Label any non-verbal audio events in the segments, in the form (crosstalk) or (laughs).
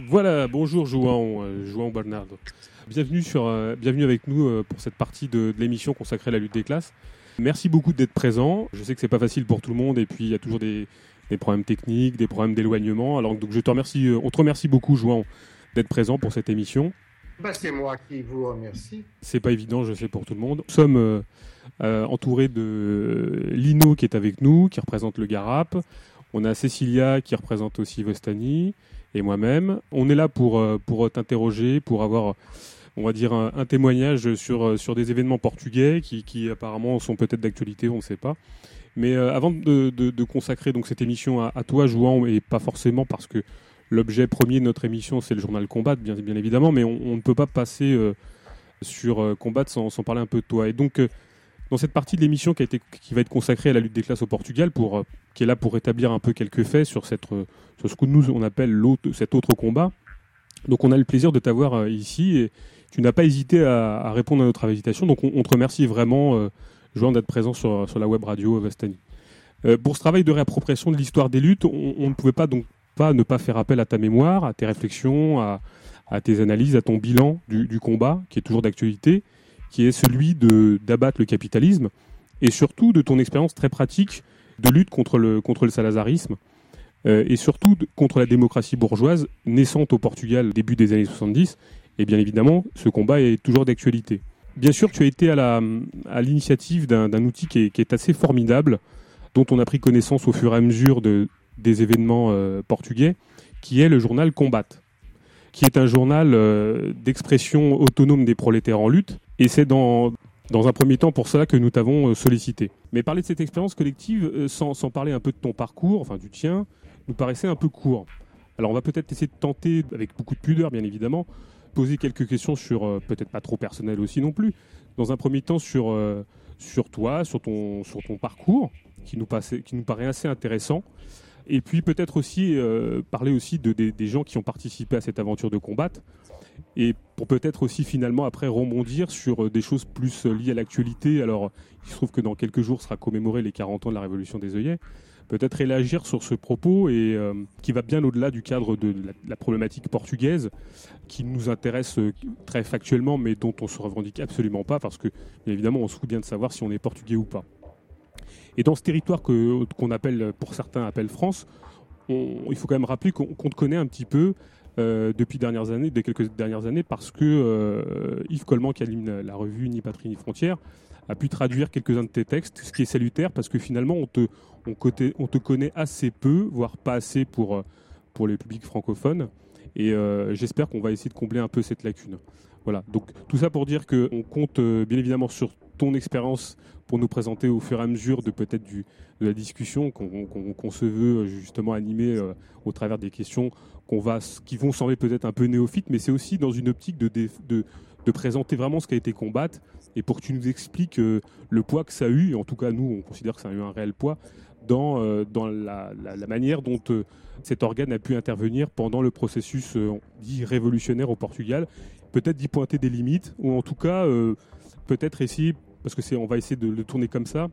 Voilà, bonjour João, euh, João Bernardo. Bienvenue, sur, euh, bienvenue avec nous euh, pour cette partie de, de l'émission consacrée à la lutte des classes. Merci beaucoup d'être présent. Je sais que c'est pas facile pour tout le monde et puis il y a toujours des, des problèmes techniques, des problèmes d'éloignement. Alors donc je te remercie, euh, on te remercie beaucoup João d'être présent pour cette émission. Bah, c'est moi qui vous remercie. C'est pas évident, je sais, pour tout le monde. Nous sommes euh, euh, entourés de Lino qui est avec nous, qui représente le Garap. On a Cécilia qui représente aussi Vostani et moi-même. On est là pour, euh, pour t'interroger, pour avoir, on va dire, un, témoignage sur, euh, sur des événements portugais qui, qui apparemment sont peut-être d'actualité, on ne sait pas. Mais euh, avant de, consacrer donc cette émission à, toi, Jouan, et pas forcément parce que l'objet premier de notre émission, c'est le journal Combat, bien, évidemment, mais on, ne peut pas passer sur Combat sans, sans parler un peu de toi. Et donc, dans cette partie de l'émission qui, va être consacrée à la lutte des classes au Portugal, euh, qui est là pour établir un peu quelques faits euh, sur ce que nous on appelle cet autre combat. Donc, on a le plaisir de t'avoir euh, ici et tu n'as pas hésité à, répondre à notre invitation. Donc, on, te remercie vraiment, euh, Joan, d'être présent sur, la web radio Vastani. Pour ce travail de réappropriation de l'histoire des luttes, on, ne pouvait pas donc ne pas faire appel à ta mémoire, à tes réflexions, à, tes analyses, à ton bilan du combat, qui est toujours d'actualité, qui est celui de d'abattre le capitalisme, et surtout de ton expérience très pratique de lutte contre le, contre le salazarisme, euh, et surtout contre la démocratie bourgeoise naissante au Portugal début des années 70. Et bien évidemment, ce combat est toujours d'actualité. Bien sûr, tu as été à la- à l'initiative d'un d'un outil qui est, qui est assez formidable, dont on a pris connaissance au fur et à mesure de, des événements euh, portugais, qui est le journal Combat, qui est un journal euh, d'expression autonome des prolétaires en lutte. Et c'est dans, un premier temps pour cela que nous t'avons euh, sollicité. Mais parler de cette expérience collective, euh, sans, sans parler un peu de ton parcours, enfin du tien, nous paraissait un peu court. Alors on va peut-être essayer de tenter, avec beaucoup de pudeur bien évidemment, poser quelques questions sur, euh, peut-être pas trop personnelles aussi non plus, dans un premier temps sur, sur toi, sur ton, sur ton parcours, qui nous, passait, qui nous paraît assez intéressant. Et puis peut-être aussi parler aussi de, des- des gens qui ont participé à cette aventure de combat. Et pour peut-être aussi finalement après rebondir sur euh, des choses plus euh, liées à l'actualité. Alors il se trouve que dans quelques jours sera commémoré les 40 ans de la révolution des œillets. Peut-être élargir sur ce propos et euh, qui va bien au-delà du cadre de la, problématique portugaise qui nous intéresse très factuellement mais dont on se revendique absolument pas parce que évidemment on se fout bien de savoir si on est portugais ou pas. Et dans ce territoire qu'on appelle, pour certains appellent France, il faut quand même rappeler qu'on qu'on te connaît un petit peu euh, depuis dernières années, des quelques dernières années, parce que euh, Yves Coleman, qui anime la, revue Ni Patrie Ni Frontières, a pu traduire quelques-uns de tes textes, ce qui est salutaire parce que finalement on te, connaît assez peu, voire pas assez pour, euh, pour les publics francophones. Et j'espère qu'on va essayer de combler un peu cette lacune. Voilà, donc tout ça pour dire qu'on compte bien évidemment sur ton expérience pour nous présenter au fur et à mesure de peut-être de la discussion qu'on se veut justement animer au travers des questions qu'on va, qui vont sembler peut-être un peu néophytes, mais c'est aussi dans une optique de, de, de présenter vraiment ce qu'a été combat et pour que tu nous expliques euh, le poids que ça a eu, en tout cas nous on considère que ça a eu un réel poids dans, euh, dans la, manière dont euh, cet organe a pu intervenir pendant le processus dit révolutionnaire au Portugal, peut-être d'y pointer des limites, ou en tout cas peut-être essayer, parce que c'est, on va essayer de le tourner comme ça,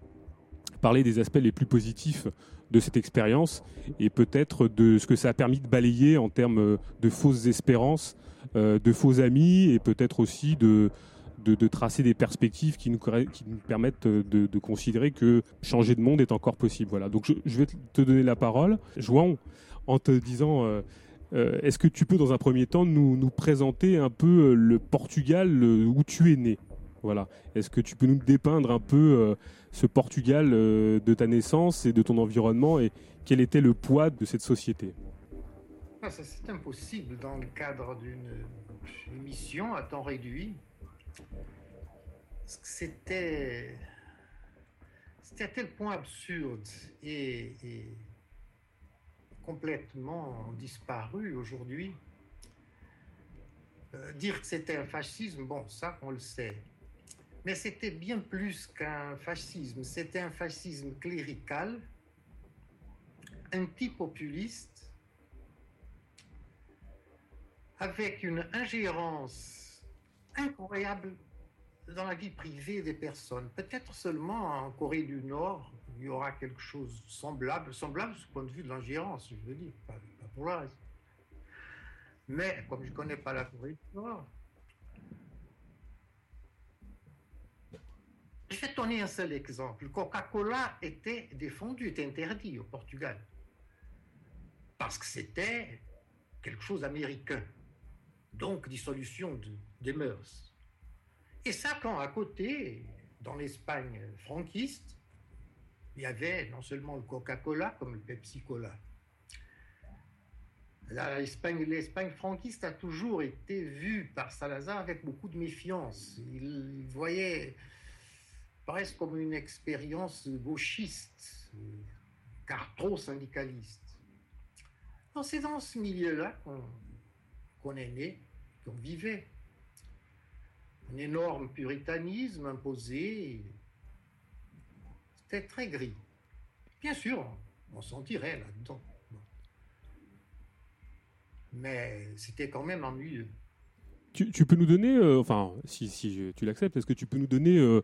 parler des aspects les plus positifs de cette expérience et peut-être de ce que ça a permis de balayer en termes euh, de fausses espérances, euh, de faux amis et peut-être aussi de, de, tracer des perspectives qui nous, qui nous permettent euh, de, considérer que changer de monde est encore possible. Voilà. Donc je, vais te donner la parole, João, en te disant est-ce que tu peux dans un premier temps nous, nous présenter un peu le Portugal où tu es né? Voilà. Est-ce que tu peux nous dépeindre un peu ce Portugal euh, de ta naissance et de ton environnement et quel était le poids de cette société Ah, c'est impossible dans le cadre d'une émission à temps réduit. C'était. C'était à tel point absurde et, et complètement disparu aujourd'hui. Euh, dire que c'était un fascisme, bon, ça, on le sait. Mais c'était bien plus qu'un fascisme. C'était un fascisme clérical, antipopuliste, avec une ingérence incroyable dans la vie privée des personnes. Peut-être seulement en Corée du Nord, il y aura quelque chose de semblable, semblable du point de vue de l'ingérence, je veux dire, pas, pour le reste. Mais comme je ne connais pas la Corée je vais donner un seul exemple. Le Coca-Cola était défendu, était interdit au Portugal. Parce que c'était quelque chose d'américain. Donc, dissolution de, des mœurs. Et ça, quand à côté, dans l'Espagne franquiste, il y avait non seulement le Coca-Cola comme le Pepsi-Cola. L'Espagne franquiste a toujours été vue par Salazar avec beaucoup de méfiance. Il voyait presque comme une expérience gauchiste, car trop syndicaliste. C'est dans ce milieu-là qu'on est né, qu'on vivait. Un énorme puritanisme imposé, c'était très gris. Bien sûr, on sentirait là-dedans. Mais c'était quand même ennuyeux. Tu, peux nous donner, euh, enfin, si, si tu l'acceptes, est-ce que tu peux nous donner, euh,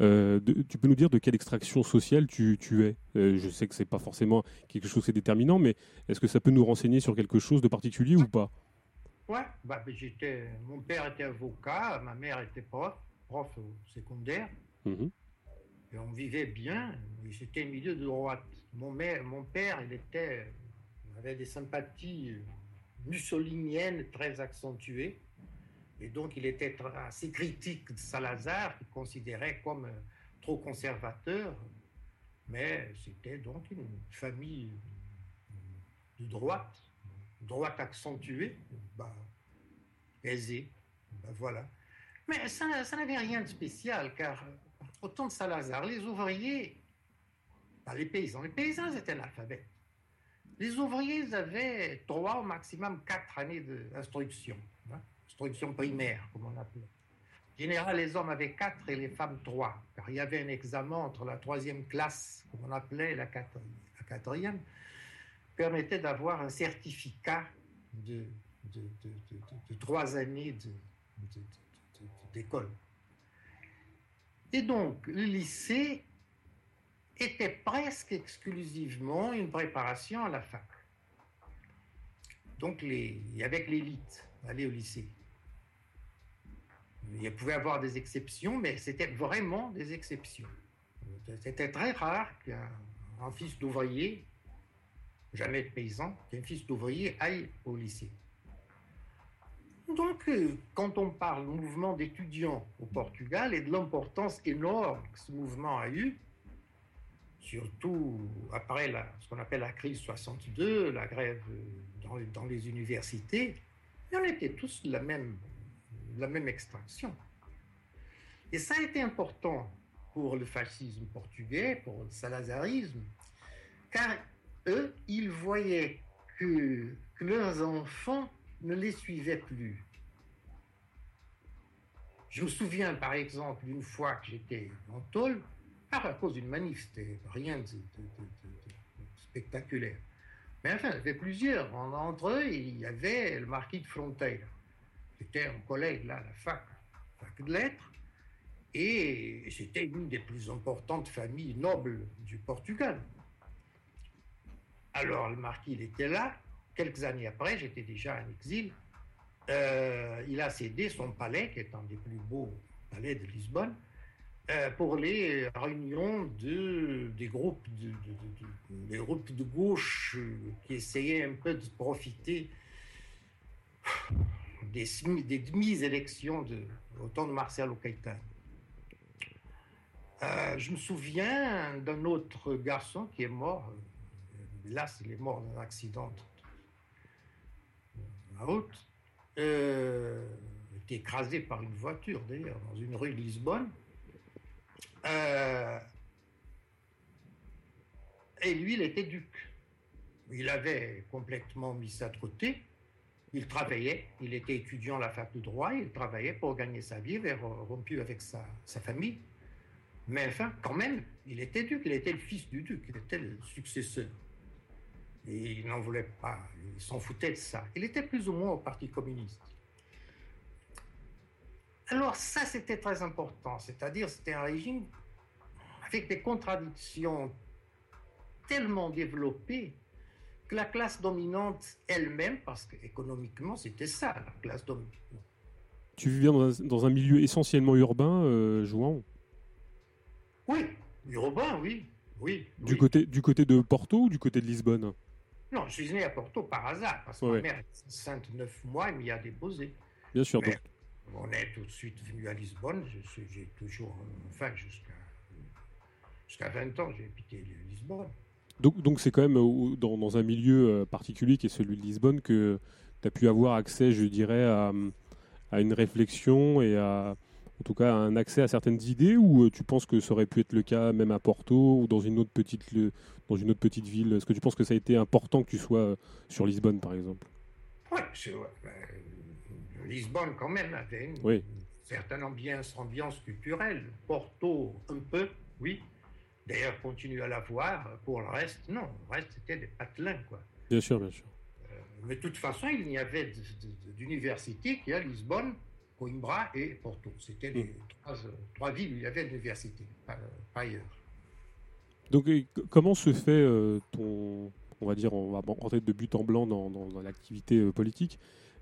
euh, tu peux nous dire de quelle extraction sociale tu, tu es? Je sais que c'est pas forcément quelque chose de déterminant, mais est-ce que ça peut nous renseigner sur quelque chose de particulier ou pas? Ouais, bah, j'étais, mon père était avocat, ma mère était prof, prof secondaire. Mmh et on vivait bien, c'était un milieu de droite. Mon, mère, mon père, il était, avait des sympathies mussolinienne très accentuée. Et donc, il était assez critique de Salazar, qu'il considérait comme euh, trop conservateur. Mais c'était donc une famille de droite, droite accentuée, bah, aisée. Bah, voilà. Mais ça, n'avait rien de spécial, car euh, au temps de Salazar, les ouvriers, bah, les paysans, les paysans étaient analphabètes. Les ouvriers avaient trois, au maximum quatre années d'instruction, instruction primaire, comme on appelait. En général, les hommes avaient quatre et les femmes trois, car il y avait un examen entre la troisième classe, comme on appelait la quatrième, la permettait d'avoir un certificat de, de trois années d'école. Et donc, le lycée était presque exclusivement une préparation à la fac. Donc, les, avec l'élite, aller au lycée. Il pouvait y avoir des exceptions, mais c'était vraiment des exceptions. C'était très rare qu'un fils d'ouvrier, jamais de paysan, qu'un fils d'ouvrier aille au lycée. Donc, euh, quand on parle mouvement d'étudiants au Portugal et de l'importance énorme que ce mouvement a eu, surtout après ce qu'on appelle la crise 62, la grève dans, dans les universités, on était tous de la même, la même extraction. Et ça a été important pour le fascisme portugais, pour le salazarisme, car eux, ils voyaient que, leurs enfants ne les suivaient plus. Je me souviens par exemple d'une fois que j'étais en tôle, à cause d'une manif, c'était rien de, spectaculaire. Mais enfin, il y avait plusieurs. Entre eux, il y avait le marquis de Fronteira. Un collègue là à la fac, fac de lettres. Et c'était une des plus importantes familles nobles du Portugal. Alors, le marquis, il était là. Quelques années après, j'étais déjà en exil. Euh, il a cédé son palais, qui est un des plus beaux palais de Lisbonne, euh, pour les réunions de, des, groupes de, des groupes de gauche qui essayaient un peu de profiter des, des demi-élections de, au temps de Marcelo Caetano. Euh, je me souviens d'un autre garçon qui est mort, là il est mort d'un accident à route, euh, écrasé par une voiture d'ailleurs dans une rue de Lisbonne. Euh, et lui, il était duc. Il avait complètement mis ça de côté. Il travaillait, il était étudiant à la fac de droit, il travaillait pour gagner sa vie, il avait rompu avec sa, sa famille. Mais enfin, quand même, il était duc, il était le fils du duc, il était le successeur. Et il n'en voulait pas, il s'en foutait de ça. Il était plus ou moins au Parti communiste. Alors ça, c'était très important, c'est-à-dire c'était un régime avec des contradictions tellement développées la classe dominante elle-même, parce qu'économiquement, c'était ça, la classe dominante. Tu vivais dans un, dans un milieu essentiellement urbain, euh, Jouan Oui, urbain, oui. oui, du, oui. Côté, du côté de Porto ou du côté de Lisbonne? Non, je suis né à Porto par hasard, parce que Ouais. ma mère enceinte neuf mois, elle m'y a déposé. Bien sûr. Mais donc- on est tout de suite venu à Lisbonne. J'ai toujours, enfin, jusqu'à jusqu'à 20 ans, j'ai habité Lisbonne. Donc, donc c'est quand même euh, dans, dans un milieu euh, particulier qui est celui de Lisbonne que tu as pu avoir accès, je dirais, à, à une réflexion et à, en tout cas, à un accès à certaines idées ou euh, tu penses que ça aurait pu être le cas même à Porto ou dans une autre petite, dans une autre petite ville? Est-ce que tu penses que ça a été important que tu sois sur Lisbonne, par exemple? Ouais, euh, Lisbonne, quand même, avait une, Oui. certaine ambiance, ambiance culturelle. Porto, un peu, oui. D'ailleurs, continue à l'avoir. Pour le reste, non. Le reste, c'était des patelins, quoi. Bien sûr, bien sûr. Mais de toute façon, il n'y avait d'université qu'à Lisbonne, Coimbra et Porto. C'était les Mm. trois, euh, trois villes où il y avait une université, pas, pas ailleurs. Donc, euh, comment se fait euh, ton, on va dire, on va rentrer de but en blanc dans, dans- dans l'activité euh, politique.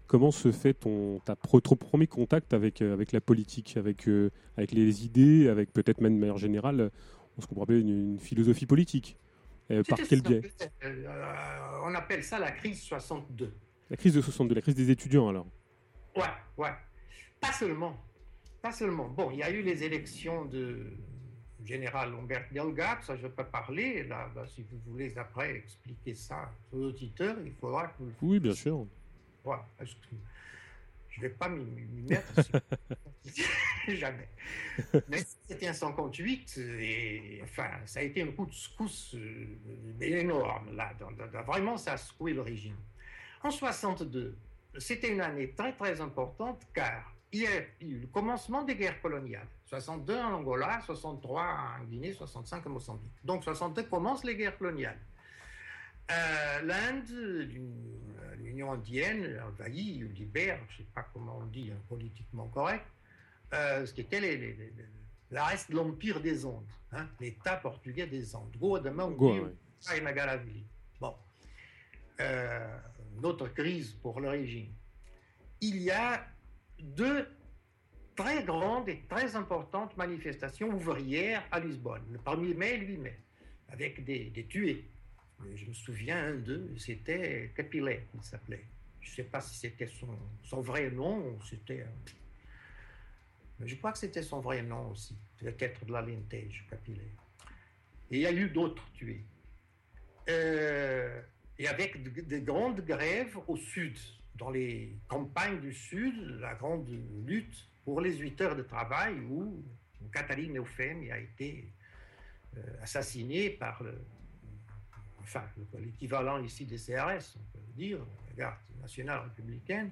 Comment se fait ton, ta pro- ton premier contact avec, euh, avec la politique, avec, euh, avec les idées, avec peut-être même de manière générale, euh, ce qu'on pourrait appeler une, une philosophie politique Euh, Par quel biais euh, On appelle ça la crise 62. La crise de 62, la crise des étudiants alors. Ouais, ouais. Pas seulement. Pas seulement. Bon, il y a eu les élections de général Humbert Delgado, ça je ne vais pas parler. Là, là, si vous voulez après expliquer ça aux auditeurs, il faudra que vous le Oui, bien sûr. Ouais, je ne vais pas m'y mettre. (laughs) Jamais. Mais c'était un 58 et enfin, ça a été un coup de secousse euh, énorme là. vraiment, ça a secoué le régime. En 62, c'était une année très très importante car il y a eu le commencement des guerres coloniales. 62 en Angola, 63 en Guinée, 65 en Mozambique. Donc 62 commencent les guerres coloniales. Euh, L'Inde, l'Union- indienne envahit, libère, je ne sais pas comment on dit hein, politiquement correct, euh, ce qui était les, les- les- le reste de l'Empire des Andes, hein, l'État portugais des Andes. Rio, ouais. Nagaravili. Bon. Euh, une autre crise pour le régime. Il y a deux très grandes et très importantes manifestations ouvrières à Lisbonne, le 1er mai et le 8 mai, avec des, des tués. Euh, Je me souviens, un d'eux, c'était Capillet, il s'appelait. Je ne sais pas si c'était son, vrai nom c'était. un- Mais je crois que c'était son vrai nom aussi, peut-être de la Lentege, Capillet. Et il y a eu d'autres tués. Euh, et avec de, de grandes grèves au sud, dans les campagnes du sud, la grande lutte pour les 8 heures de travail où Catherine Eufemi a été euh, assassinée par le, enfin, le- l'équivalent ici des CRS, on peut le dire, la garde nationale républicaine,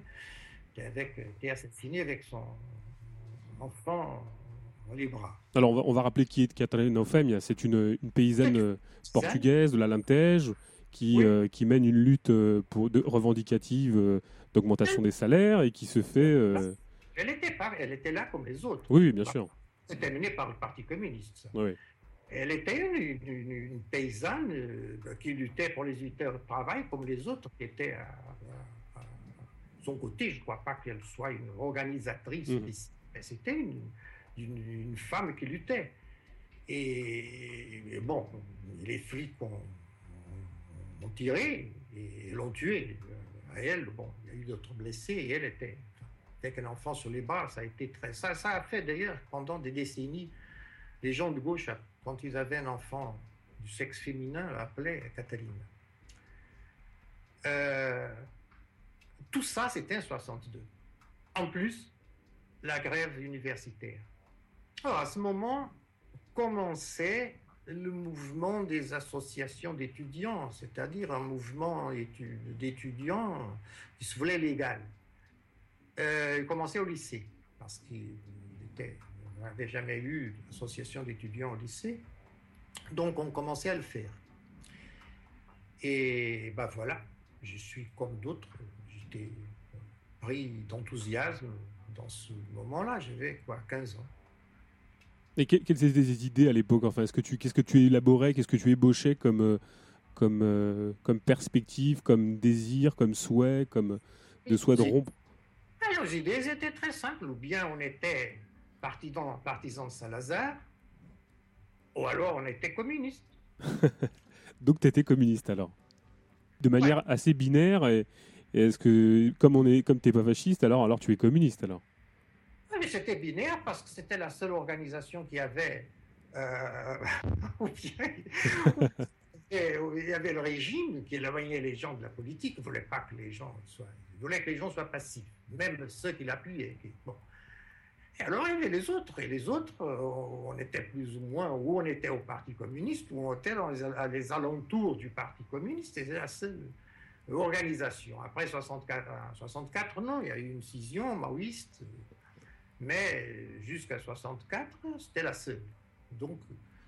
qui avait été assassinée avec son enfant dans les bras. Alors on va, on va rappeler qui est Catalina Eufemia. C'est une, une paysanne euh, portugaise de la Lintège qui, Oui. euh, qui mène une lutte euh, pour, de, revendicative euh, d'augmentation des salaires et qui se fait... euh, Elle était, pas, elle était là comme les autres. Oui, bien sûr. C'était mené par le Parti communiste. ça. Oui. Elle était une, une- une paysanne euh, qui luttait pour les 8 heures de travail comme les autres qui étaient à, à- à son côté. Je ne crois pas qu'elle soit une organisatrice, Mhm. mais c'était une, femme qui luttait. Et, et bon, les flics ont, ont tiré et l'ont tuée. À elle, bon, il y a eu d'autres blessés et elle était avec un enfant sur les bras. Ça a été très. Ça, ça a fait d'ailleurs pendant des décennies les gens de gauche, quand ils avaient un enfant du sexe féminin, l'appelaient Cataline. Euh, tout ça, c'était en 62. En plus, la grève universitaire. Alors, à ce moment, commençait le mouvement des associations d'étudiants, c'est-à-dire un mouvement étu- d'étudiants qui se voulait légal. Euh, il commençait au lycée, parce qu'il était- on n'avait jamais eu d'association d'étudiants au lycée. Donc, on commençait à le faire. Et ben voilà, je suis comme d'autres, j'étais pris d'enthousiasme dans ce moment-là. J'avais quoi, 15 ans. Et que- quelles étaient tes idées à l'époque Enfin, est-ce que tu, qu'est-ce que tu élaborais, qu'est-ce que tu ébauchais comme, euh, comme, comme perspective, comme désir, comme souhait, comme de souhait de rompre? Nos idées étaient très simples. Ou bien on était partisan, partisan de Salazar, ou alors on était communiste. (laughs) Donc tu étais communiste alors? De manière assez binaire et, est-ce que comme on est comme t'es pas fasciste alors alors tu es communiste alors? C'était binaire parce que c'était la seule organisation qui avait euh, (laughs) il y avait le régime qui éloignait les gens de la politique, ne voulait pas que les gens soient, voulait que les gens soient passifs, même ceux qui l'appuyaient. Bon. Et alors il y avait les autres, et les autres, euh, on était plus ou moins, ou on était au Parti communiste, ou on était dans les, alentours du Parti communiste, c'était la seule organisation. Après 64, 64, non, il y a eu une scission maoïste, mais jusqu'à 64, c'était la seule. Donc,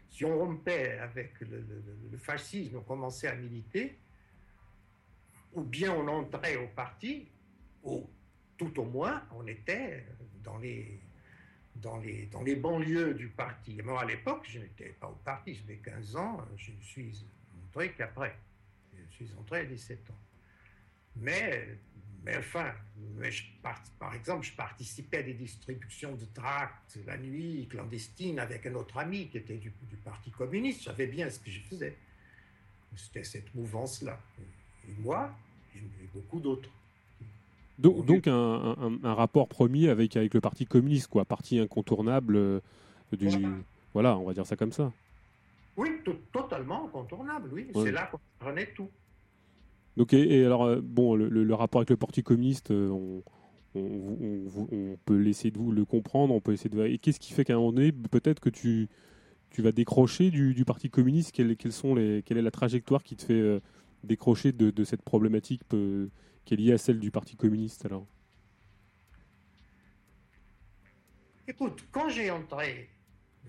si on rompait avec le, fascisme, on commençait à militer, ou bien on entrait au parti, ou tout au moins on était dans les, dans les, dans les banlieues du parti. Moi, à l'époque, je n'étais pas au parti, j'avais 15 ans, je suis entré qu'après. Je suis entré à 17 ans. Mais, mais enfin, mais je, par exemple, je participais à des distributions de tracts la nuit, clandestine, avec un autre ami qui était du, du Parti communiste. Je savais bien ce que je faisais. C'était cette mouvance-là. Et moi, et beaucoup d'autres. Donc, donc un, un, rapport premier avec, avec le Parti communiste, quoi, parti incontournable euh, du. Voilà. on va dire ça comme ça. Oui, totalement incontournable, oui. C'est là qu'on prenait tout. Donc, et, alors, euh, bon, le, rapport avec le Parti communiste, euh, on, on, peut laisser de vous le comprendre, on peut essayer de. Et qu'est-ce qui fait qu'à un moment donné, peut-être que tu, tu vas décrocher du, du Parti communiste? Quelles, sont les, Quelle est la trajectoire qui te fait décrocher de, de cette problématique qui est liée à celle du Parti communiste alors Écoute, quand j'ai entré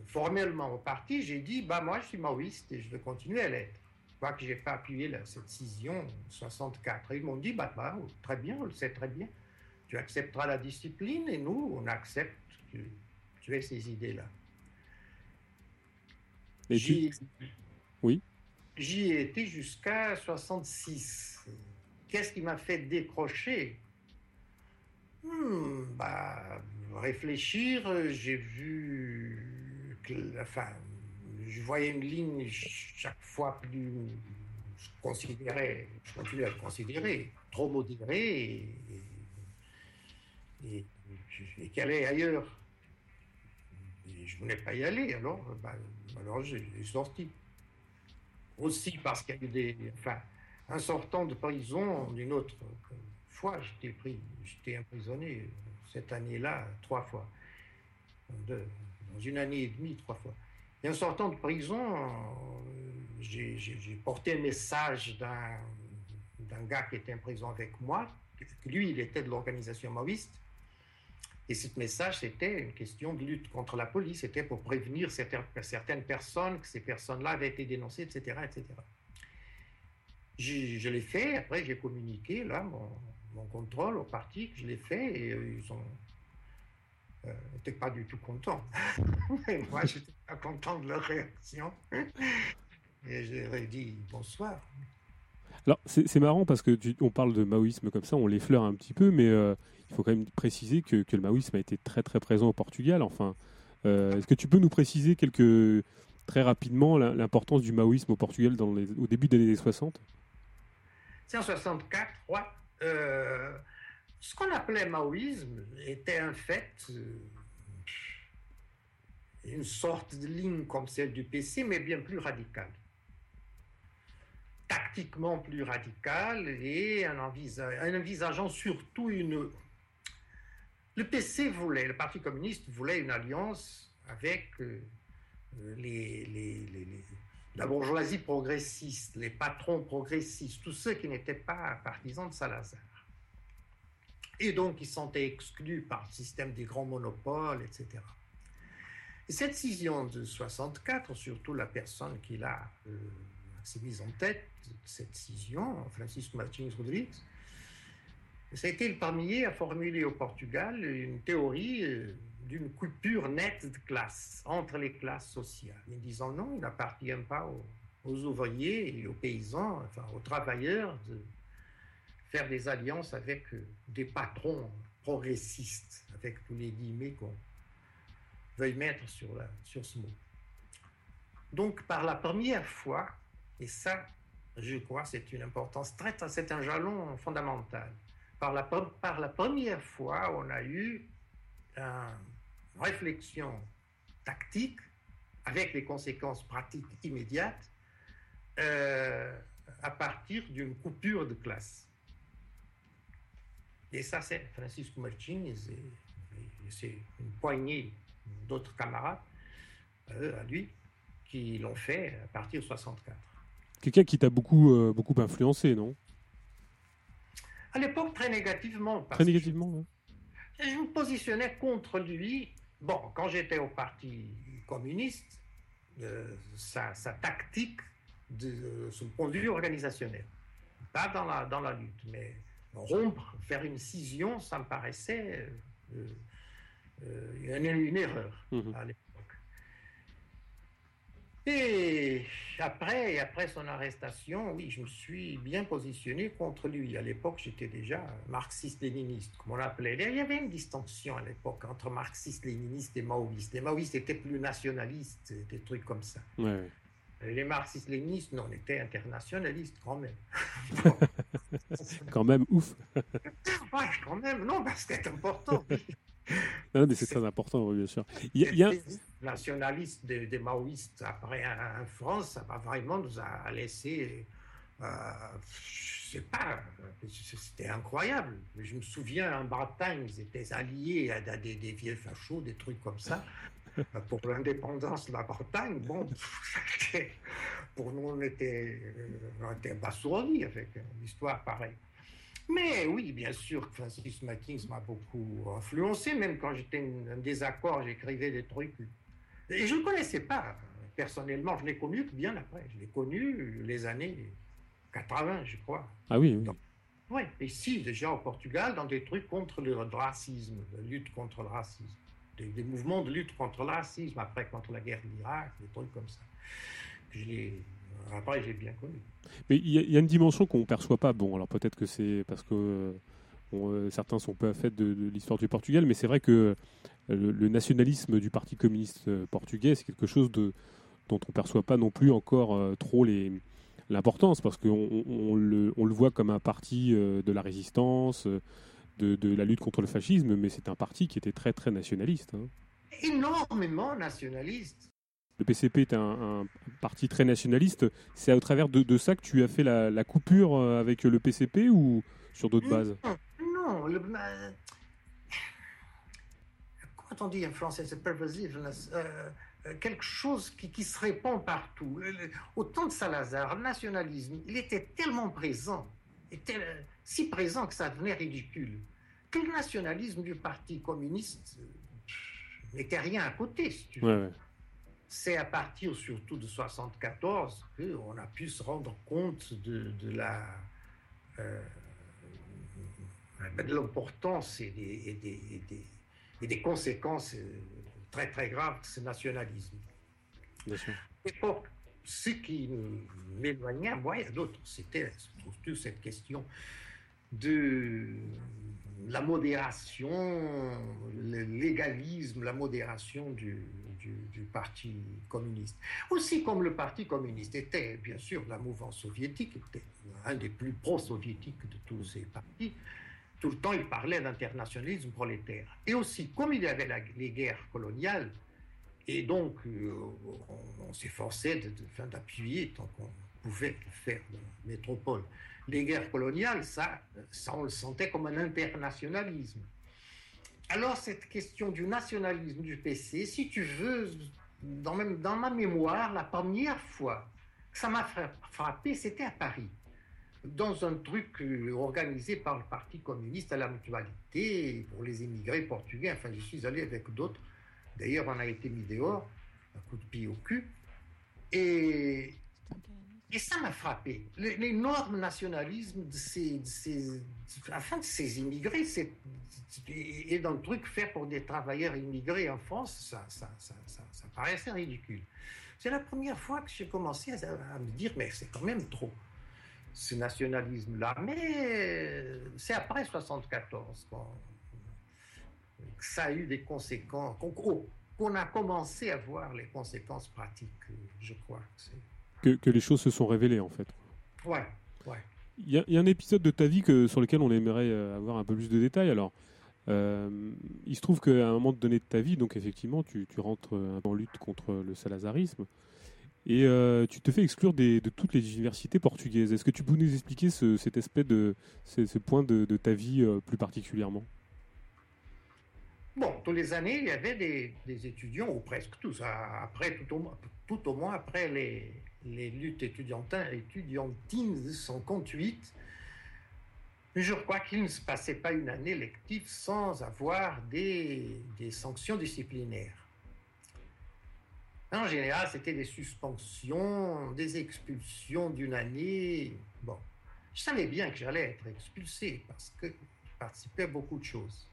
formellement au parti, j'ai dit bah moi je suis maoïste et je veux continuer à l'être. Quoi que j'ai pas appuyé cette scission 64. Et ils m'ont dit bah, bah, très bien, on le sait très bien. Tu accepteras la discipline et nous on accepte que tu aies ces idées-là. Et Oui. J'y ai été jusqu'à 66. Qu'est-ce qui m'a fait décrocher hmm, bah, Réfléchir, j'ai vu. enfin, je voyais une ligne chaque fois plus. Je considérais, je continue à le considérer, trop modérée et, et, qu'elle est ailleurs. je ne voulais pas y aller, alors, bah, alors j'ai sorti. Aussi parce qu'il y a eu des. Enfin, en sortant de prison, d'une autre fois, j'étais pris, emprisonné cette année-là trois fois. dans une année et demie, trois fois. Et en sortant de prison, j'ai porté un message d'un gars qui était en prison avec moi. Lui, il était de l'organisation maoïste. Et ce message, c'était une question de lutte contre la police. C'était pour prévenir certaines personnes que ces personnes-là avaient été dénoncées, etc., etc je l'ai fait, après j'ai communiqué là mon, contrôle au parti que je l'ai fait et euh, ils ont n'étaient euh, pas du tout contents. (laughs) Mais moi, (laughs) j'étais pas content de leur réaction. (laughs) et je leur ai dit bonsoir. Alors, c'est marrant parce que on parle de maoïsme comme ça, on l'effleure un petit peu, mais euh, il faut quand même préciser que, que, le maoïsme a été très très présent au Portugal. Enfin, est-ce que tu peux nous préciser quelques, très rapidement l'importance du maoïsme au Portugal dans les, au début des années 60 en 64, euh, ce qu'on appelait maoïsme était en fait euh, une sorte de ligne comme celle du PC, mais bien plus radicale. Tactiquement plus radicale et en, envisageant surtout une... Le PC voulait, le Parti communiste voulait une alliance avec euh, les la bourgeoisie progressiste, les patrons progressistes, tous ceux qui n'étaient pas partisans de Salazar. Et donc, ils sont exclus par le système des grands monopoles, etc. Et cette scission de 64, surtout la personne qui l'a euh, mise en tête cette scission, Francisco Martins Rodrigues, été le premier à formuler au Portugal une théorie euh, d'une coupure nette de classe entre les classes sociales, en disant non, il n'appartient pas au aux ouvriers et aux paysans, enfin aux travailleurs, de faire des alliances avec des patrons progressistes, avec tous les guillemets qu'on veuille mettre sur, sur ce mot. Donc, par la première fois, et ça, je crois, c'est une importance très, c'est un jalon fondamental. Par la, par la première fois, on a eu une réflexion tactique avec les conséquences pratiques immédiates euh, à partir d'une coupure de classe. Et ça, c'est Francisco Martins et, c'est une poignée d'autres camarades euh, à lui qui l'ont fait à partir de 64. Quelqu'un qui t'a beaucoup, euh, beaucoup influencé, non? À l'époque, très négativement. Très négativement, je, je me positionnais contre lui. Bon, quand j'étais au Parti communiste, euh, sa, tactique de son point de vue organisationnel, pas dans la, dans la lutte, mais rompre, faire une scission, ça me paraissait euh, euh, une, une, erreur mhm. Et après, après son arrestation, oui, je me suis bien positionné contre lui. À l'époque, j'étais déjà marxiste-léniniste, comme on l'appelait. Il y avait une distinction à l'époque entre marxiste-léniniste et maoïste. Les maoïstes étaient plus nationalistes, des trucs comme ça. Les marxistes-léninistes, non, on était internationalistes quand même. (laughs) quand même, ouf. (laughs) ouais, quand même, non, parce que c'est important. (laughs) non, mais c'est très important, bien sûr. Il y a, nationaliste des, maoïstes après en France, ça va vraiment nous a laissé, euh, je sais pas, c'était incroyable. Je me souviens en Bretagne, ils étaient alliés à des, des vieux fachos, des trucs comme ça. (laughs) pour l'indépendance de la Bretagne, bon, (laughs) pour nous, on était, on était abasourdis avec une histoire pareille. Mais oui, bien sûr, Francis Mackins m'a beaucoup influencé, même quand j'étais en désaccord, j'écrivais des trucs. Et je ne le connaissais pas personnellement, je l'ai connu bien après. Je l'ai connu les années 80, je crois. Ah oui, oui. oui, ici, déjà au Portugal, dans des trucs contre le racisme, la lutte contre le racisme. Des, mouvements de lutte contre le racisme, après contre la guerre d'Irak, des trucs comme ça. Je l'ai après, j'ai bien connu. Mais il y, a une dimension qu'on ne perçoit pas. Bon, alors peut-être que c'est parce que euh, certains sont peu à fait de, l'histoire du Portugal, mais c'est vrai que euh, le, nationalisme du Parti communiste euh, portugais, c'est quelque chose de, dont on ne perçoit pas non plus encore trop les, l'importance, parce qu'on on, le, on, le, voit comme un parti de la résistance, de, de, la lutte contre le fascisme, mais c'est un parti qui était très très nationaliste. Hein. Énormément nationaliste. Le PCP est un, parti très nationaliste. C'est au travers de, ça que tu as fait la, coupure avec le PCP ou sur d'autres bases? Non, le, comment on dit en français, c'est pervasif, euh, euh, quelque chose qui, se répand partout. Au temps de Salazar, le nationalisme, il était tellement présent, était si présent que ça devenait ridicule. Que le nationalisme du Parti communiste n'était rien à côté, si tu veux c'est à partir surtout de 74 qu'on a pu se rendre compte de, la euh, l'importance et des, et, des, conséquences euh, très très graves de ce nationalisme. Et pour ce qui m'éloignait, moi et d'autres, c'était surtout cette question de la modération, le légalisme, la modération du, du, Parti communiste. Aussi comme le Parti communiste était, bien sûr, la mouvance soviétique, était un des plus pro-soviétiques de tous ces partis, tout le temps il parlait d'internationalisme prolétaire. Et aussi, comme il y avait les guerres coloniales, et donc euh, on, s'efforçait d'appuyer tant qu'on pouvait faire dans la métropole. Les guerres coloniales, ça, ça on le sentait comme un internationalisme. Alors cette question du nationalisme du PC, si tu veux, dans, même dans ma mémoire, la première fois que ça m'a frappé, c'était à Paris, dans un truc euh, organisé par le Parti communiste à la mutualité pour les immigrés portugais. Enfin, je suis allé avec d'autres. D'ailleurs, on a été mis dehors, un coup de pied au cul. Et ça m'a frappé. L'énorme nationalisme de ces, de de ces immigrés, c'est, et le truc fait pour des travailleurs immigrés en France, ça, ça, ça, paraissait ridicule. C'est la première fois que j'ai commencé à, me dire, mais c'est quand même trop, ce nationalisme-là. Mais c'est après 74 que ça a eu des conséquences, qu'on a commencé à voir les conséquences pratiques, je crois. Que, que, les choses se sont révélées, en fait. Ouais, ouais. Il y, y, a un épisode de ta vie que, sur lequel on aimerait euh, avoir un peu plus de détails. Alors, euh, il se trouve qu'à un moment donné de ta vie, donc effectivement, tu, rentres en lutte contre le salazarisme et euh, tu te fais exclure de toutes les universités portugaises. Est-ce que tu peux nous expliquer cet aspect de ce, point de, ta vie euh, plus particulièrement? Bon, tous les années, il y avait des, étudiants, ou presque tous, après, tout au, moins après les, les luttes étudiantines, de 58, je crois qu'il ne se passait pas une année lective sans avoir des, sanctions disciplinaires. En général, c'était des suspensions, des expulsions d'une année. Bon, je savais bien que j'allais être expulsé parce que je participais à beaucoup de choses.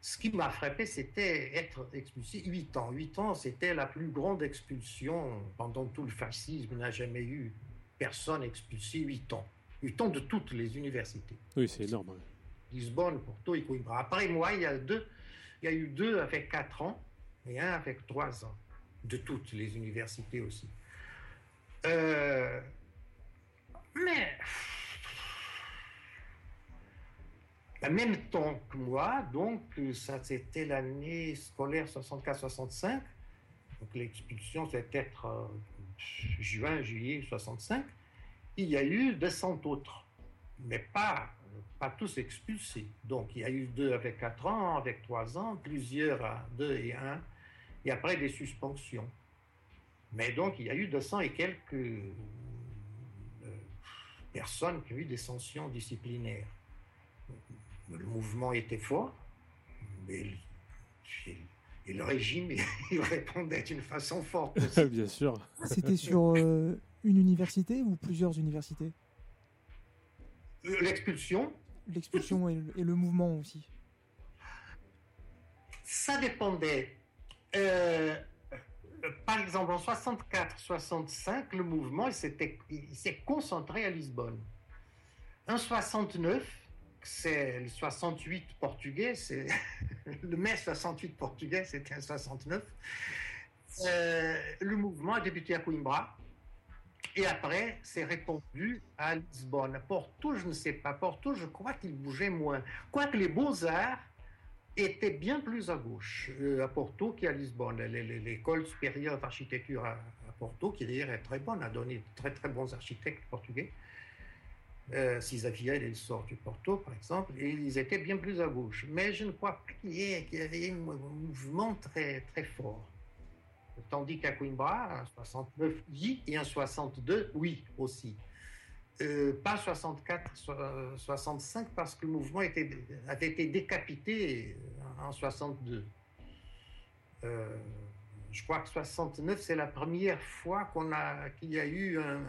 Ce qui m'a frappé, c'était être expulsé 8 ans. 8 ans, c'était la plus grande expulsion pendant tout le fascisme. Il n'a jamais eu personne expulsé 8 ans du temps de toutes les universités. Oui, c'est énorme. Lisbonne, Porto et Coimbra. Après moi, il y, a deux, il y a eu deux avec quatre ans et un avec trois ans, de toutes les universités aussi. Euh, mais, en même temps que moi, donc ça c'était l'année scolaire 64-65, donc l'expulsion c'était être euh, juin, juillet 65 il y a eu 200 autres, mais pas, pas tous expulsés. Donc il y a eu deux avec 4 ans, avec 3 ans, plusieurs à 2 et 1, et après des suspensions. Mais donc il y a eu 200 et quelques euh, personnes qui ont eu des sanctions disciplinaires. Le mouvement était fort, mais et le régime, (laughs) il répondait d'une façon forte. (laughs) Bien sûr. C'était sur euh, une université ou plusieurs universités? L'expulsion L'expulsion et, le mouvement aussi. Ça dépendait. Euh, par exemple, en 64-65, le mouvement s'est concentré à Lisbonne. En 69, c'est le 68 portugais, c'est (laughs) le mai 68 portugais, c'était en 69. Euh, le mouvement a débuté à Coimbra. Et après, c'est répondu à Lisbonne. Porto, je ne sais pas. Porto, je crois qu'il bougeait moins. Quoique les beaux-arts étaient bien plus à gauche euh, à Porto qu'à Lisbonne. L'école supérieure d'architecture à, Porto, qui d'ailleurs est très bonne, a donné de très très bons architectes portugais. Euh, Cisafiel sort du Porto, par exemple, et ils étaient bien plus à gauche. Mais je ne crois pas qu'il y, ait un mouvement très, très fort. Tandis qu'à Coimbra, en 69, oui, et en 62, oui aussi. Euh, pas 64, 65, parce que le mouvement était, avait été décapité en 62. Euh, je crois que 69, c'est la première fois qu'on a, qu'il y a eu un,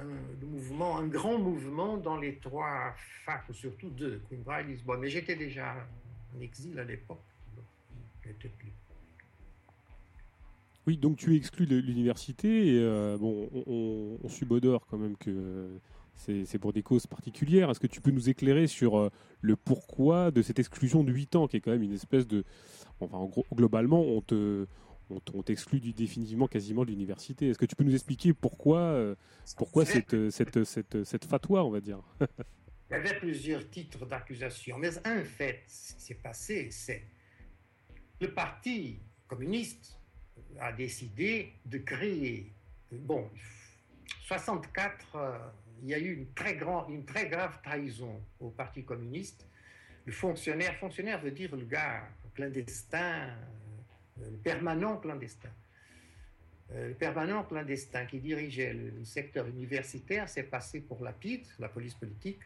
mouvement, un grand mouvement dans les trois facs, surtout deux, Coimbra et Lisbonne. Mais j'étais déjà en exil à l'époque. Plus oui, donc tu es exclu de l'université et euh, bon, on, subodore quand même que c'est pour des causes particulières. Est-ce que tu peux nous éclairer sur euh, le pourquoi de cette exclusion de 8 ans, qui est quand même une espèce de... Enfin, en gros, globalement, on te, on t'exclut définitivement quasiment de l'université. Est-ce que tu peux nous expliquer pourquoi, euh, pourquoi cette, cette, cette, cette fatwa, on va dire? (laughs) Il y avait plusieurs titres d'accusation, mais un fait, ce qui s'est passé, c'est le Parti communiste a décidé de créer. Bon, 64, euh, il y a eu une très, une très grave trahison au Parti communiste. Le fonctionnaire, fonctionnaire veut dire le gars clandestin, euh, le permanent clandestin. Euh, le permanent clandestin qui dirigeait le, secteur universitaire s'est passé pour la PID, la police politique,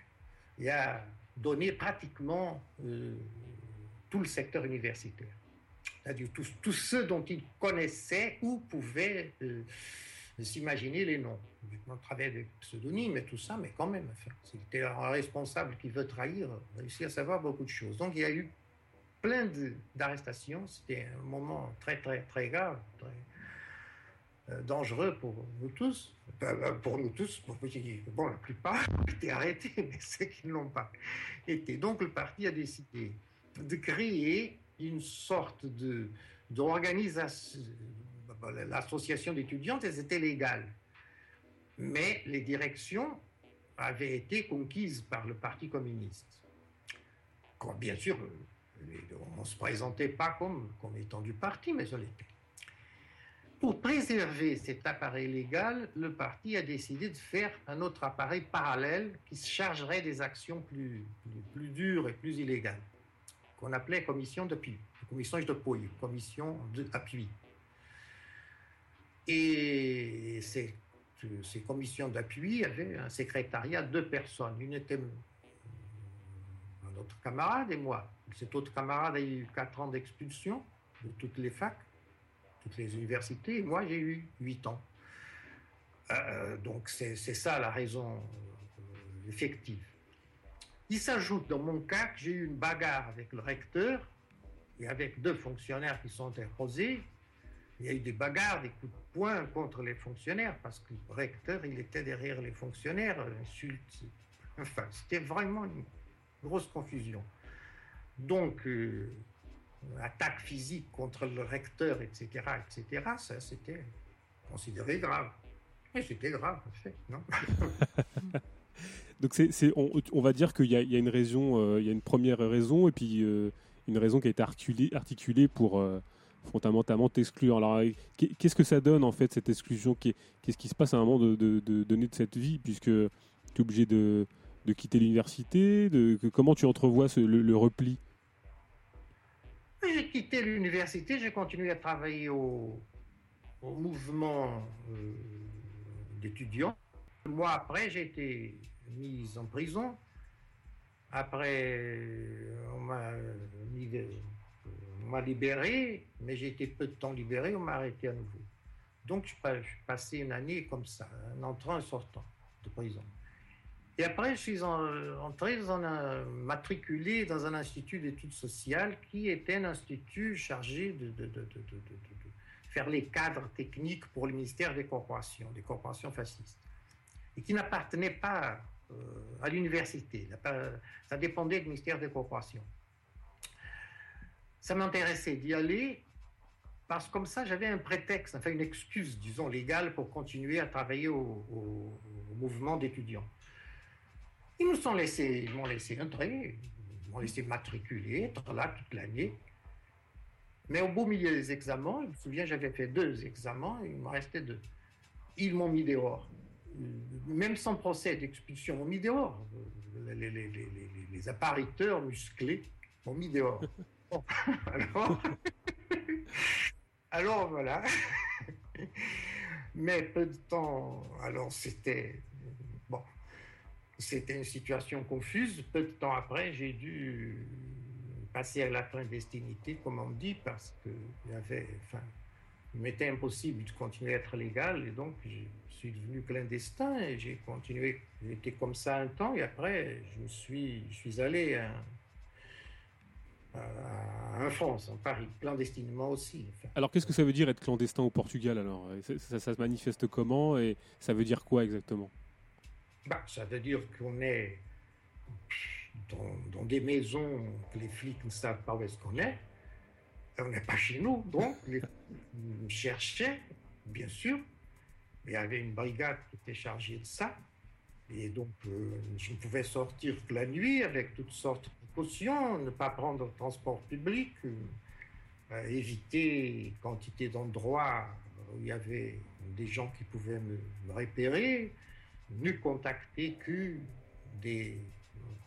et a donné pratiquement tout le secteur universitaire c'est-à-dire tous, ceux dont il connaissait ou pouvait euh, s'imaginer les noms. On travers des pseudonymes et tout ça, mais quand même, enfin, un responsable qui veut trahir, réussir à savoir beaucoup de choses. Donc il y a eu plein d'arrestations, c'était un moment très très très grave. dangereux pour nous tous. pour nous tous, pour, bon, la plupart (laughs) ont été arrêtés, mais ceux qui ne l'ont pas été. Donc le parti a décidé de créer une sorte d'organisation. L'association d'étudiants, c'était légal. Mais les directions avaient été conquises par le Parti communiste. bien sûr, on ne se présentait pas comme, étant du parti, mais on l'était. Pour préserver cet appareil légal, le parti a décidé de faire un autre appareil parallèle qui se chargerait des actions plus, dures et plus illégales, qu'on appelait commission d'appui, commission d'appui, commission d'appui. Et ces, commissions d'appui avaient un secrétariat de deux personnes. Une était un autre camarade et moi. Cet autre camarade a eu quatre ans d'expulsion de toutes les facs toutes les universités. moi, j'ai eu 8 ans. Euh, donc c'est ça la raison euh, effective. Il s'ajoute dans mon cas que j'ai eu une bagarre avec le recteur et avec deux fonctionnaires qui sont interposés. Il y a eu des bagarres, des coups de poing contre les fonctionnaires parce que le recteur, il était derrière les fonctionnaires, insulte. Enfin, c'était vraiment une grosse confusion. Donc, euh, attaque physique contre le recteur, etc., etc., ça c'était considéré grave. Et c'était grave, en fait, non (laughs) Donc on, va dire qu'il y, a une raison, euh, il y a une première raison, et puis euh, une raison qui a été articulée, pour euh, fondamentalement t'exclure. Alors qu'est-ce que ça donne en fait cette exclusion Qu'est-ce qui se passe à un moment de, donner de cette vie, puisque tu es obligé de, quitter l'université de, Comment tu entrevois le repli? J'ai quitté l'université, j'ai continué à travailler au, mouvement euh, d'étudiants. Moi, après, j'ai été mis en prison. Après, on m'a libéré, mais j'ai été peu de temps libéré, on m'a arrêté à nouveau. Donc, je suis passé une année comme ça, en entrant et sortant de prison. Et après, je suis entré dans un, matriculé dans un institut d'études sociales qui était un institut chargé de, faire les cadres techniques pour le ministère des corporations, des corporations fascistes, et qui n'appartenait pas euh, à l'université. Ça dépendait du ministère des corporations. Ça m'intéressait d'y aller parce que comme ça, j'avais un prétexte, enfin une excuse, disons, légale pour continuer à travailler au mouvement d'étudiants. Ils nous sont laissés, ils m'ont laissé entrer, ils m'ont laissé matriculer, être là toute l'année. Mais au beau milieu des examens, je me souviens, j'avais fait deux examens, il m'en restait deux. Ils m'ont mis dehors. Même sans procès d'expulsion, ils m'ont mis dehors. Les, les, les, les, appariteurs musclés m'ont mis dehors. (laughs) (laughs) alors, (laughs) alors voilà. (laughs) Mais peu de temps, alors c'était c'était une situation confuse. Peu de temps après, j'ai dû passer à la clandestinité, comme on dit, parce que il avait, enfin, il m'était impossible de continuer à être légal, et donc je suis devenu clandestin et j'ai continué. J'étais comme ça un temps, et après, je suis, je suis allé en France, en Paris, clandestinement aussi. Alors, qu'est-ce que ça veut dire être clandestin au Portugal alors? Ça, ça se manifeste comment? Et ça veut dire quoi exactement? Bah, ça veut dire qu'on est dans, des maisons que les flics ne savent pas où est-ce qu'on est. On n'est pas chez nous, donc les cherchaient, bien sûr. Mais il y avait une brigade qui était chargée de ça. Et donc, euh, je ne pouvais sortir que la nuit avec toutes sortes de précautions, ne pas prendre le transport public, euh, éviter quantité d'endroits où il y avait des gens qui pouvaient me repérer n'eût contacté que des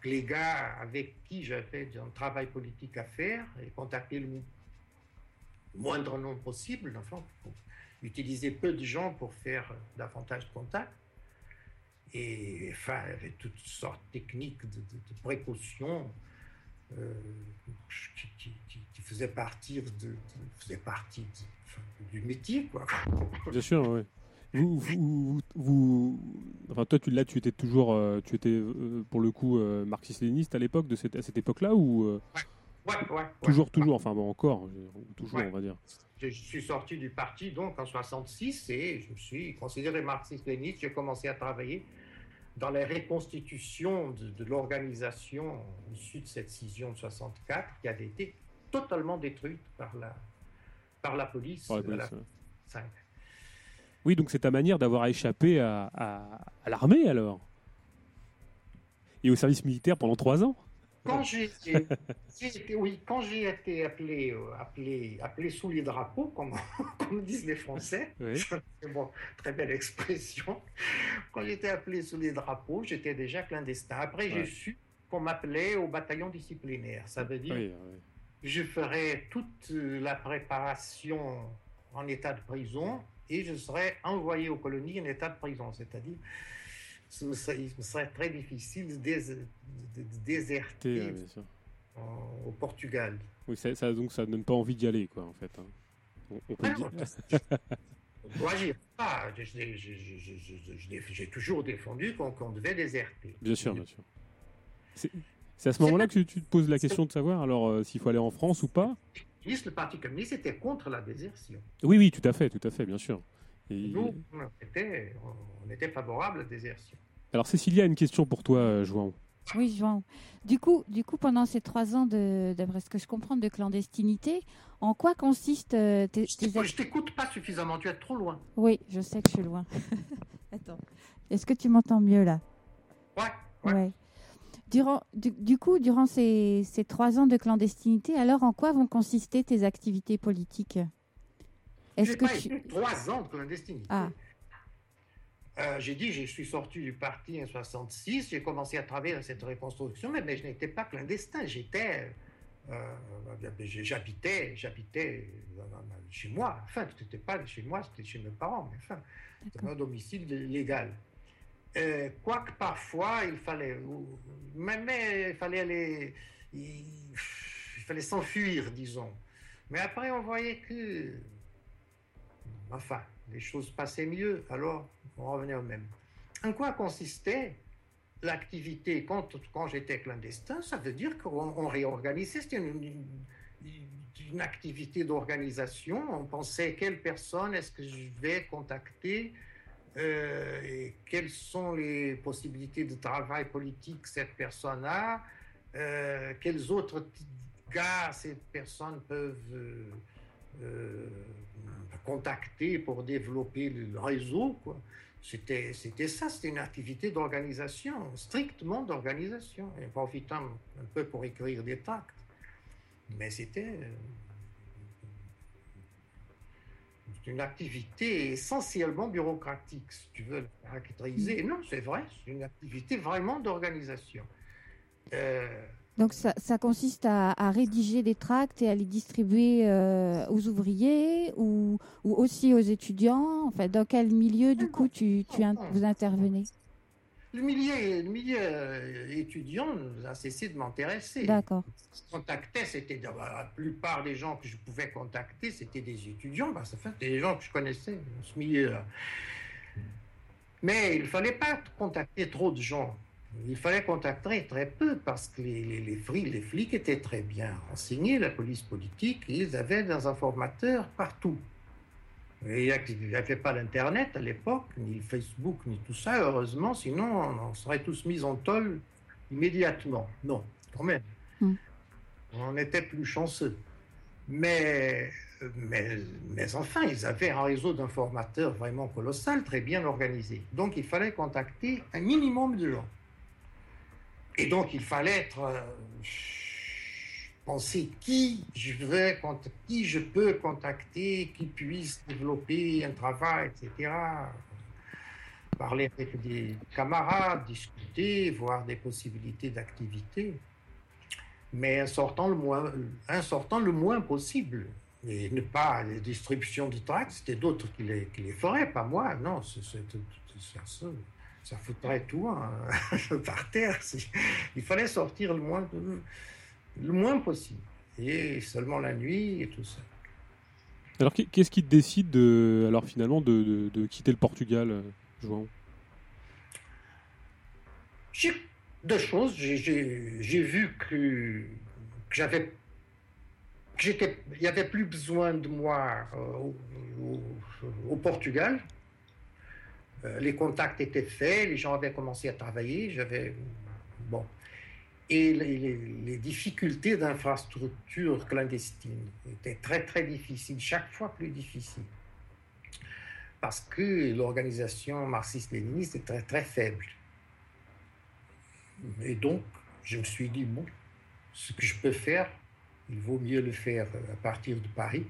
les gars avec qui j'avais un travail politique à faire et contacter le moindre nombre possible, enfin, utiliser peu de gens pour faire davantage de contacts. Et enfin, toutes sortes de techniques de, précaution euh, qui, faisaient partir de, faisaient partie du métier, quoi. Bien sûr, oui. Vous, vous, enfin toi, tu, là, tu étais toujours, euh, tu étais euh, pour le coup marxiste-léniniste à l'époque, de cette, à cette époque-là ou Ouais, ouais, ouais. Toujours, toujours, enfin bon, encore, toujours, Ouais. on va dire. Je suis sorti du parti donc en 66 et je me suis considéré marxiste-léniniste. J'ai commencé à travailler dans la reconstitution de, de l'organisation issue de cette scission de 64 qui avait été totalement détruite par la, par la police. Par la à police, la ouais. Oui, donc c'est ta manière d'avoir échappé à, à- à l'armée alors? Et au service militaire pendant trois ans? Quand (laughs) j'ai j'ai été, oui, quand j'ai été appelé, euh, appelé, appelé sous les drapeaux, comme, (laughs) comme disent les Français, Oui. (laughs) bon, très belle expression. Quand j'étais appelé sous les drapeaux, j'étais déjà clandestin. Après, j'ai Ouais. su qu'on m'appelait au bataillon disciplinaire. Ça veut dire Oui, oui. je ferais toute euh, la préparation en état de prison et je serais envoyé aux colonies en état de prison. C'est-à-dire, il me serait très difficile de, dés- de- de déserter T'es, euh, en- au Portugal. Oui, ça, ça- donc ça donne pas envie d'y aller, quoi, en fait. hein. On, on peut dire. Moi, j'y pas. J'ai toujours défendu qu'on devait déserter. Bien sûr, bien sûr. C'est c'est à ce moment-là que tu, tu te poses la question de savoir alors euh, s'il faut aller en France ou pas? Le Parti communiste était contre la désertion. Oui, oui, tout à fait, tout à fait, bien sûr. Et- Nous, on était, on était favorable à la désertion. Alors Cécilia a une question pour toi, euh, João. Oui, Joan. Du coup, du coup, pendant ces trois ans, de, d'après ce que je comprends, de clandestinité, en quoi consiste euh, tes, Je t'écoute- ac- je t'écoute pas suffisamment, tu es trop loin. Oui, je sais que je suis loin. (laughs) Attends. Est-ce que tu m'entends mieux là? Ouais, ouais. Ouais. Durant, du, du coup, durant ces, ces trois ans de clandestinité, alors en quoi vont consister tes activités politiques? Est-ce J'ai que pas tu... été trois ans de clandestinité. Ah. Euh, j'ai dit, je suis sorti du parti en 66, j'ai commencé à travailler dans cette reconstruction, mais, mais je n'étais pas clandestin, j'étais, euh, j'habitais, j'habitais chez moi. Enfin, c'était pas chez moi, c'était chez mes parents, mais enfin, c'était un domicile légal. Euh, quoique parfois il fallait, mais il fallait aller, il, il fallait s'enfuir, disons. Mais après, on voyait que, enfin, les choses passaient mieux, alors on revenait au même. En quoi consistait l'activité quand, j'étais clandestin? Ça veut dire qu'on on réorganisait, c'était une, activité d'organisation. On pensait quelle personne est-ce que je vais contacter euh, et quelles sont les possibilités de travail politique que cette personne a, euh, quels autres gars ces personnes peuvent euh, contacter pour développer le réseau. C'était, c'était ça, c'était une activité d'organisation, strictement d'organisation, et profitant un peu pour écrire des tracts. Mais c'était euh, c'est une activité essentiellement bureaucratique, si tu veux le caractériser. Non, c'est vrai, c'est une activité vraiment d'organisation. Euh, Donc ça, ça consiste à, à rédiger des tracts et à les distribuer euh, aux ouvriers ou, ou aussi aux étudiants. Enfin, dans quel milieu du coup tu, tu in- vous intervenez? Le milieu, le milieu euh, étudiant n'a cessé de m'intéresser. D'accord. je contactais, c'était la plupart des gens que je pouvais contacter, c'était des étudiants, parce que c'était des gens que je connaissais dans ce milieu-là. Mais il ne fallait pas contacter trop de gens. Il fallait contacter très peu parce que les, les, les flics, les flics étaient très bien renseignés, la police politique, ils avaient des informateurs partout. Et Il n'y avait pas l'Internet à l'époque, ni le Facebook, ni tout ça, heureusement, sinon on serait tous mis en tôle immédiatement. Non, quand même. Hmm. On était plus chanceux. Mais, mais, mais enfin, ils avaient un réseau d'informateurs vraiment colossal, très bien organisé. Donc il fallait contacter un minimum de gens. Et donc il fallait euh, penser qui je vais, qui je peux contacter, qui puisse développer un travail, etc. Parler avec des camarades, discuter, voir des possibilités d'activité mais en sortant le moins, en sortant le moins possible. Et ne pas les distributions de tracts, c'était d'autres qui les, qui feraient, pas moi. Non, c'est- ça, ça foutrait tout hein, (laughs) par terre. Il fallait sortir le moins, de- le moins possible. Et seulement la nuit et tout ça. Alors qu'est- qu'est-ce qui te décide de, alors finalement de, de- de quitter le Portugal, euh, João? J'ai deux choses. J'ai- vu que, que j'avais il n'y avait plus besoin de moi au, Portugal. Les contacts étaient faits, les gens avaient commencé à travailler. J'avais bon et les, difficultés d'infrastructures clandestines étaient très très difficiles, chaque fois plus difficiles, parce que l'organisation marxiste-léniniste est très très faible. Et donc, je me suis dit, bon, ce que je peux faire, il vaut mieux le faire à partir de Paris,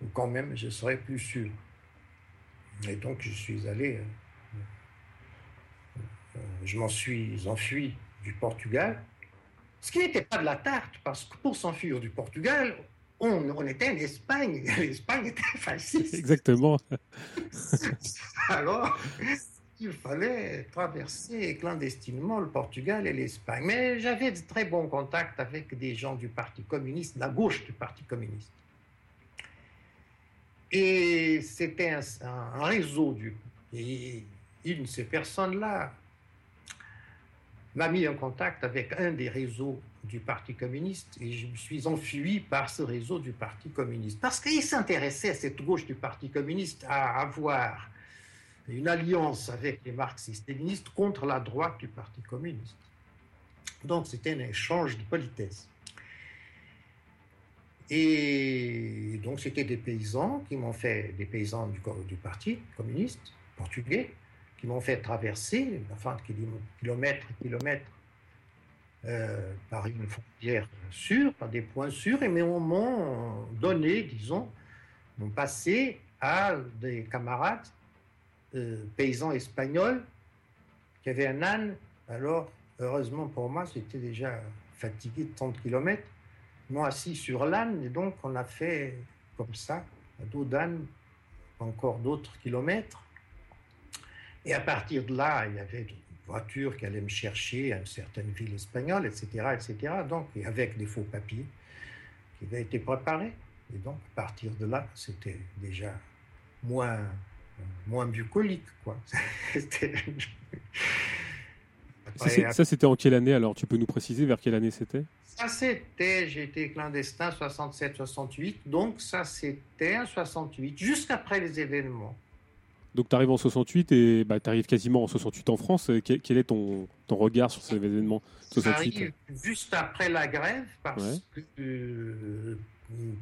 où quand même je serais plus sûr. Et donc, je suis allé, euh, euh, je m'en suis enfui du Portugal, ce qui n'était pas de la tarte, parce que pour s'enfuir du Portugal, on, on, était en Espagne. L'Espagne était fasciste. Exactement. (laughs) Alors, il fallait traverser clandestinement le Portugal et l'Espagne. Mais j'avais de très bons contacts avec des gens du Parti communiste, la gauche du Parti communiste. Et c'était un, réseau du. Et une de ces personnes-là m'a mis en contact avec un des réseaux du Parti communiste et je me suis enfui par ce réseau du Parti communiste. Parce qu'il s'intéressait, cette gauche du Parti communiste, à avoir une alliance avec les marxistes-léninistes contre la droite du Parti communiste. Donc c'était un échange de politesse. Et donc c'était des paysans qui m'ont fait, des paysans du, Parti communiste portugais, qui m'ont fait traverser, enfin, kilomètres et kilomètres euh, par une frontière sûre, par des points sûrs, et mais on m'ont donné, disons, m'ont passé à des camarades euh, paysans espagnols qui avaient un âne. Alors, heureusement pour moi, j'étais déjà fatigué de 30 kilomètres. M'ont assis sur l'âne, et donc on a fait comme ça, à dos d'âne, encore d'autres kilomètres. Et à partir de là, il y avait des voitures qui allaient me chercher à une certaine ville espagnole, etc., etc. Donc, et avec des faux papiers qui avaient été préparés. Et donc, à partir de là, c'était déjà moins, moins bucolique, quoi. (laughs) ça, c'était en quelle année alors? Tu peux nous préciser vers quelle année c'était? Ça, c'était, j'étais clandestin 67-68, donc ça, c'était en 68, jusqu'après les événements. Donc tu arrives en 68 et bah, tu arrives quasiment en 68 en France. Quel, est ton, ton, regard sur ces événements 68 juste après la grève parce que, euh,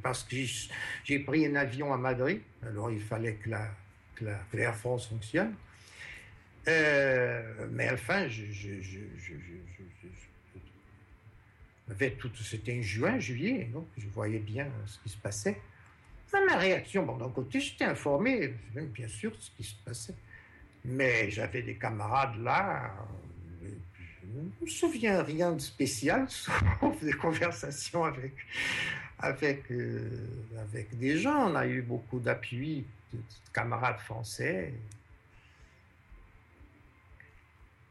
parce que j'ai pris un avion à Madrid. Alors il fallait que la, que la Air France fonctionne. Euh, mais je, je, tout, c'était en juin, juillet, donc je voyais bien ce qui se passait ma réaction, bon, d'un côté, j'étais informé, bien sûr, ce qui se passait. Mais j'avais des camarades là, je ne me souviens rien de spécial, (laughs) sauf des conversations euh, avec des gens. On a eu beaucoup d'appui de, camarades français.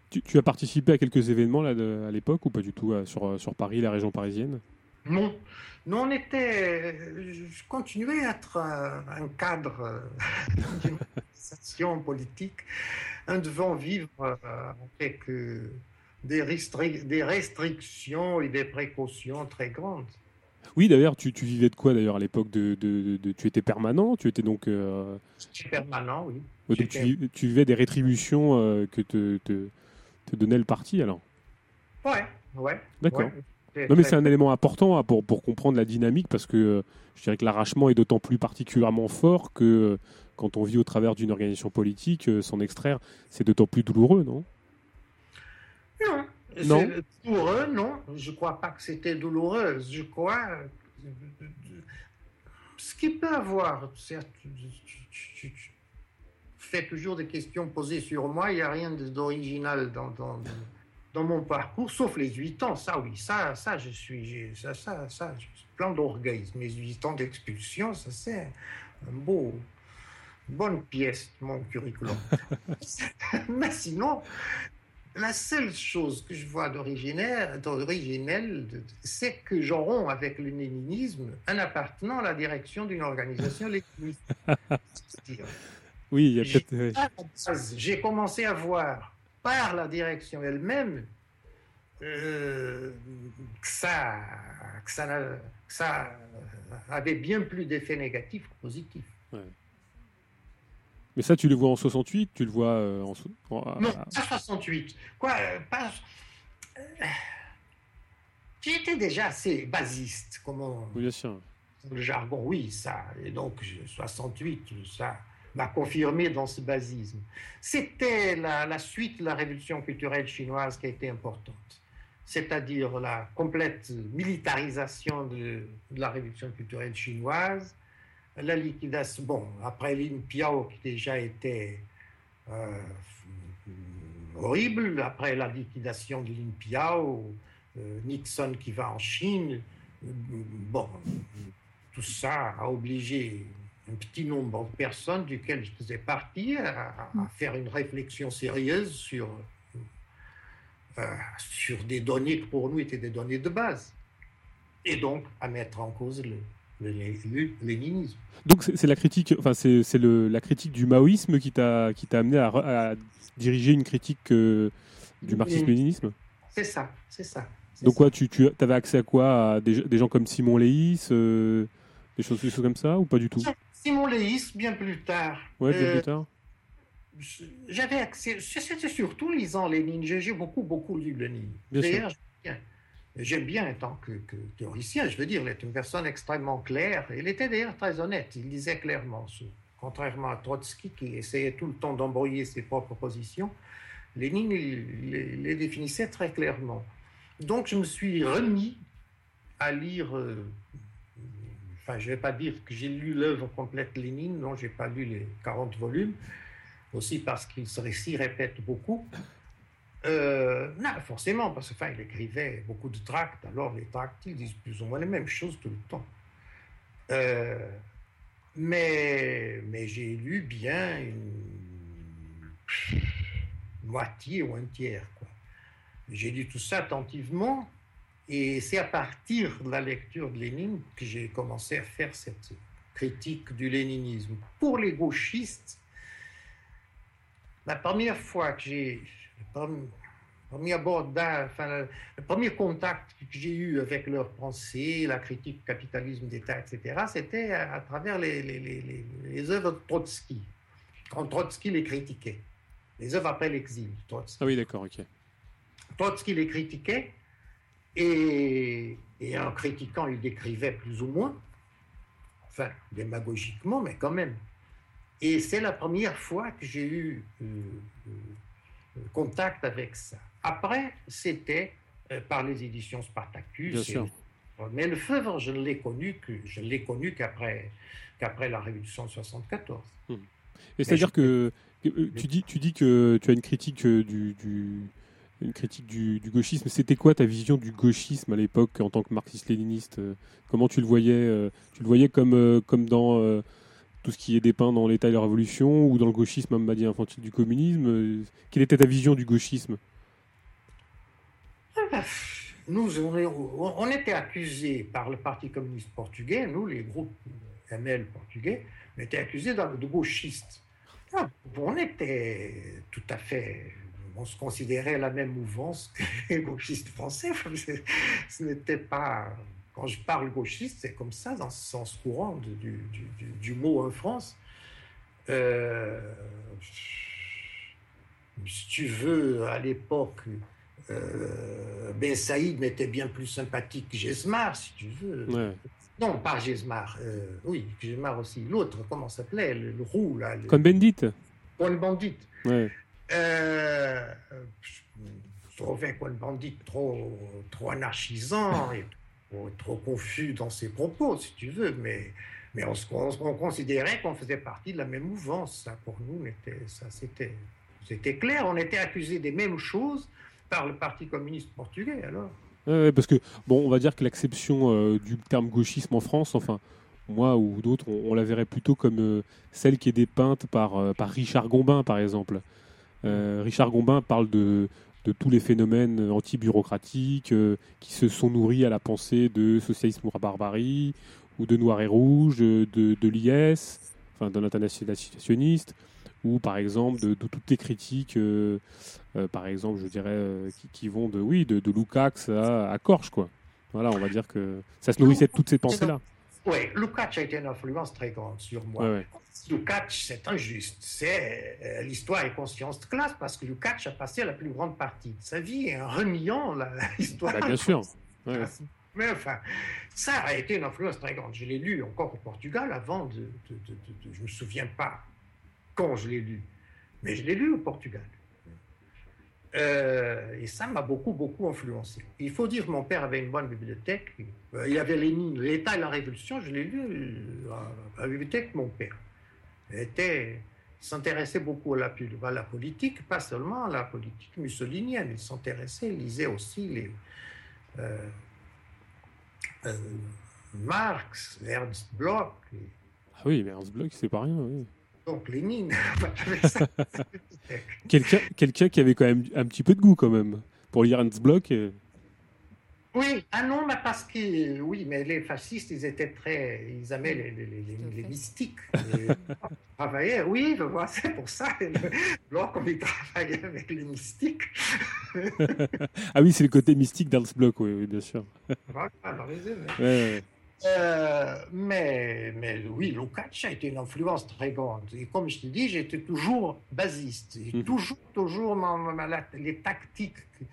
Tu, as participé à quelques événements là, à l'époque ou pas du tout sur, sur Paris, la région parisienne? Non, nous, on était, je continuais à être un, cadre (laughs) d'une organisation politique. Nous devons vivre euh, avec des, des, restrictions et des précautions très grandes. Oui, d'ailleurs, tu, vivais de quoi d'ailleurs à l'époque de, Tu étais permanent Tu étais donc. Euh... permanent, oui. donc tu, vivais des rétributions euh, que te, te, te, donnait le parti alors Ouais, ouais. D'accord. Non, mais c'est un élément important hein, pour, pour comprendre la dynamique parce que euh, je dirais que l'arrachement est d'autant plus particulièrement fort que euh, quand on vit au travers d'une organisation politique, euh, s'en extraire, c'est d'autant plus douloureux, non? Non. Non. Douloureux, non. Je ne crois pas que c'était douloureux. Je crois. Ce qui peut avoir, certes, tu, fais toujours des questions posées sur moi, il n'y a rien d'original dans, dans dans mon parcours, sauf les 8 ans. Ça, oui, ça, ça, je suis, ça, ça, ça, je suis plein d'orgueil. Mes 8 ans d'expulsion, ça, c'est un beau, bonne pièce de mon curriculum. (laughs) Mais sinon, la seule chose que je vois d'originelle, c'est que j'aurai avec le léninisme un appartenant à la direction d'une organisation léniniste. (laughs) oui, il y a peut-être. J'ai commencé à voir par la direction elle-même euh, que ça, que ça, n'a- que ça avait bien plus d'effets négatifs que positifs. Mais ça, tu le vois en 68, tu le vois euh, en, Non, pas 68. Quoi, euh, pas. J'étais déjà assez basiste, comme on- oui, bien sûr. le jargon, oui, ça. Et donc, je- 68, ça m'a confirmé dans ce basisme. C'était la, la suite de la révolution culturelle chinoise qui a été importante. C'est-à-dire la complète militarisation de, la révolution culturelle chinoise, la liquidation, bon, après Lin Piao qui déjà était euh, horrible, après la liquidation de Lin Piao, euh, Nixon qui va en Chine, euh, bon, tout ça a obligé un petit nombre de personnes, duquel je faisais partie, à, à faire une réflexion sérieuse sur, euh, sur des données qui pour nous étaient des données de base. Et donc à mettre en cause le, le, le- léninisme. Donc c'est la critique, enfin c'est c'est le- la critique du maoïsme qui t'a qui t'a amené à, diriger une critique euh, du marxisme-léninisme. C'est ça, c'est ça. Donc ça. quoi, tu, tu avais accès à quoi? À des, des gens comme Simon Leys, euh, des, choses, des choses comme ça ou pas du tout? Simon Leys, bien plus tard. Ouais, bien euh, plus tard. J'avais accès, c'était surtout lisant Lénine. J'ai beaucoup, beaucoup lu Lénine. D'ailleurs, j'aime bien. en tant que, que théoricien. Je veux dire, il est une personne extrêmement claire. Il était d'ailleurs très honnête. Il disait clairement, ce- contrairement à Trotsky qui essayait tout le temps d'embrouiller ses propres positions. Lénine, il, il les définissait très clairement. Donc, je me suis remis à lire. euh, je ne vais pas dire que j'ai lu l'œuvre complète Lénine. Non, je n'ai pas lu les 40 volumes aussi parce qu'il récit répète beaucoup. Euh, non, forcément, parce qu'il enfin, écrivait beaucoup de tracts, alors les tracts, ils disent plus ou moins les mêmes choses tout le temps. Euh, mais mais j'ai lu bien une moitié ou un tiers. J'ai lu tout ça attentivement, et c'est à partir de la lecture de Lénine que j'ai commencé à faire cette critique du léninisme. Pour les gauchistes, la première fois que j'ai, premier, abordage, enfin, le, premier contact que j'ai eu avec leur pensée, la critique du capitalisme d'État, etc., c'était à, à travers les, les, les, les- les œuvres de Trotsky, quand Trotsky les critiquait. Les œuvres après l'exil, Trotsky. Ah oui, d'accord, ok. Trotsky les critiquait et, et en critiquant, il décrivait plus ou moins, enfin démagogiquement, mais quand même. Et c'est la première fois que j'ai eu euh, euh, contact avec ça. Après, c'était euh, par les éditions Spartacus. Bien et- sûr. Mais le Feuvre, je ne l'ai connu que je l'ai connu qu'après qu'après la Révolution de 74. Et c'est-à-dire que, que, tu dis, tu dis que tu as une critique du, du- une critique du, gauchisme. C'était quoi ta vision du gauchisme à l'époque en tant que marxiste-léniniste euh, Comment tu le voyais euh, Tu le voyais comme, euh, comme dans tout ce qui est dépeint dans l'État et la Révolution ou dans le gauchisme, on m'a dit infantile du communisme Quelle était ta vision du gauchisme? Nous, on, est- on était accusés par le Parti communiste portugais, nous, les groupes ML portugais, on était accusés de, de gauchistes. Ah, On était tout à fait. On se considérait la même mouvance que les gauchistes français. Ce n'était pas. Quand je parle gauchiste, c'est comme ça, dans ce sens courant du, du- du- du mot en France. Euh, si tu veux, à l'époque, euh, Ben Saïd m'était bien plus sympathique que Gesmar, si tu veux. Ouais. Non, pas Gesmar. euh, oui, Gesmar aussi. L'autre, comment s'appelait le, le roux, là. Le, Cohn-Bendit Cohn Bandit. Ouais. Euh, je trouvais Cohn Bandit trop, trop anarchisant et trop, confus dans ses propos, si tu veux. Mais, mais on, on, on considérait qu'on faisait partie de la même mouvance. Ça, pour nous, c'était, clair. On était accusés des mêmes choses par le Parti communiste portugais, alors. Parce que, bon, on va dire que l'acception euh, du terme gauchisme en France, enfin, moi ou d'autres, on, la verrait plutôt comme euh, celle qui est dépeinte par, euh, par Richard Gombin, par exemple. Euh, Richard Gombin parle de, de tous les phénomènes anti-bureaucratiques euh, qui se sont nourris à la pensée de socialisme ou barbarie, ou de noir et rouge, de, de, de l'IS, enfin, d'un internationaliste, ou par exemple de, de toutes les critiques, euh, euh, par exemple, je dirais, euh, qui, qui vont de, oui, de, de Lukács à, à Korsch, quoi. Voilà, on va dire que ça se nourrissait de toutes ces pensées-là. Oui, Lukács a été une influence très grande sur moi. Lukács, c'est injuste. C'est euh, l'histoire et conscience de classe parce que Lukács a passé la plus grande partie de sa vie en reniant (laughs) l'histoire. Bah, bien sûr. Mais enfin, ça a été une influence très grande. Je l'ai lu encore au Portugal avant de, de- de- de- de- Je ne me souviens pas quand je l'ai lu, mais je l'ai lu au Portugal. Euh, et ça m'a beaucoup, beaucoup influencé. Il faut dire que mon père avait une bonne bibliothèque. Euh, Il avait l'État et la Révolution. Je l'ai lu euh, à la bibliothèque mon père. Il s'intéressait beaucoup à la, politique, pas seulement à la politique mussolinienne. Il s'intéressait, il lisait aussi les, Marx, Ernst Bloch, Ah oui, mais Ernst Bloch, c'est pas rien. oui. Donc Lénine. (laughs) Quelqu'un qui avait quand même un petit peu de goût, quand même, pour lire Ernst Bloch. euh, oui, ah non, mais parce que oui, mais les fascistes, ils étaient très, ils aimaient les, les, les- mystiques. (laughs) Travaillaient, oui, (laughs) c'est pour ça. Bloch, comme il travaillait avec les mystiques, Ah oui, c'est le côté mystique d'Ernst Bloch, oui, oui, bien sûr. voilà, dans les années. Ouais, ouais. Euh, mais, mais oui, Lukács a été une influence très grande. Et comme je te dis, j'étais toujours basiste. Et Mhm. toujours, toujours, ma- ma- ma- la- les tactiques. que-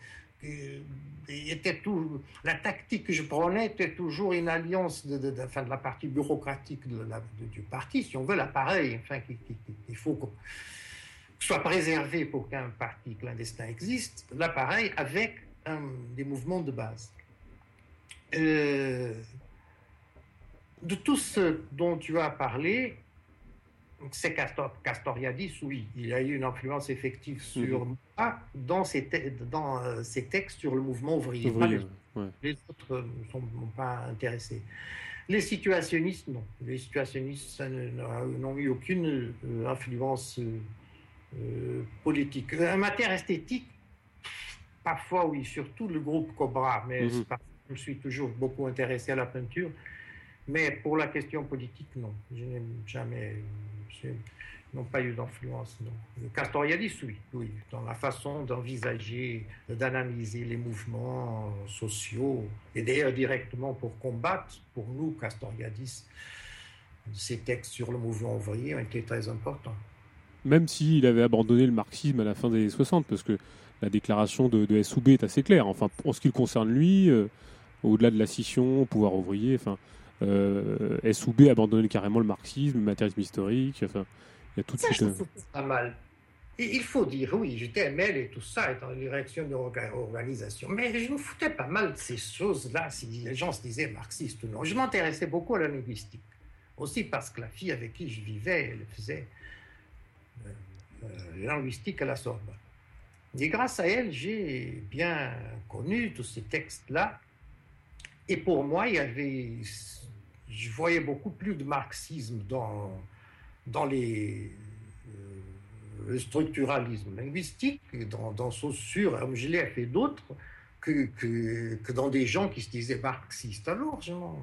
que- étaient tout, la tactique que je prenais était toujours une alliance de, de, de- enfin, de la partie bureaucratique de la- du parti, si on veut, l'appareil. Enfin, qui- qui- qui- il faut qu'on soit préservé pour qu'un parti clandestin existe, l'appareil avec un- des mouvements de base. Euh, de tout ce dont tu as parlé, c'est Castor, Castoriadis, oui, il a eu une influence effective sur moi dans ses, te- dans euh, ses textes sur le mouvement ouvrier. Ouvrier, les, ouais. les autres euh, ne sont pas intéressés. Les situationnistes, non. Les situationnistes n'ont eu aucune euh, influence euh, politique. En matière esthétique, parfois oui, surtout le groupe Cobra, mais Mhm. je me suis toujours beaucoup intéressé à la peinture. Mais pour la question politique, non. Je n'ai jamais. n'ont pas eu d'influence, non. Castoriadis, oui, oui, dans la façon d'envisager, d'analyser les mouvements sociaux, et d'ailleurs directement pour combattre, pour nous, Castoriadis, ces textes sur le mouvement ouvrier ont été très importants. Même s'il avait abandonné le marxisme à la fin des années 60, parce que la déclaration de, de SOB est assez claire. Enfin, en ce qui le concerne lui, euh, au-delà de la scission, pouvoir ouvrier, enfin, euh, SOB a abandonné carrément le marxisme, le matérialisme historique. Enfin, il y a tout de Ça, suite. je euh, trouve pas mal. Et il faut dire, oui, j'étais ML et tout ça, et dans les réactions d'organisation. Mais je me foutais pas mal de ces choses-là, si les gens se disaient marxistes ou non. Je m'intéressais beaucoup à la linguistique. Aussi parce que la fille avec qui je vivais, elle faisait euh, euh, linguistique à la Sorbonne. Et grâce à elle, j'ai bien connu tous ces textes-là. Et pour moi, il y avait, je voyais beaucoup plus de marxisme dans, dans les, euh, le structuralisme linguistique, dans, dans Saussure, Hermgilef et d'autres, que, que, que dans des gens qui se disaient marxistes. Alors, je ne me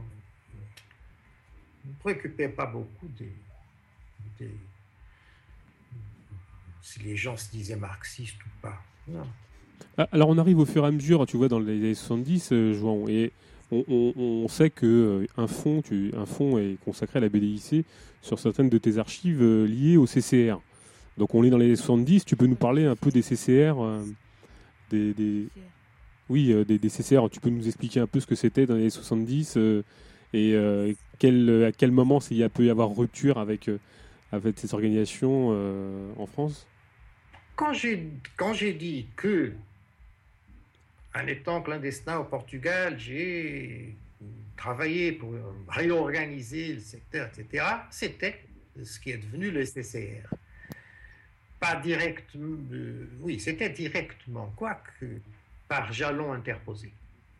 préoccupais pas beaucoup des, si les gens se disaient marxistes ou pas. Ah, Alors on arrive au fur et à mesure, tu vois, dans les années 70, euh, et on, sait que euh, un fonds, est consacré à la BDIC sur certaines de tes archives euh, liées au CCR. Donc on est dans les années 70, tu peux nous parler un peu des CCR, euh, des, oui, des, CCR. Tu peux nous expliquer un peu ce que c'était dans les années 70 euh, et à quel moment il peut y avoir rupture avec, avec ces organisations en France? Quand j'ai dit que, en étant clandestin au Portugal, j'ai travaillé pour réorganiser le secteur, etc., c'était ce qui est devenu le CCR. Pas direct, euh, oui, c'était directement, quoique par jalon interposé.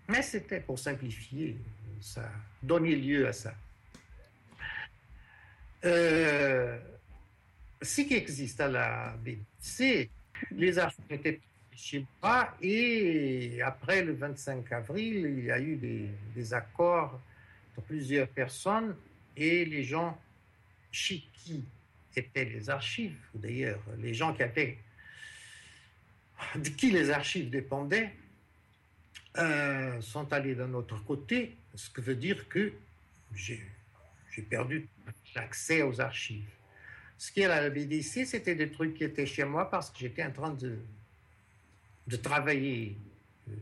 Mais c'était pour simplifier, ça donnait lieu à ça. Euh, ce qui existe à la BBC, les archives étaient chez moi et après le 25 avril, il y a eu des, accords de plusieurs personnes et les gens chez qui étaient les archives, ou d'ailleurs les gens qui étaient, de qui les archives dépendaient, euh, sont allés d'un autre côté, ce qui veut dire que j'ai perdu l'accès aux archives. Ce qui est à la BDC, c'était des trucs qui étaient chez moi parce que j'étais en train de, de travailler euh,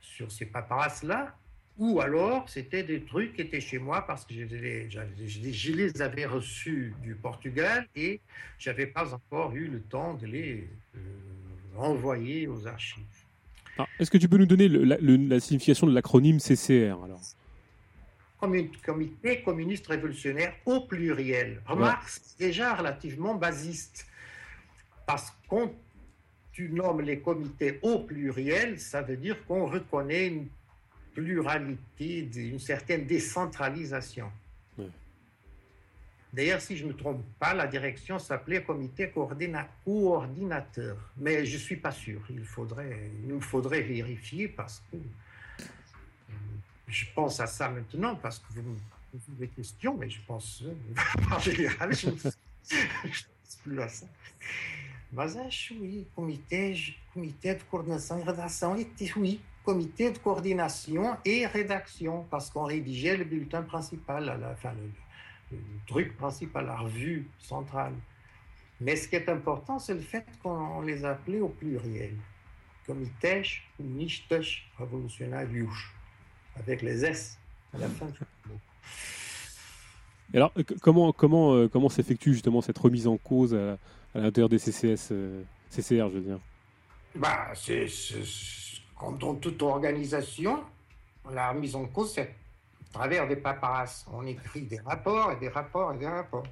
sur ces paperasses-là, ou alors c'était des trucs qui étaient chez moi parce que je les, je les avais reçus du Portugal et j'avais pas encore eu le temps de les euh, envoyer aux archives. Est-ce que tu peux nous donner la signification de l'acronyme CCR alors? Comité communiste révolutionnaire au pluriel. Remarque, c'est déjà relativement basiste. Parce qu'on tu nommes les comités au pluriel, ça veut dire qu'on reconnaît une pluralité, une certaine décentralisation. D'ailleurs, si je ne me trompe pas, la direction s'appelait comité coordinateur. Mais je ne suis pas sûr. Il, faudrait, il nous faudrait vérifier parce que je pense à ça maintenant parce que vous me posez des questions, mais je pense, (laughs) en général, je ne pense plus à ça. Mas acho, oui, comité, comité de coordination et rédaction, oui, comité de coordination et rédaction, parce qu'on rédigeait le bulletin principal, à la, fin, le, truc principal, la revue centrale. Mais ce qui est important, c'est le fait qu'on les appelait au pluriel. Comité communiste révolutionnaire avec les S à la fin alors, comment, comment, euh, comment s'effectue justement cette remise en cause l'intérieur des CCS, euh, CCR, je veux dire bah, c'est, Comme dans toute organisation, la remise en cause, à travers des paperasses. On écrit des rapports et des rapports et des rapports.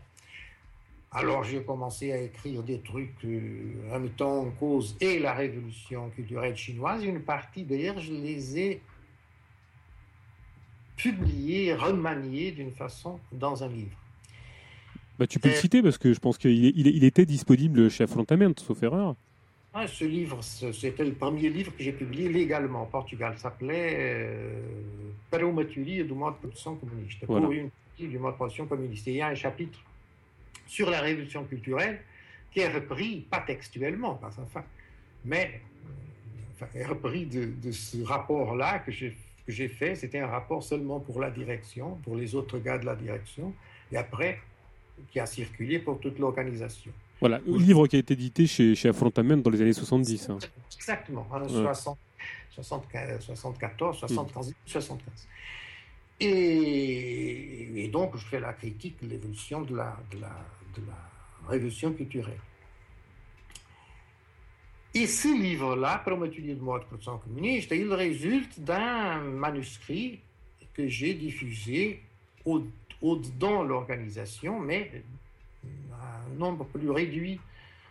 Alors j'ai commencé à écrire des trucs euh, en mettant en cause et la révolution culturelle chinoise. Une partie d'ailleurs, je les ai publié, remanié d'une façon dans un livre. Bah, tu peux le citer parce que je pense qu'il il, était disponible chez Affrontament, sauf erreur. Ah, ce livre, c'était le premier livre que j'ai publié légalement au Portugal. Ça s'appelait euh, Paromaturi du mode de production communiste. Pour une du mode de production communiste. il y a un chapitre sur la révolution culturelle qui est repris, pas textuellement, enfin, mais enfin, est repris de, de ce rapport-là que j'ai que j'ai fait, c'était un rapport seulement pour la direction, pour les autres gars de la direction, et après, qui a circulé pour toute l'organisation. Voilà, le livre qui a été édité chez, chez Affrontament dans les années 70. Hein. Exactement, en 74, 75, 75. Et, et, donc, je fais la critique de l'évolution de la, de, la, de la révolution culturelle. Et ce livre-là, Prometulio de mort de production communiste, il résulte d'un manuscrit que j'ai diffusé au, dans l'organisation, mais un nombre plus réduit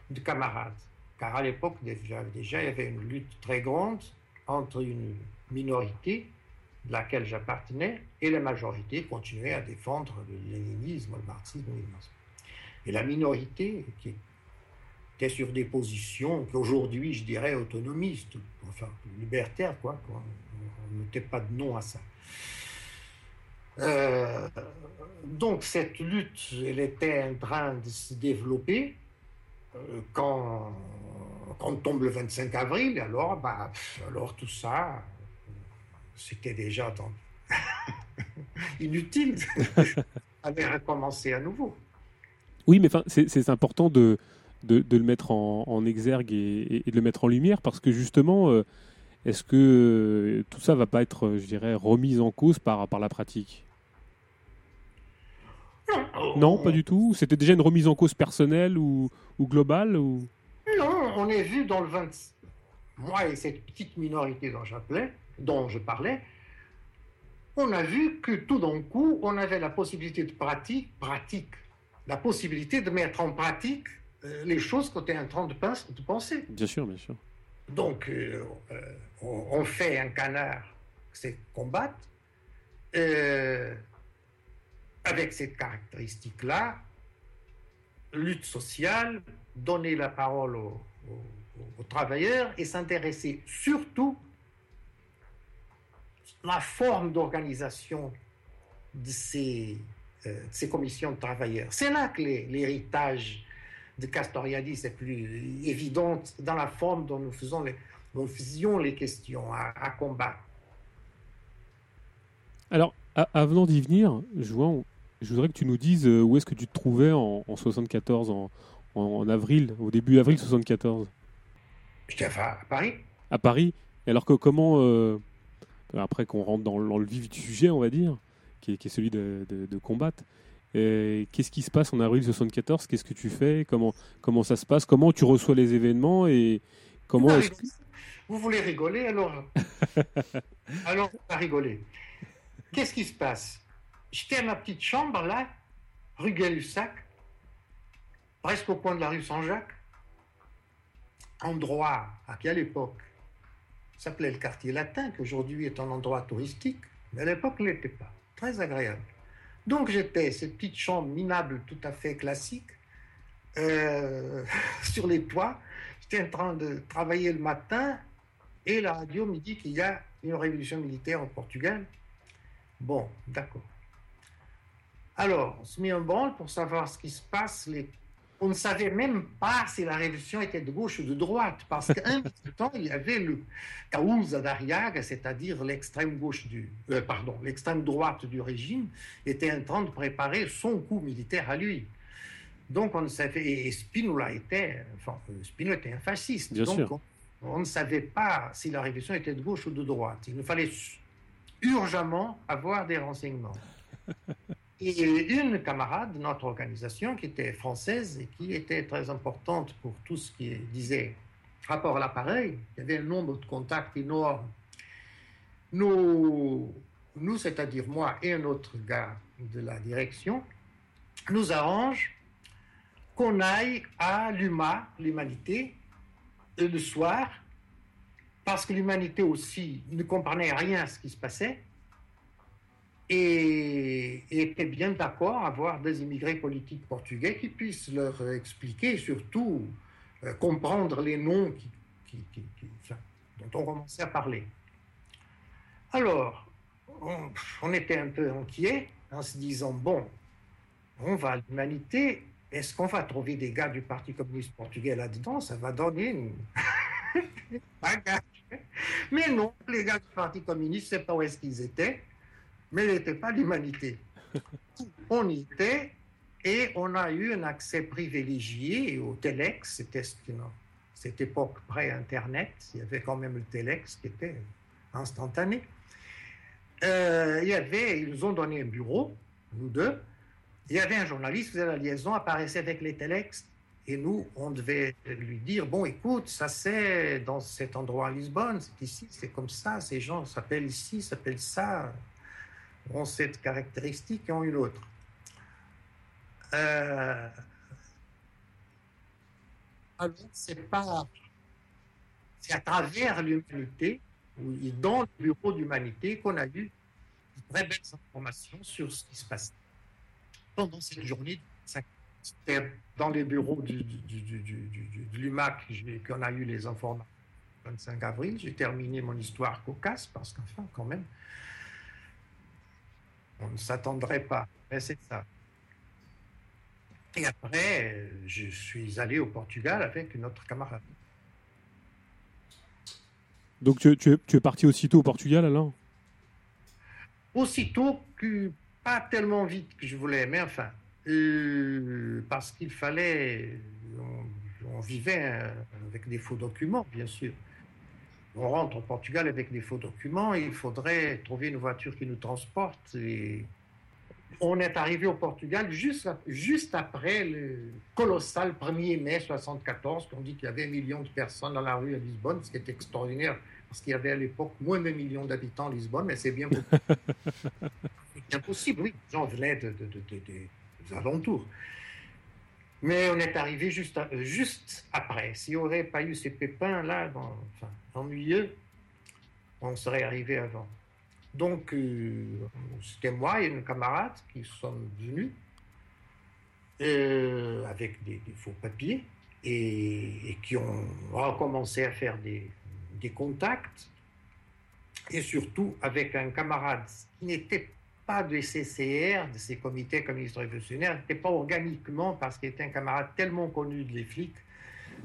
de camarades. Car à l'époque, déjà, déjà, il y avait une lutte très grande entre une minorité de laquelle j'appartenais et la majorité continuait à défendre le léninisme, le marxisme. Et la minorité, qui était sur des positions qu'aujourd'hui je dirais autonomistes, enfin libertaires, quoi. On ne mettait pas de nom à ça. Euh, donc cette lutte, elle était en train de se développer euh, quand, quand tombe le 25 avril, alors, bah, alors tout ça, c'était déjà (laughs) inutile. (laughs) avait recommencé à nouveau. Oui, mais c'est important de, de, le mettre en, exergue et, de le mettre en lumière parce que justement, euh, est-ce que euh, tout ça va pas être, je dirais, remis en cause par, par la pratique? Non, pas du tout. C'était déjà une remise en cause personnelle ou, ou globale ou... Non, on est vu dans le 20... Moi et cette petite minorité dont dont je parlais, on a vu que tout d'un coup, on avait la possibilité de pratique, pratique, la possibilité de mettre en pratique euh, les choses qu'on est en train de, penser. Bien sûr, bien sûr. Donc, euh, euh, on, fait un canard, c'est combattre. Avec cette caractéristique-là, lutte sociale, donner la parole aux, travailleurs et s'intéresser surtout à la forme d'organisation de ces euh, commissions de travailleurs. C'est là que l'héritage de Castoriadis est plus évident dans la forme dont nous, faisions les questions à, combattre. Alors, avant d'y venir, je, je voudrais que tu nous dises euh, où est-ce que tu te trouvais en, 74, en, en, avril, au début avril 74. J'étais à Paris. À Paris. Alors que comment, euh, après qu'on rentre dans, le vif du sujet, on va dire, qui est, celui de, combattre, qu'est-ce qui se passe en avril 74 Qu'est-ce que tu fais? Comment, comment ça se passe? Comment tu reçois les événements? Et comment Vous voulez rigoler alors? (laughs) Alors, on va rigoler. Qu'est-ce qui se passe? J'étais à ma petite chambre là, rue Gay-Lussac, presque au coin de la rue Saint-Jacques, endroit à quelle époque s'appelait le quartier latin, qui aujourd'hui est un endroit touristique, mais à l'époque ne l'était pas. Très agréable. Donc j'étais, cette petite chambre minable tout à fait classique, euh, (laughs) sur les toits. J'étais en train de travailler le matin et la radio me dit qu'il y a une révolution militaire au Portugal. Bon, d'accord. Alors, on se met en branle pour savoir ce qui se passe, les on ne savait même pas si la révolution était de gauche ou de droite, parce qu'un (laughs) temps, il y avait le Causa d'Ariaga, c'est-à-dire l'extrême gauche du, euh, pardon, l'extrême droite du régime, était en train de préparer son coup militaire à lui. Donc on ne savait, et Spinola était, enfin, Spinola était un fasciste. donc on, ne savait pas si la révolution était de gauche ou de droite. Il nous fallait urgemment avoir des renseignements. (laughs) Et une camarade de notre organisation qui était française et qui était très importante pour tout ce qui disait rapport à l'appareil, il y avait un nombre de contacts énorme. Nous, nous c'est-à-dire moi et un autre gars de la direction, nous arrange qu'on aille à l'UMA, l'humanité, le soir, parce que l'humanité aussi ne comprenait rien à ce qui se passait et, était bien d'accord à avoir des immigrés politiques portugais qui puissent leur expliquer, surtout euh, comprendre les noms dont on commençait à parler. Alors, on, était un peu inquiet en se disant, bon, on va à l'humanité, est-ce qu'on va trouver des gars du Parti communiste portugais là-dedans? Ça va donner une... (laughs) Mais non, les gars du Parti communiste, je ne sais pas où est-ce qu'ils étaient mais il n'était pas l'humanité. (laughs) on y était et on a eu un accès privilégié au Telex, c'était cette époque pré-Internet, il y avait quand même le Telex qui était instantané. Euh, il y avait, ils nous ont donné un bureau, nous deux, il y avait un journaliste qui faisait la liaison, apparaissait avec les Telex, et nous, on devait lui dire, bon, écoute, ça c'est dans cet endroit à Lisbonne, c'est ici, c'est comme ça, ces gens s'appellent ici, s'appellent ça ont cette caractéristique et ont une autre. Euh, c'est pas, c'est à travers l'humanité, dans le bureau d'humanité, qu'on a eu de très belles informations sur ce qui se passe. Pendant cette journée, c'était dans les bureaux du, du, de l'UMAC qu'on a eu les informations. 25 avril, j'ai terminé mon histoire cocasse, parce qu'enfin, quand même, on ne s'attendrait pas. Mais c'est ça. Et après, je suis allé au Portugal avec une autre camarade. Donc tu, es, parti aussitôt au Portugal alors? Aussitôt que pas tellement vite que je voulais, mais enfin, euh, parce qu'il fallait, on, vivait euh, avec des faux documents, bien sûr on rentre au Portugal avec des faux documents, il faudrait trouver une voiture qui nous transporte. Et on est arrivé au Portugal juste, juste après le colossal 1er mai 74, qu'on dit qu'il y avait un million de personnes dans la rue à Lisbonne, ce qui est extraordinaire, parce qu'il y avait à l'époque moins d'un million d'habitants à Lisbonne, mais c'est bien, bien (laughs) possible, oui, les gens venaient de, des alentours. Mais on est arrivé juste, juste après. S'il n'y aurait pas eu ces pépins-là, enfin, ennuyeux, on serait arrivé avant. Donc, euh, c'était moi et une camarade qui sommes venus euh, avec des, faux papiers et, qui ont recommencé à faire des, contacts et surtout avec un camarade qui n'était pas de CCR, de ces comités communistes révolutionnaires, n'était pas organiquement, parce qu'il était un camarade tellement connu des flics,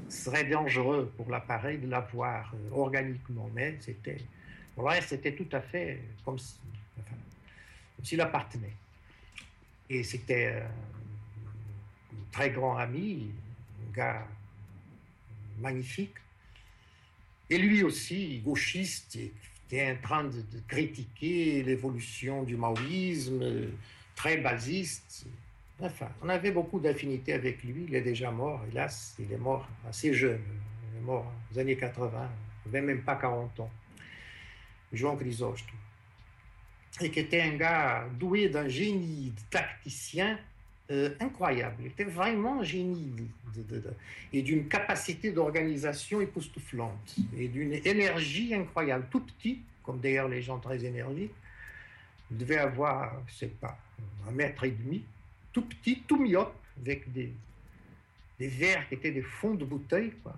serait dangereux pour l'appareil de l'avoir euh, organiquement. Mais c'était, ouais, c'était tout à fait comme si, s'il appartenait. Et c'était euh, un très grand ami, un gars magnifique. Et lui aussi, gauchiste, il était en train de, de critiquer l'évolution du maoïsme, très basiste. Enfin, on avait beaucoup d'affinités avec lui. Il est déjà mort, hélas, il est mort assez jeune. Il est mort aux années 80, il n'avait même pas 40 ans. Jean Chrysostome. Et qui était un gars doué d'un génie tacticien euh, incroyable. Il était vraiment un génie de, de, de, et d'une capacité d'organisation époustouflante et d'une énergie incroyable. Tout petit, comme d'ailleurs les gens très énergiques, il devait avoir, je sais pas, un mètre et demi, tout petit, tout myope, avec des, verres qui étaient des fonds de bouteille, quoi,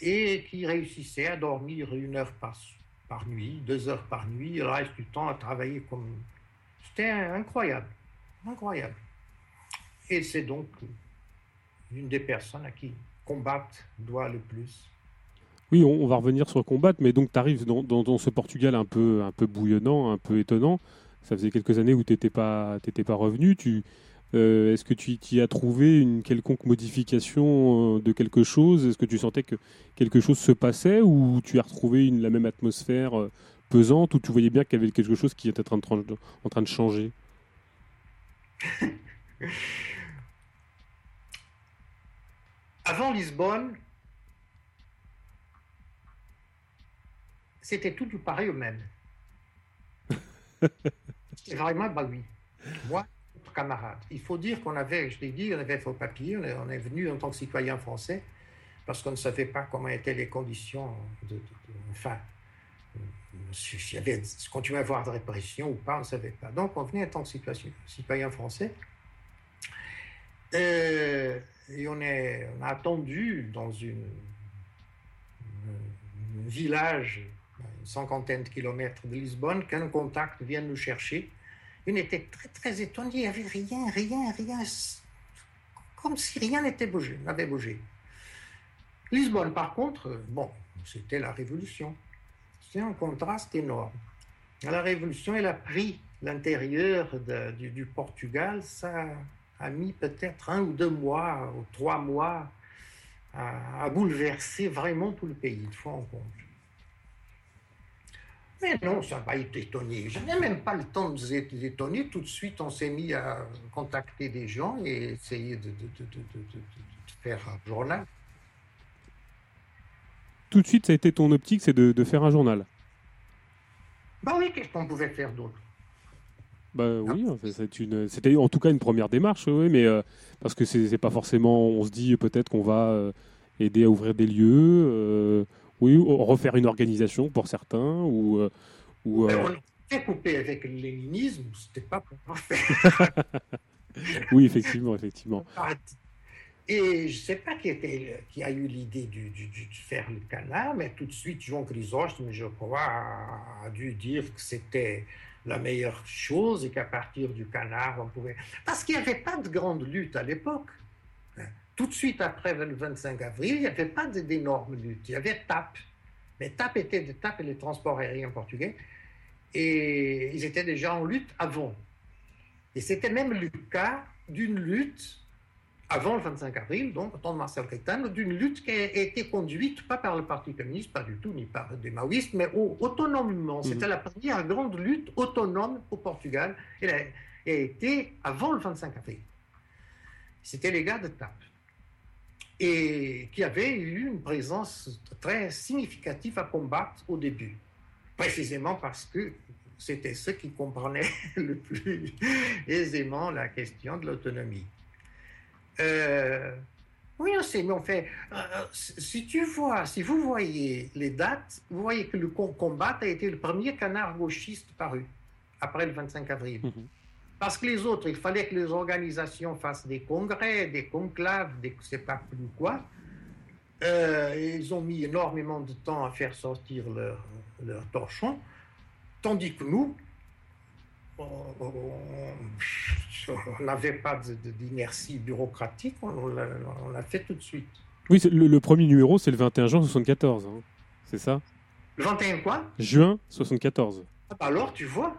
et qui réussissait à dormir une heure par, nuit, deux heures par nuit, le reste du temps à travailler comme. C'était incroyable, incroyable. Et c'est donc une des personnes à qui combattre doit le plus. Oui, on, va revenir sur combattre, mais donc tu arrives dans, dans, dans, ce Portugal un peu, un peu bouillonnant, un peu étonnant. Ça faisait quelques années où tu n'étais pas, pas revenu. Tu, euh, Est-ce que tu y as trouvé une quelconque modification euh, de quelque chose? Est-ce que tu sentais que quelque chose se passait ou tu as retrouvé une, la même atmosphère euh, pesante ou tu voyais bien qu'il y avait quelque chose qui était en train de, en train de changer? (laughs) Avant Lisbonne, c'était tout pareil au même. (laughs) C'est vraiment, bah oui. Moi, camarade. Il faut dire qu'on avait, je l'ai dit, on avait faux papier, on est venu en tant que citoyen français, parce qu'on ne savait pas comment étaient les conditions enfin, s'il y avait, continuait à avoir de répression ou pas, on ne savait pas. Donc, on venait en tant que citoyen, français. Euh, et on, est, a attendu dans un village, cinquantaine de kilomètres de Lisbonne, qu'un contact vienne nous chercher. On était très, très étonnés. Il n'y avait rien, rien, rien. Comme si rien n'était bougé, n'avait bougé. Lisbonne, par contre, bon, c'était la révolution. C'est un contraste énorme. La révolution, elle a pris l'intérieur du, Portugal. Ça a mis peut-être un ou deux mois, ou trois mois, à, à bouleverser vraiment tout le pays, de fois en compte. Mais non, ça va être étonné. Je n'ai même pas le temps de vous étonner. Tout de suite, on s'est mis à contacter des gens et essayer de, de, de, de, faire un journal. Tout de suite, ça a été ton optique, c'est de, faire un journal Bah oui, qu'est-ce qu'on pouvait faire d'autre? Bah oui, c'était en tout cas une première démarche, oui, mais euh, parce que c'est pas forcément, on se dit peut-être qu'on va euh, aider à ouvrir des lieux, euh, oui, refaire une organisation pour certains, ou. euh, ou Mais on coupé avec le léninisme, c'était pas pour faire. (laughs) oui, effectivement, effectivement. (laughs) Et je ne sais pas qui, était, qui a eu l'idée de, de, de, faire le canard, mais tout de suite, Jean Chrysostome, je crois, a dû dire que c'était la meilleure chose et qu'à partir du canard, on pouvait... Parce qu'il n'y avait pas de grande lutte à l'époque. Tout de suite après le 25 avril, il n'y avait pas d'énormes luttes. Il y avait TAP. Mais TAP était de TAP et les transports aériens portugais. Et ils étaient déjà en lutte avant. Et c'était même le cas d'une lutte avant le 25 avril, donc au temps de Marcel Caetano, d'une lutte qui a été conduite pas par le Parti communiste, pas du tout, ni par des maoïstes, mais au, autonomement. Mmh. C'était la première grande lutte autonome au Portugal. Elle a, elle a été avant le 25 avril. C'était les gars de TAP. Et qui avaient eu une présence très significative à combattre au début. Précisément parce que c'était ceux qui comprenaient (laughs) le plus aisément la question de l'autonomie. Euh, oui, on sait, mais on fait. Euh, si tu vois, si vous voyez les dates, vous voyez que le combat a été le premier canard gauchiste paru après le 25 avril. -hmm. Parce que les autres, il fallait que les organisations fassent des congrès, des conclaves, des je sais pas plus quoi. Euh, ils ont mis énormément de temps à faire sortir leur, leur torchon, tandis que nous, on n'avait pas d'inertie bureaucratique, on l'a fait tout de suite. Oui, le, premier numéro, c'est le 21 juin 74, hein. c'est ça? Le 21 quoi? Juin 74. Ah, bah alors, tu vois,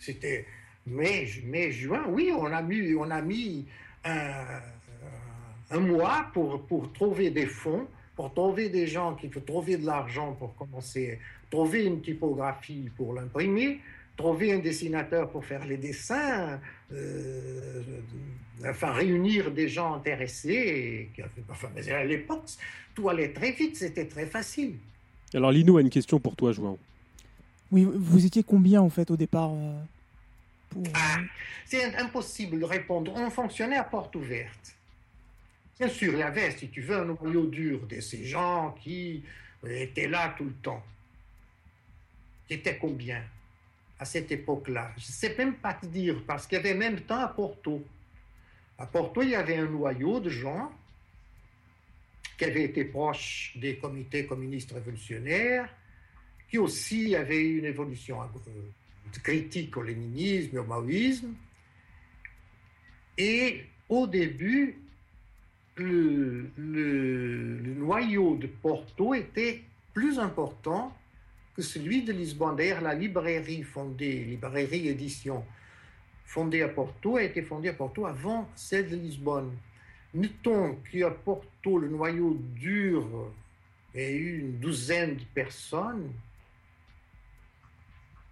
c'était mai, mai, juin, oui, on a mis, on a mis un, un mois pour, pour trouver des fonds, pour trouver des gens qui peuvent trouver de l'argent pour commencer, trouver une typographie pour l'imprimer, trouver un dessinateur pour faire les dessins, euh, enfin réunir des gens intéressés. enfin, mais à l'époque, tout allait très vite, c'était très facile. Alors Lino a une question pour toi, João. Oui, vous étiez combien en fait au départ euh, ah, C'est impossible de répondre. On fonctionnait à porte ouverte. Bien sûr, il y avait, si tu veux, un noyau dur de ces gens qui étaient là tout le temps. Qui étaient combien à cette époque-là? Je ne sais même pas te dire, parce qu'il y avait même temps à Porto. À Porto, il y avait un noyau de gens qui avaient été proches des comités communistes révolutionnaires, qui aussi avaient eu une évolution euh, critique au léninisme et au maoïsme. Et au début, le, noyau de Porto était plus important que celui de Lisbonne. D'ailleurs, la librairie fondée, librairie édition, fondée à Porto, a été fondée à Porto avant celle de Lisbonne. Notons qu'à Porto, le noyau dur eu une douzaine de personnes.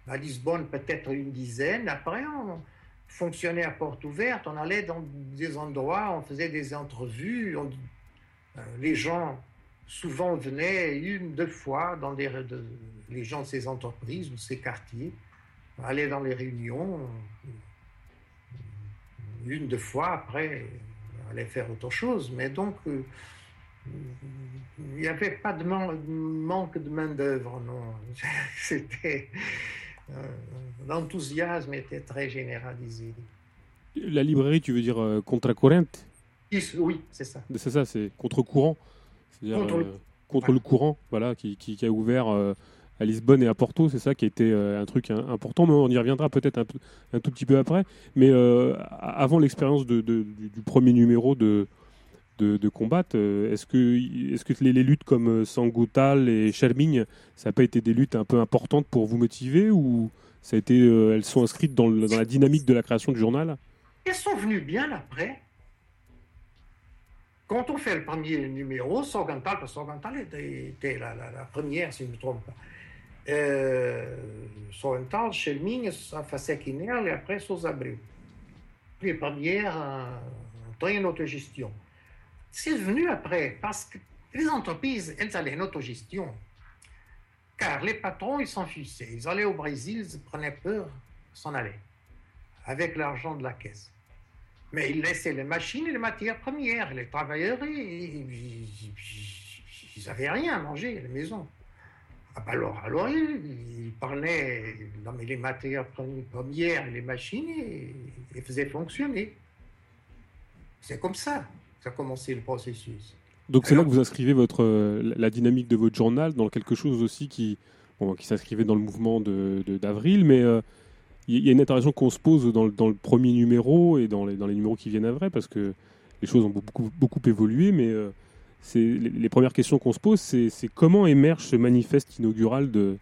À Lisbonne, peut-être une dizaine. Après, on fonctionnait à porte ouverte. On allait dans des endroits, on faisait des entrevues. Euh, les gens souvent venaient une, deux fois dans les gens de ces entreprises ou ces quartiers, allaient dans les réunions, une, deux fois, après, allaient faire autre chose. Mais donc, euh, il n'y avait pas de manque de main-d'œuvre, non. (laughs) C'était. Euh, l'enthousiasme était très généralisé. La librairie, tu veux dire euh, contre-courant Oui, c'est ça. C'est ça, c'est contre-courant. Contre, le... contre le courant, voilà, qui, qui, a ouvert à Lisbonne et à Porto, c'est ça qui a été euh, un truc important, mais on y reviendra peut-être un, un, tout petit peu après. Mais euh, avant l'expérience de, du, premier numéro de, de, combat, euh, est-ce que, est que les, luttes comme Sangutal et Charmigne, ça n'a pas été des luttes un peu importantes pour vous motiver ou ça a été, elles sont inscrites dans, la dynamique de la création du journal? Elles sont venues bien après. Quand on fait le premier numéro, Sorgantal, parce que Sorgantal était, la, première, si je ne me trompe pas, euh, Sorrental, Schelming, Fasequinel et après Sousa Abreu. Les premières en, en autogestion. C'est venu après parce que les entreprises, elles allaient en autogestion. Car les patrons, ils s'enfuissaient. Ils allaient au Brésil, ils prenaient peur, s'en allaient. Avec l'argent de la caisse. Mais ils laissaient les machines et les matières premières. Les travailleurs, ils n'avaient rien à manger à la maison. Ah bah alors, alors il, parlait dans les matières premières, les machines, et, et faisait fonctionner. C'est comme ça ça a commencé le processus. Donc c'est là que vous inscrivez votre, euh, la dynamique de votre journal dans quelque chose aussi qui, bon, qui s'inscrivait dans le mouvement d'avril, de, mais euh, il y a une interrogation qu'on se pose dans, dans, le premier numéro et dans les, dans les numéros qui viennent après, parce que les choses ont beaucoup, beaucoup évolué, mais euh, les, premières questions qu'on se pose, c'est comment émerge ce manifeste inaugural de,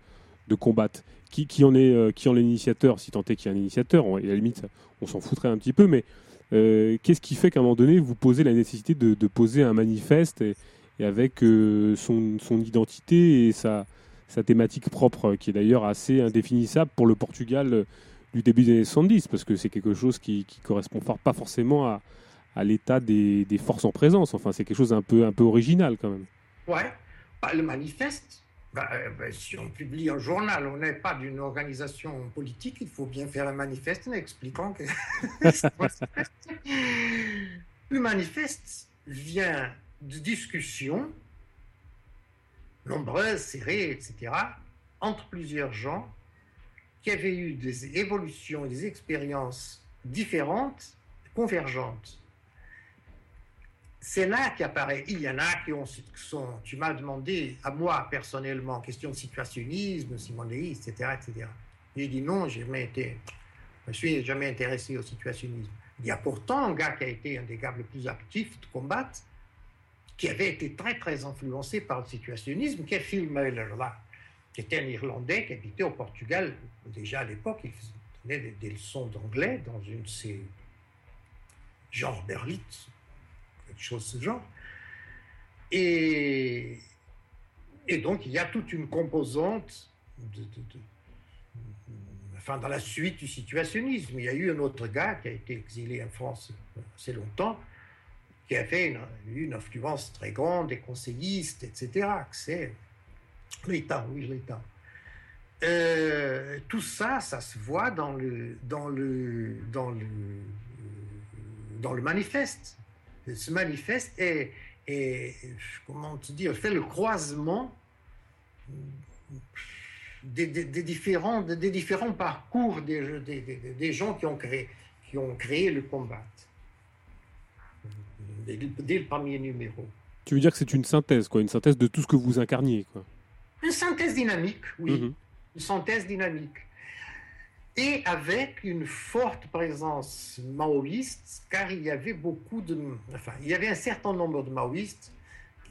de combat? Qui, qui, en est, euh, qui en est l'initiateur, si tant est qu'il y a un initiateur, on, à la limite, on s'en foutrait un petit peu, mais euh, qu'est-ce qui fait qu'à un moment donné, vous posez la nécessité de, poser un manifeste et, avec euh, son, identité et sa, thématique propre, qui est d'ailleurs assez indéfinissable pour le Portugal du début des années 70, parce que c'est quelque chose qui ne correspond pas forcément à, l'état des, forces en présence. Enfin, c'est quelque chose d'un peu, un peu original quand même. Ouais, bah, le manifeste, bah, euh, bah, si on publie un journal, on n'est pas d'une organisation politique, il faut bien faire un manifeste en expliquant que. (laughs) (laughs) le manifeste vient de discussions nombreuses, serrées, etc., entre plusieurs gens qui avaient eu des évolutions, des expériences différentes, convergentes c'est là qu'apparaît. Il y en a qui ont, sont, tu m'as demandé à moi personnellement, question de situationnisme, simonéisme, etc., etc. J'ai dit non, j'ai jamais été me suis jamais intéressé au situationnisme. Il y a pourtant un gars qui a été un des gars les plus actifs de combat, qui avait été très très influencé par le situationnisme, qui est Phil Meuler, là, qui était un Irlandais qui habitait au Portugal. Déjà à l'époque, il donnait des, des leçons d'anglais dans une de ces genre Berlitz, quelque chose de ce genre. Et, et donc, il y a toute une composante de, dans la suite du situationnisme. Il y a eu un autre gars qui a été exilé en France assez longtemps, qui avait une, une influence très grande des conseillistes, etc. C'est l'État, oui, l'État. Euh, tout ça, ça se voit dans le, dans le, dans le, dans le manifeste. Ce manifeste est, est comment te dire, fait le croisement des, des, des différents, des, différents parcours des, des, gens qui ont créé, qui ont créé le combat dès, dès le premier numéro. Tu veux dire que c'est une synthèse, quoi, une synthèse de tout ce que vous incarniez, quoi. Une synthèse dynamique, oui. Mm -hmm. Une synthèse dynamique. Et avec une forte présence maoïste, car il y avait beaucoup de. Enfin, il y avait un certain nombre de maoïstes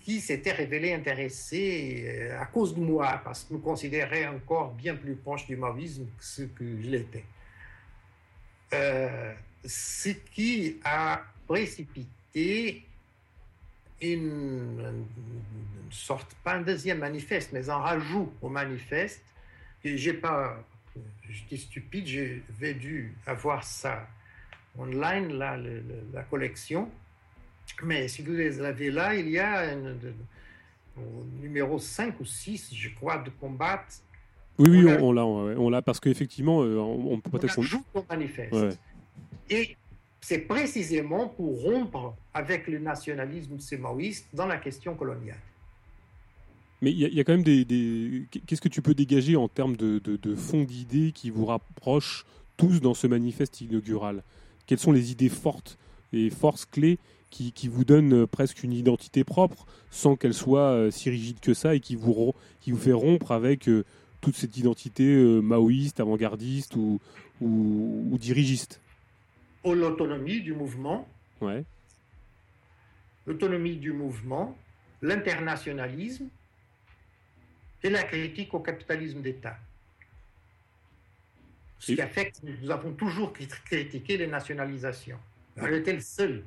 qui s'étaient révélés intéressés à cause de moi, parce que me considéraient encore bien plus proche du maoïsme que ce que je l'étais. Euh, ce qui a précipité une, sorte, pas un deuxième manifeste, mais un rajout au manifeste. Et j'ai pas, j'étais stupide, j'avais dû avoir ça online, là, le, le, la collection. Mais si vous les avez là, il y a une, de, au numéro 5 ou 6, je crois, de combat. Oui, oui, on, l'a, on l'a, parce qu'effectivement, on, on peut peut-être. On au manifeste. Ouais. Et c'est précisément pour rompre avec le nationalisme maoïste dans la question coloniale. Mais il y, y, a quand même des. des... Qu'est-ce que tu peux dégager en termes de, de, de fond d'idées qui vous rapprochent tous dans ce manifeste inaugural? Quelles sont les idées fortes et forces clés qui, qui, vous donnent presque une identité propre sans qu'elle soit euh, si rigide que ça et qui vous, qui vous fait rompre avec euh, toute cette identité euh, maoïste, avant-gardiste ou, ou, ou dirigiste? L'autonomie du mouvement, ouais. l'autonomie du mouvement, l'internationalisme et la critique au capitalisme d'État. Ce qui a fait que nous avons toujours critiqué les nationalisations. On était le seul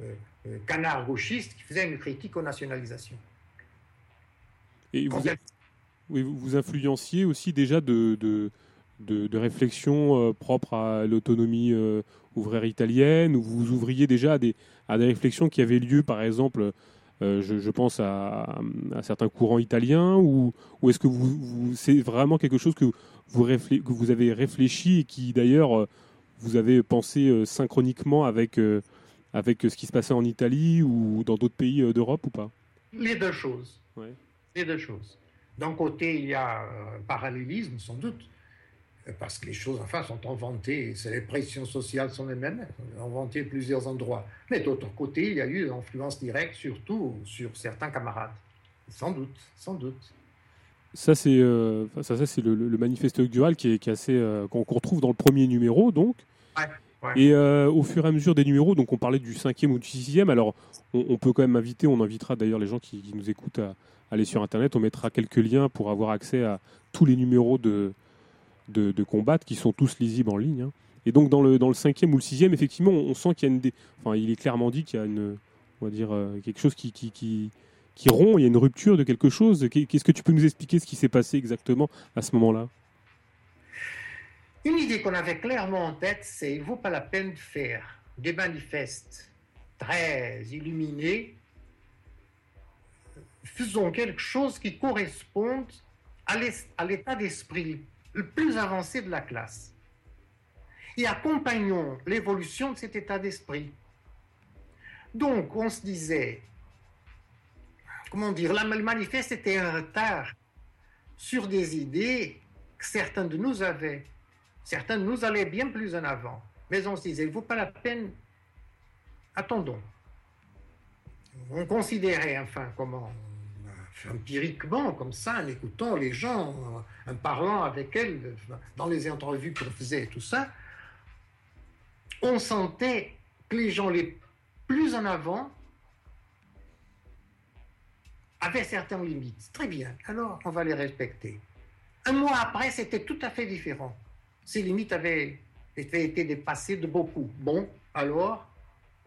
euh, euh, canard gauchiste qui faisait une critique aux nationalisations. Et vous, oui, vous influenciez aussi déjà de, de, de, de réflexion euh, propre à l'autonomie ouvrière italienne, où vous ouvriez déjà à des, à des réflexions qui avaient lieu, par exemple, je, je, pense à, à, certains courants italiens, ou, ou est-ce que vous, vous c'est vraiment quelque chose que vous, que vous avez réfléchi et qui d'ailleurs vous avez pensé synchroniquement avec, avec ce qui se passait en Italie ou dans d'autres pays d'Europe ou pas? Les deux choses. Ouais. Les deux choses. D'un côté, il y a un parallélisme, sans doute, parce que les choses, enfin, sont inventées, les pressions sociales sont les mêmes, inventées à plusieurs endroits. Mais d'autre côté, il y a eu une influence directe, surtout sur certains camarades. Sans doute, sans doute. Ça, c'est euh, ça, ça le, le, manifeste inaugural qui est, qui est assez euh, qu'on retrouve dans le premier numéro, donc. Ouais. Et euh, au fur et à mesure des numéros, donc on parlait du cinquième ou du sixième. Alors, on, on peut quand même inviter, on invitera d'ailleurs les gens qui, qui nous écoutent à, à aller sur Internet. On mettra quelques liens pour avoir accès à tous les numéros de de, combattre qui sont tous lisibles en ligne. Hein. Et donc dans le, cinquième ou le sixième, effectivement, on, sent qu'il y a une, enfin, il est clairement dit qu'il y a une, on va dire euh, quelque chose qui rompt. Il y a une rupture de quelque chose. Qu'est-ce que tu peux nous expliquer ce qui s'est passé exactement à ce moment-là? Une idée qu'on avait clairement en tête, c'est il ne vaut pas la peine de faire des manifestes très illuminés. Faisons quelque chose qui corresponde à l'état d'esprit le plus avancé de la classe. Et accompagnons l'évolution de cet état d'esprit. Donc, on se disait, comment dire, le manifeste était un retard sur des idées que certains de nous avaient. Certains de nous allaient bien plus en avant. Mais on se disait, il ne vaut pas la peine, attendons. On considérait, enfin, comment empiriquement, comme ça, en écoutant les gens, en parlant avec elles, dans les interviews qu'on faisait et tout ça, on sentait que les gens les plus en avant avaient certaines limites. Très bien, alors on va les respecter. Un mois après, c'était tout à fait différent. Ces limites avaient, été dépassées de beaucoup. Bon, alors,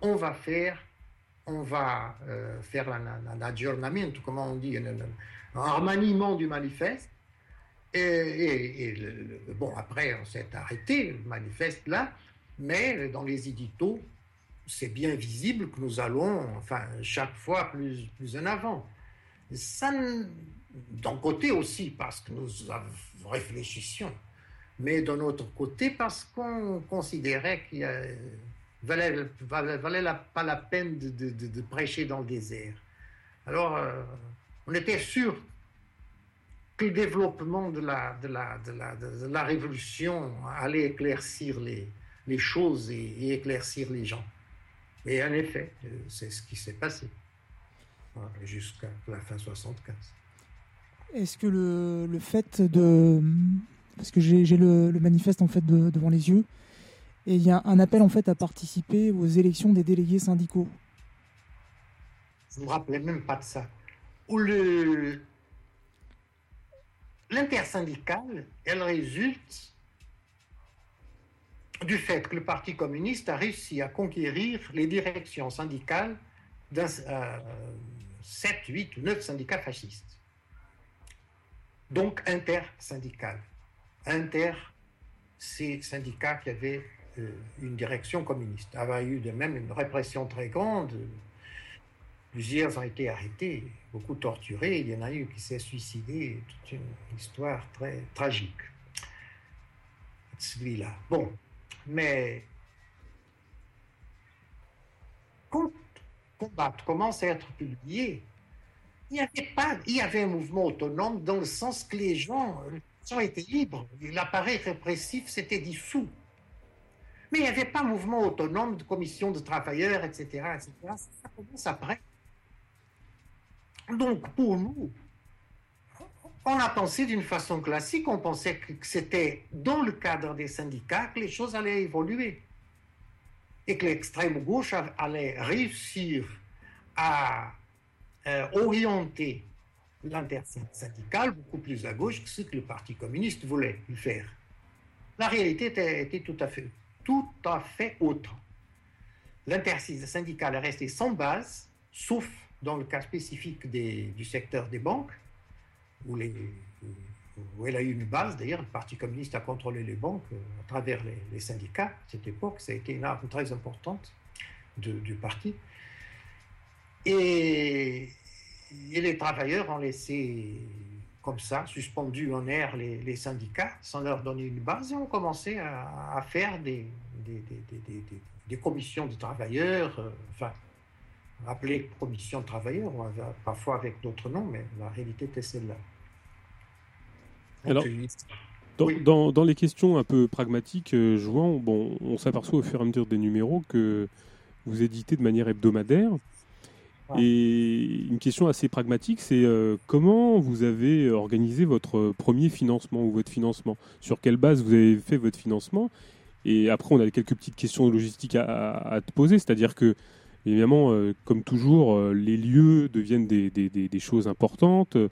on va faire, on va euh, faire un comment on dit, un, remaniement du manifeste. Et, bon, après, on s'est arrêté, le manifeste là, mais dans les éditos, c'est bien visible que nous allons, enfin, chaque fois plus, en avant. Ça, d'un côté aussi, parce que nous réfléchissions, mais d'un autre côté, parce qu'on considérait qu'il ne valait, valait, pas la peine de, prêcher dans le désert. Alors, euh, on était sûr que le développement de la, de la, de la, révolution allait éclaircir les, les choses et, éclaircir les gens. Et en effet, euh, c'est ce qui s'est passé jusqu'à la fin 75. Est-ce que le, le, fait de... Parce que j'ai le, manifeste en fait devant les yeux, et il y a un appel en fait à participer aux élections des délégués syndicaux. Je ne me rappelais même pas de ça. Ou le, l'intersyndicale, elle résulte du fait que le Parti communiste a réussi à conquérir les directions syndicales d'un 7, 8 ou 9 syndicats fascistes. Donc intersyndical. Inter, ces syndicats qui avaient euh, une direction communiste. Il y a eu de même une répression très grande. Plusieurs ont été arrêtés, beaucoup torturés. Il y en a eu qui s'est suicidé. Toute une histoire très tragique. Celui-là. Bon, mais quand Combattre commence à être publié, il n'y avait pas, il y avait un mouvement autonome dans le sens que les gens, ont été libres. L'appareil répressif s'était dissous. Mais il n'y avait pas mouvement autonome de commission de travailleurs, etc., etc. Ça commence après. Donc, pour nous, on a pensé d'une façon classique, on pensait que c'était dans le cadre des syndicats que les choses allaient évoluer et que l'extrême gauche allait réussir à euh, orienter l'intersyndicale beaucoup plus à gauche que ce que le Parti communiste voulait faire. La réalité était, tout, à fait, tout à fait autre. L'intersyndicale est resté sans base, sauf dans le cas spécifique du secteur des banques, où elle a eu une base. D'ailleurs, le Parti communiste a contrôlé les banques euh, à travers les, syndicats. À cette époque, ça a été une arme très importante du parti. Et, les travailleurs ont laissé comme ça, suspendus en air les, syndicats, sans leur donner une base, et ont commencé à, faire des, des, commissions de travailleurs, euh, enfin, appelées commissions de travailleurs, parfois avec d'autres noms, mais la réalité était celle-là. Alors, dans, dans, les questions un peu pragmatiques, euh, vois, bon, on s'aperçoit au fur et à mesure des numéros que vous éditez de manière hebdomadaire. Et une question assez pragmatique, c'est euh, comment vous avez organisé votre premier financement ou votre financement? Sur quelle base vous avez fait votre financement? Et après, on a quelques petites questions logistiques à, à te poser, c'est-à-dire que Évidemment, euh, comme toujours, euh, les lieux deviennent des, des, des, choses importantes. Euh,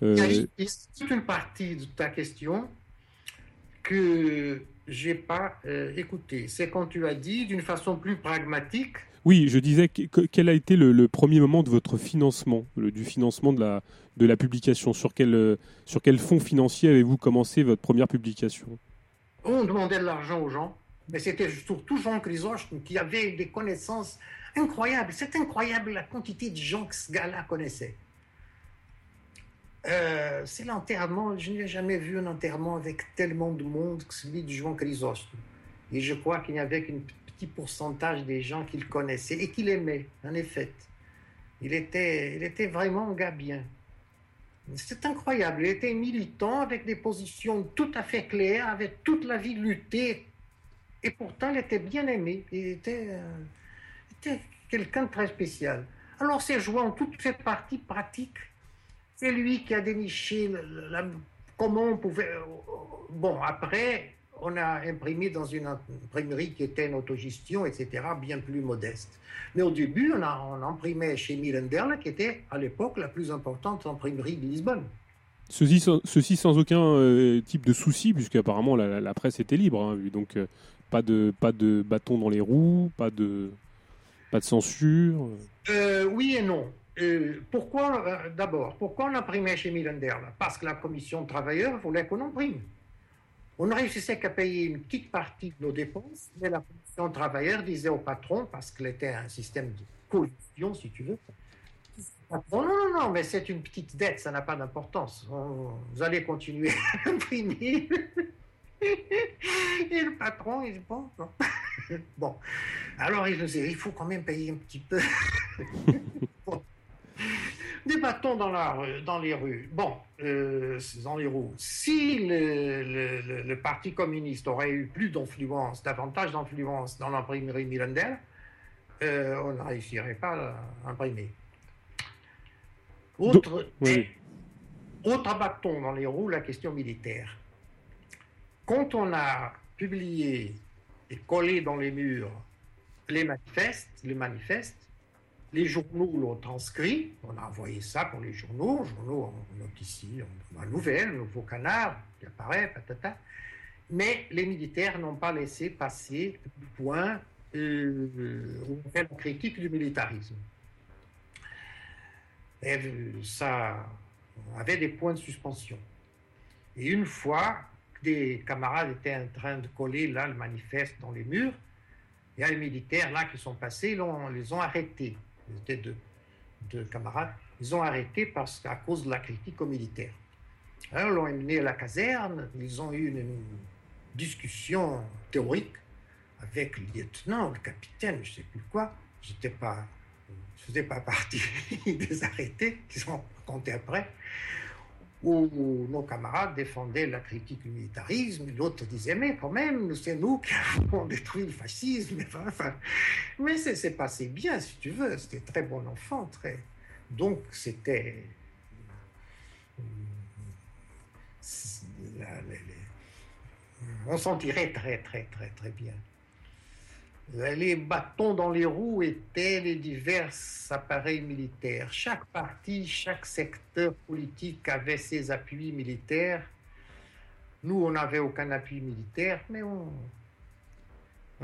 Il y a toute une partie de ta question que j'ai pas écoutée. C'est quand tu as dit d'une façon plus pragmatique. Oui, je disais quel a été le, premier moment de votre financement, du financement de la, de la publication? Sur quel, sur quel fonds financier avez-vous commencé votre première publication? On demandait de l'argent aux gens, mais c'était surtout Jean Chrysostome qui avait des connaissances incroyable. C'est incroyable la quantité de gens que ce gars-là connaissait. Euh, c'est l'enterrement, je n'ai jamais vu un enterrement avec tellement de monde que celui de Jean Chrysostome. Et je crois qu'il n'y avait qu'un petit pourcentage des gens qu'il connaissait et qu'il aimait, en effet. Il était, il était vraiment un gars bien. C'est incroyable. Il était militant avec des positions tout à fait claires, avait toute la vie lutté. Et pourtant, il était bien aimé. Il était. Euh, c'était quelqu'un de très spécial. Alors c'est jouant toute cette partie pratique. C'est lui qui a déniché la, comment on pouvait... Bon, après, on a imprimé dans une imprimerie qui était en autogestion, etc., bien plus modeste. Mais au début, on, a, on imprimait chez Milenderle, qui était à l'époque la plus importante imprimerie de Lisbonne. Ceci sans, ceci sans aucun euh, type de souci, puisqu'apparemment la, la, presse était libre, hein, donc euh, pas, de, pas de bâton dans les roues, pas de, pas de censure. Euh, oui et non. pourquoi, d'abord, pourquoi on imprimait chez Milenderle Parce que la commission de travailleurs voulait qu'on imprime. On ne réussissait qu'à payer une petite partie de nos dépenses, mais la commission de travailleurs disait au patron, parce qu'il était un système de coalition, si tu veux, non, non, non, mais c'est une petite dette, ça n'a pas d'importance. Vous allez continuer (laughs) à imprimer. Et le patron, il dit bon, (laughs) bon. Alors il nous dit, il faut quand même payer un petit peu. (laughs) Des bâtons dans, la, dans les rues. Bon, euh, dans les roues. Si le, le, Parti communiste aurait eu plus d'influence, davantage d'influence dans l'imprimerie Mirandel, euh, on ne réussirait pas à imprimer. Autre, autre bâton dans les roues, la question militaire. Quand on a publié et collé dans les murs les manifestes, les manifestes, les journaux l'ont transcrit, on a envoyé ça pour les journaux, journaux, on note ici, on a nouvelle, nouveau canard qui apparaît, patata, mais les militaires n'ont pas laissé passer le point euh, critique du militarisme ça avait des points de suspension. Et une fois des camarades étaient en train de coller là le manifeste dans les murs, il y a les militaires là qui sont passés, ils les ont arrêtés. C'était deux, deux camarades. Ils ont arrêtés parce qu'à cause de la critique aux militaires. Alors, ils l'ont emmené à la caserne, ils ont eu une, discussion théorique avec le lieutenant, le capitaine, je ne sais plus quoi. Je ne faisais pas partie (laughs) des arrêtés qui sont comptés après, où nos camarades défendaient la critique du militarisme, d'autres disaient, mais quand même, c'est nous qui avons détruit le fascisme. Enfin, mais c'est passé bien, si tu veux, c'était très bon enfant, très... Donc c'était... On s'en tirait très, très, très, très bien. Les bâtons dans les roues étaient les divers appareils militaires. Chaque parti, chaque secteur politique avait ses appuis militaires. Nous, on n'avait aucun appui militaire, mais on,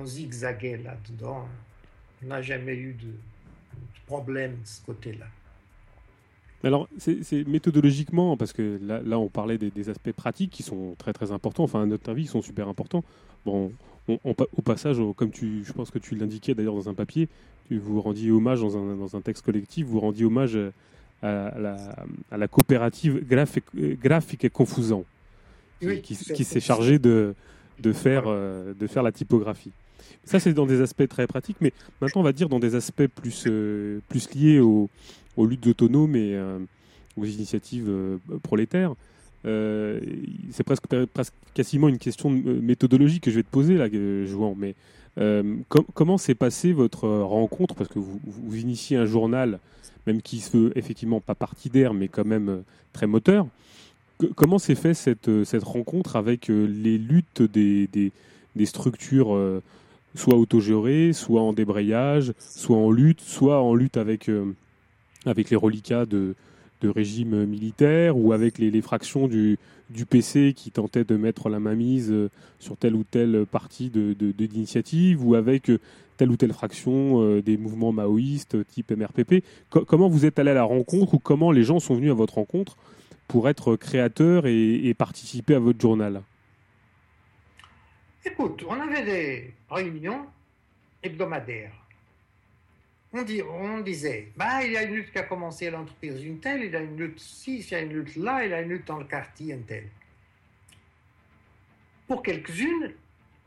zigzaguait là-dedans. On n'a jamais eu de, problème de ce côté-là. Alors, c'est méthodologiquement, parce que là, on parlait des, des, aspects pratiques qui sont très très importants, enfin, à notre avis, ils sont super importants. Bon, au passage, comme tu, je pense que tu l'indiquais d'ailleurs dans un papier, tu vous rendiez hommage dans un, dans un texte collectif, vous rendiez hommage à la, à la coopérative graphique, graphique et confusant, qui, s'est chargée de, de, faire, euh, de faire la typographie. Ça, c'est dans des aspects très pratiques, mais maintenant, on va dire dans des aspects plus, euh, plus liés aux, aux luttes autonomes et euh, aux initiatives prolétaires. Euh, c'est presque, quasiment une question euh, méthodologique que je vais te poser là, euh, Jouan. Mais comment s'est passée votre rencontre? Parce que vous, vous, initiez un journal, même qui se veut effectivement pas partidaire, mais quand même très moteur. comment s'est fait cette, rencontre avec les luttes des, structures soit autogérées, soit en débrayage, soit en lutte, soit en lutte avec, avec les reliquats de, de régime militaire ou avec les, fractions du, PC qui tentaient de mettre la mainmise euh, sur telle ou telle partie de, ou avec euh, telle ou telle fraction euh, des mouvements maoïstes type MRPP. comment vous êtes allé à la rencontre ou comment les gens sont venus à votre rencontre pour être créateurs et participer à votre journal? Écoute, on avait des réunions hebdomadaires on, disait, bah, il y a une lutte qui a commencé à l'entreprise une telle, il y a une lutte ici, il y a une lutte là, il y a une lutte dans le quartier un tel. Pour quelques-unes,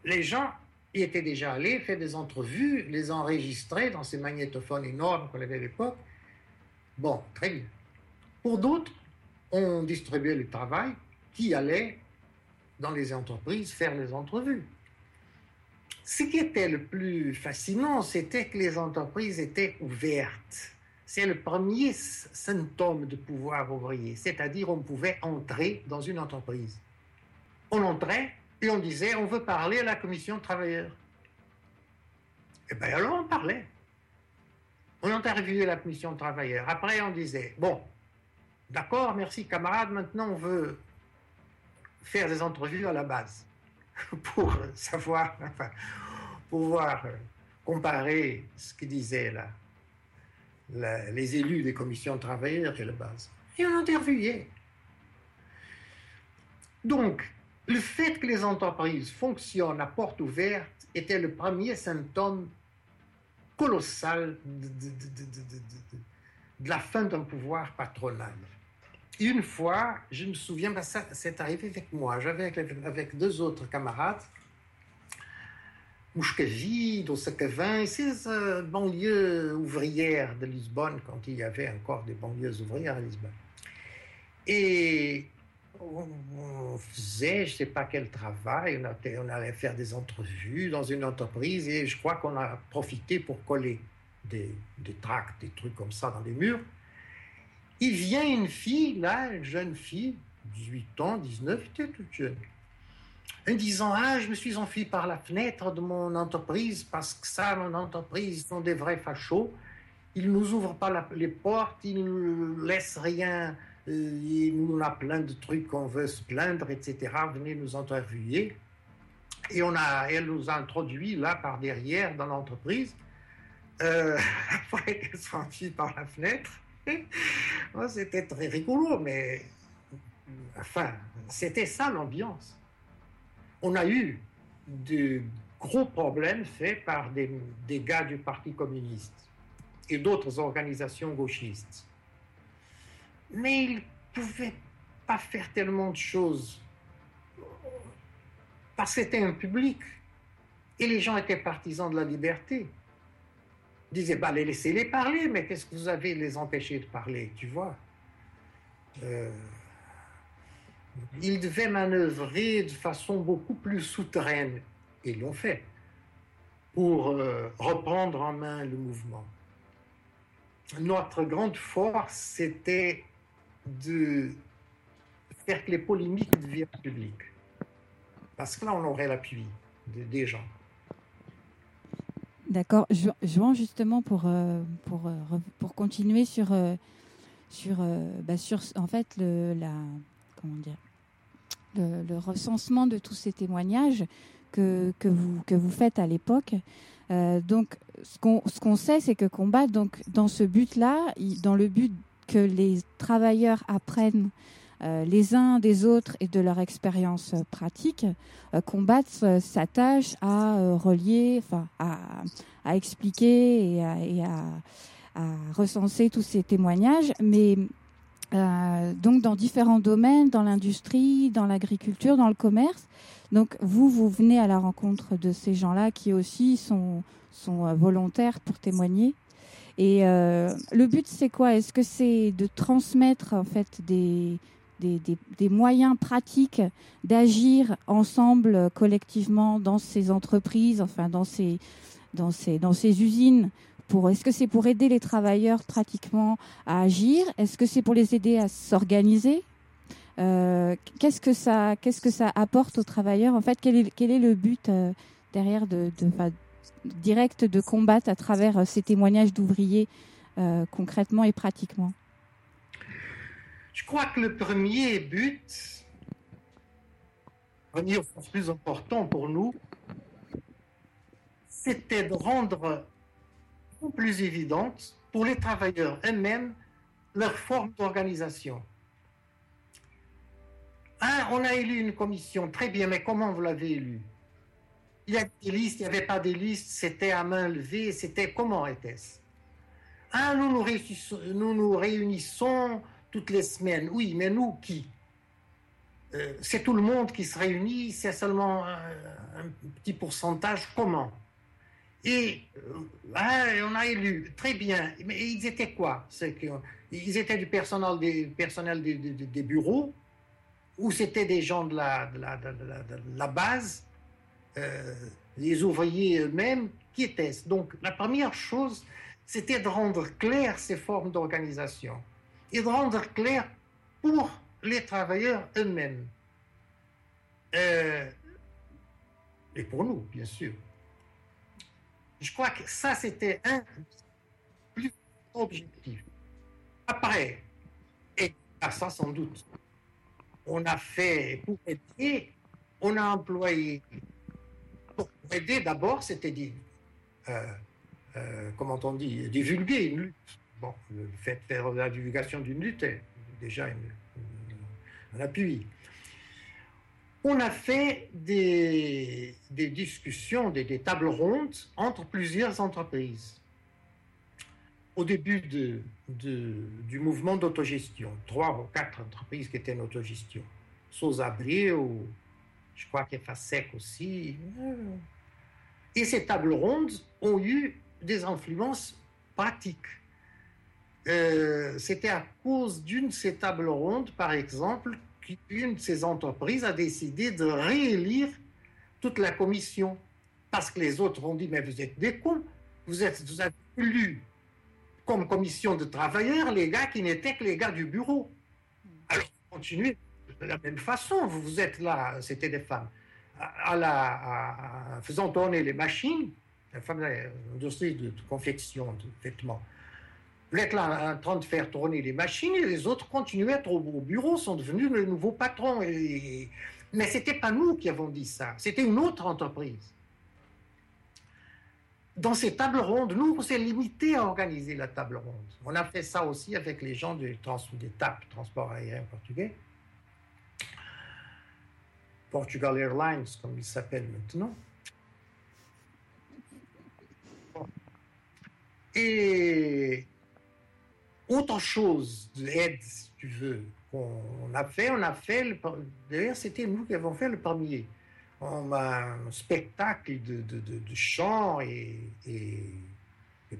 les gens y étaient déjà allés, fait des entrevues, les enregistraient dans ces magnétophones énormes qu'on avait à l'époque. Bon, très bien. Pour d'autres, on distribuait le travail qui allait dans les entreprises faire les entrevues. Ce qui était le plus fascinant, c'était que les entreprises étaient ouvertes. C'est le premier symptôme de pouvoir ouvrier, c'est-à-dire on pouvait entrer dans une entreprise. On entrait, Puis on disait, on veut parler à la commission de travailleurs. Et eh bien alors on parlait. On interviewait la commission de travailleurs. Après on disait, bon, d'accord, merci camarades, maintenant on veut faire des entrevues à la base (laughs) pour savoir, enfin, pouvoir euh, comparer ce que disaient là, les élus des commissions de travailleurs à la base? Et on interviewait. Donc, le fait que les entreprises fonctionnent à porte ouverte était le premier symptôme colossal de, la fin d'un pouvoir patronal. Une fois, je me souviens, ben ça c'est arrivé avec moi, j'avais avec, deux autres camarades, Mouchkavide, Ossakavin, ces euh, banlieues ouvrières de Lisbonne, quand il y avait encore des banlieues ouvrières à Lisbonne. Et on faisait, je ne sais pas quel travail, on, allait faire des entrevues dans une entreprise et je crois qu'on a profité pour coller des tracts, des trucs comme ça dans les murs. Il vient une fille, là, une jeune fille, 18 ans, 19, était toute jeune, en disant Ah, je me suis enfui par la fenêtre de mon entreprise parce que ça, mon entreprise, sont des vrais fachos. Ils nous ouvrent pas les portes, ils ne laissent rien il nous a plein de trucs qu'on veut se plaindre, etc. Venez nous interviewer. Et on a, elle nous a introduit là par derrière dans l'entreprise. Euh, (laughs) après qu'elle soit par la fenêtre. C'était très rigolo, mais enfin, c'était ça l'ambiance. On a eu de gros problèmes faits par des, des gars du Parti communiste et d'autres organisations gauchistes mais il ne pouvait pas faire tellement de choses parce que c'était un public et les gens étaient partisans de la liberté. Ils disaient, bah, laissez-les parler, mais qu'est-ce que vous avez les empêcher de parler, tu vois? Euh, Ils devaient manœuvrer de façon beaucoup plus souterraine, et ils l'ont fait, pour euh, reprendre en main le mouvement. Notre grande force, c'était de faire que les polémiques deviennent publiques. Parce que là, on aurait l'appui des gens. D'accord. Jouant justement pour, euh, pour, euh, pour continuer sur, euh, sur, bah sur en fait, le, la, comment dire, le, recensement de tous ces témoignages que, que, vous, que vous faites à l'époque. donc, ce qu'on ce qu'on sait, c'est que combat, donc, dans ce but-là, dans le but que les travailleurs apprennent les uns des autres et de leur expérience pratique, euh, combattre euh, sa tâche à relier, à, expliquer et, à, recenser tous ces témoignages, mais donc dans différents domaines, dans l'industrie, dans l'agriculture, dans le commerce. Donc vous, vous venez à la rencontre de ces gens-là qui aussi sont, volontaires pour témoigner. Et euh, le but, c'est quoi? Est-ce que c'est de transmettre en fait des, des, moyens pratiques d'agir ensemble, collectivement, dans ces entreprises, enfin dans ces, dans ces, dans ces usines pour, Est-ce que c'est pour aider les travailleurs pratiquement à agir? Est-ce que c'est pour les aider à s'organiser? Euh, qu'est-ce que ça, qu'est-ce que ça apporte aux travailleurs? En fait, quel est, le but euh, derrière de, direct de combattre à travers euh, ces témoignages d'ouvriers euh, concrètement et pratiquement? Je crois que le premier but, venir plus important pour nous, c'était de rendre plus évidente pour les travailleurs eux-mêmes leur forme d'organisation. Hein, on a élu une commission, très bien, mais comment vous l'avez élu? Il y a des listes, il n'y avait pas des listes, c'était à main levée, c'était comment était-ce? Nous nous, nous nous réunissons toutes les semaines. Oui, mais nous qui euh, C'est tout le monde qui se réunit, c'est seulement un, petit pourcentage. Comment Et euh, ah, on a élu, très bien. Mais ils étaient quoi? Ils étaient du personnel des, personnel des, bureaux ou c'était des gens de la, de la, de la base euh, les ouvriers eux-mêmes, qui étaient-ce Donc la première chose, c'était de rendre claires ces formes d'organisation et de rendre clair pour les travailleurs eux-mêmes. Euh, et pour nous, bien sûr. Je crois que ça, c'était un plus objectif. Après, et à ça sans doute, on a fait pour aider, on a employé, pour aider d'abord, c'était dit, euh, euh, comment on dit, divulguer une lutte. Le fait de faire la divulgation d'une lutte est déjà un appui on a fait des, discussions, des, tables rondes entre plusieurs entreprises. Au début du mouvement d'autogestion, trois ou quatre entreprises qui étaient en autogestion. ou je crois qu'EFASEC aussi. Et ces tables rondes ont eu des influences pratiques. Euh, c'était à cause d'une de ces tables rondes, par exemple, qu'une de ces entreprises a décidé de réélire toute la commission. Parce que les autres ont dit, mais vous êtes des cons, vous, êtes, vous avez élu comme commission de travailleurs les gars qui n'étaient que les gars du bureau. Alors, continuez de la même façon, vous, êtes là, c'était des femmes, à, la, faisant tourner les machines, les femmes de de confection de vêtements êtes là en train de faire tourner les machines et les autres continuent à être au, bureau, sont devenus le nouveau patron. Mais ce n'était pas nous qui avons dit ça, c'était une autre entreprise. Dans ces tables rondes, nous, on s'est limité à organiser la table ronde. On a fait ça aussi avec les gens du trans, des TAP, Transport Aérien Portugais. Portugal Airlines, comme il s'appelle maintenant. Et autre chose d'aide, si tu veux, qu'on a fait, on a fait, d'ailleurs c'était nous qui avons fait le premier, un spectacle de, de, de, chants et, et,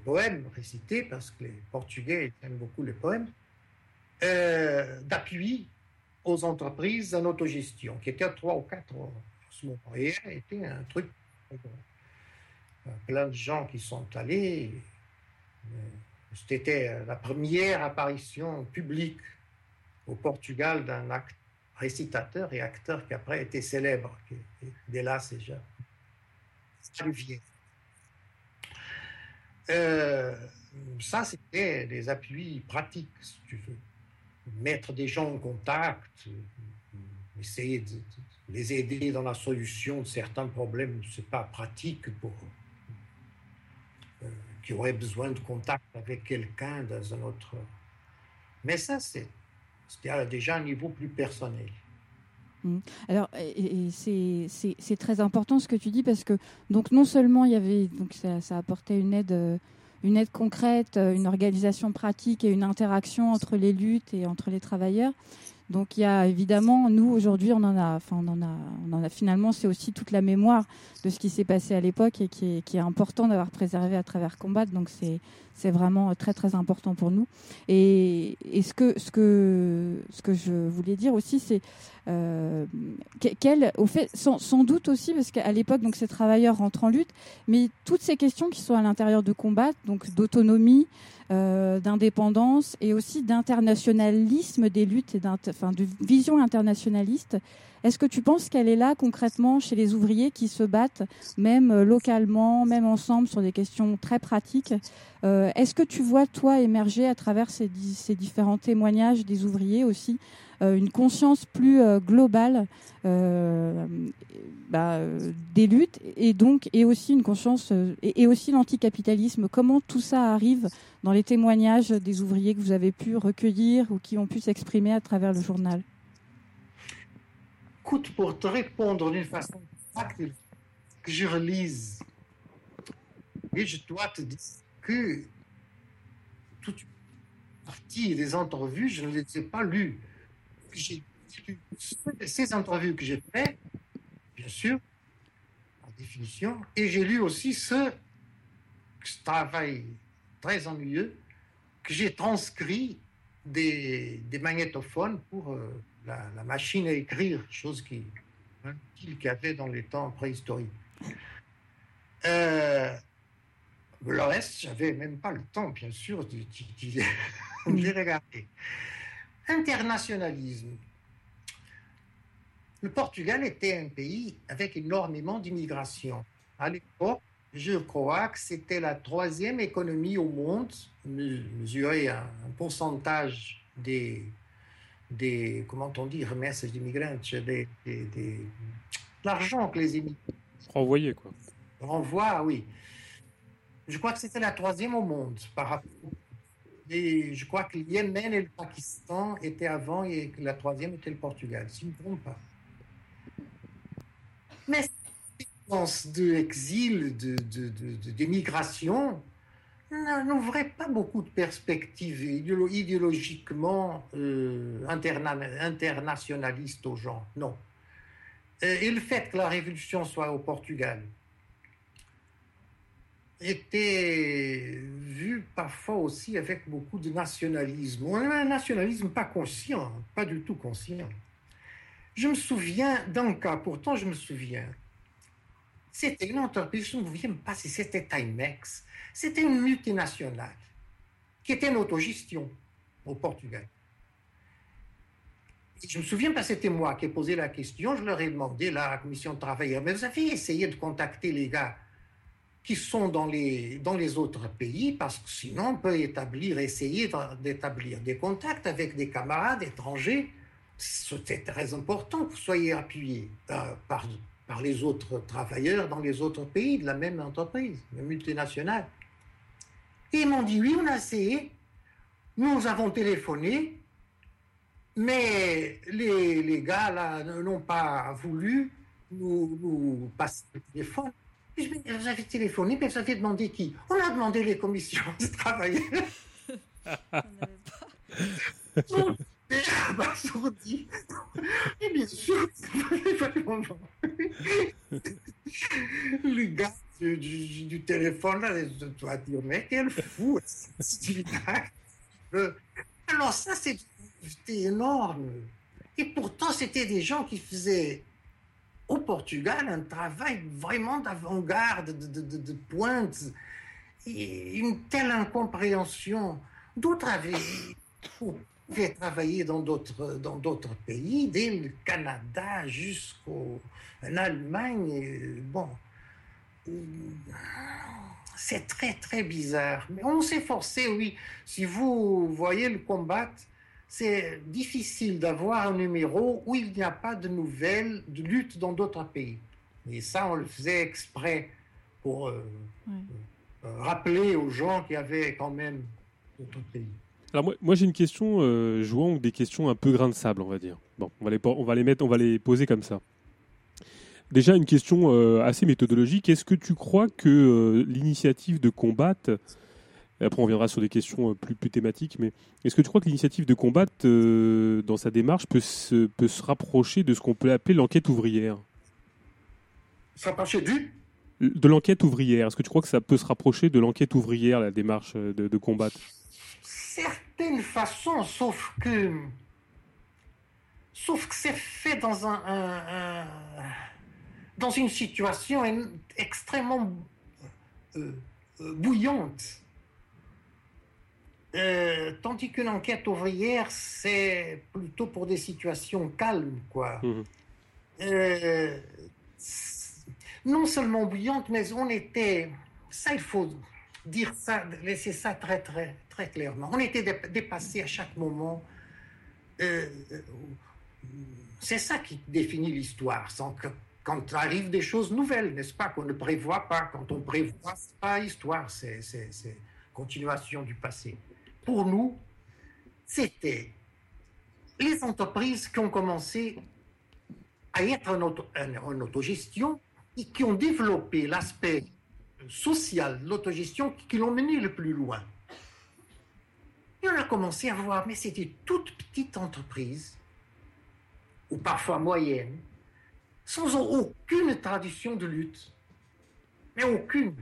poèmes récités, parce que les Portugais aiment beaucoup les poèmes, euh, d'appui aux entreprises en autogestion, qui étaient trois ou quatre en ce moment. Et c'était un truc, euh, plein de gens qui sont allés. Euh, c'était euh, la première apparition publique au Portugal d'un récitateur et acteur qui après été célèbre, qui est hélas déjà Olivier. Euh, ça, c'était des appuis pratiques, si tu veux. Mettre des gens en contact, essayer de, les aider dans la solution de certains problèmes, ce n'est pas pratique pour qui aurait besoin de contact avec quelqu'un dans un autre. Mais ça, c'est déjà un niveau plus personnel. Mmh. Alors, c'est très important ce que tu dis parce que donc non seulement il y avait donc ça, ça apportait une aide, euh, une aide concrète, euh, une organisation pratique et une interaction entre les luttes et entre les travailleurs, donc il y a évidemment, nous aujourd'hui, on en a, enfin on en a, on en a finalement, c'est aussi toute la mémoire de ce qui s'est passé à l'époque et qui est, qui est important d'avoir préservé à travers Combat. Donc c'est c'est vraiment très très important pour nous. Et, et, ce que ce que ce que je voulais dire aussi, c'est euh, quel, au fait, sans, doute aussi parce qu'à l'époque, donc ces travailleurs rentrent en lutte, mais toutes ces questions qui sont à l'intérieur de combat, donc d'autonomie, euh, d'indépendance et aussi d'internationalisme des luttes et enfin, de vision internationaliste. Est-ce que tu penses qu'elle est là concrètement chez les ouvriers qui se battent, même euh, localement, même ensemble, sur des questions très pratiques? Euh, Est-ce que tu vois, toi, émerger à travers ces, différents témoignages des ouvriers aussi euh, une conscience plus globale bah, des luttes et donc et aussi une conscience et, aussi l'anticapitalisme? Comment tout ça arrive dans les témoignages des ouvriers que vous avez pu recueillir ou qui ont pu s'exprimer à travers le journal? Écoute, pour te répondre d'une façon que je relise, et je dois te dire que toute partie des entrevues, je ne les ai pas lues. J'ai ces interviews que j'ai faites, bien sûr, en définition, et j'ai lu aussi ce, travail très ennuyeux que j'ai transcrit des, des, magnétophones pour euh, la, machine à écrire, chose qui qu'il y avait dans les temps préhistoriques. Euh, le reste, j'avais même pas le temps, bien sûr, de, de (laughs) les regarder internationalisme. le Portugal était un pays avec énormément d'immigration. À l'époque, je crois que c'était la troisième économie au monde, mesurée un pourcentage des, des, comment on dit, remesses d'immigrants, des, des, des l'argent que les immigrants renvoyaient, quoi. Renvoient, oui. Je crois que c'était la troisième au monde par rapport. Et je crois que le Yémen et le Pakistan étaient avant et que la troisième était le Portugal, si je ne me trompe pas. Mais cette de exil, de, de, de, d'émigration, n'ouvrait pas beaucoup de perspectives idéologiquement euh, interna internationalistes aux gens. Non. Euh, et le fait que la révolution soit au Portugal était vu parfois aussi avec beaucoup de nationalisme. Un nationalisme pas conscient, pas du tout conscient. Je me souviens d'un cas, pourtant je me souviens. C'était une entreprise, je ne me souviens pas si c'était Timex. C'était une multinationale qui était une autogestion au Portugal. je me souviens pas, c'était moi qui ai posé la question. Je leur ai demandé, à la commission de travailleurs, mais vous avez essayé de contacter les gars qui sont dans les, dans les autres pays, parce que sinon on peut établir, essayer d'établir des contacts avec des camarades étrangers. C'est très important que vous soyez appuyé euh, par, par les autres travailleurs dans les autres pays de la même entreprise, la multinationale. Et ils m'ont dit oui, on a essayé, nous avons téléphoné, mais les, les gars là n'ont pas voulu nous, nous passer le téléphone. Vous avez téléphoné, mais vous avez demandé qui? On a demandé les commissions (laughs) de travail. (laughs) (laughs) abasourdi. Et bien sûr, (laughs) le gars du, téléphone, là, doit dire, mais quel fou, (laughs) Alors ça, c'était énorme. Et pourtant, c'était des gens qui faisaient au Portugal un travail vraiment d'avant-garde, de, pointe, et une telle incompréhension. D'autres avaient dans d'autres dans d'autres pays, dès le Canada jusqu'au Allemagne. Bon, c'est très très bizarre. Mais on s'est forcé, oui. Si vous voyez le combat, c'est difficile d'avoir un numéro où il n'y a pas de nouvelles de lutte dans d'autres pays. Et ça, on le faisait exprès pour euh, euh, rappeler aux gens qu'il y avait quand même d'autres pays. Alors moi, moi j'ai une question, euh, jouant des questions un peu grain de sable, on va dire. Bon, on va les, on va les mettre, on va les poser comme ça. Déjà une question euh, assez méthodologique. Est-ce que tu crois que euh, l'initiative de combattre après, on viendra sur des questions euh, plus, plus thématiques, mais est-ce que tu crois que l'initiative de combattre, dans sa démarche, peut se, peut se rapprocher de ce qu'on peut appeler l'enquête ouvrière? Se rapprocher du? De l'enquête ouvrière. Est-ce que tu crois que ça peut se rapprocher de l'enquête ouvrière, la démarche de, de combattre Certaines façons, sauf que. Sauf que c'est fait dans un, un, un, dans une situation extrêmement euh, euh, bouillante. Euh, tandis qu'une enquête ouvrière, c'est plutôt pour des situations calmes, quoi. Mmh. Euh, non seulement bouillante, mais on était, ça il faut dire ça, laisser ça très très très clairement. On était dépassé à chaque moment. Euh, c'est ça qui définit l'histoire, quand arrivent des choses nouvelles, n'est-ce pas, qu'on ne prévoit pas. Quand on prévoit, pas histoire, c'est continuation du passé pour nous, c'était les entreprises qui ont commencé à être en, auto, en autogestion et qui ont développé l'aspect social de l'autogestion qui l'ont mené le plus loin. On a commencé à voir, mais c'était toutes petites entreprises, ou parfois moyennes, sans aucune tradition de lutte, mais aucune.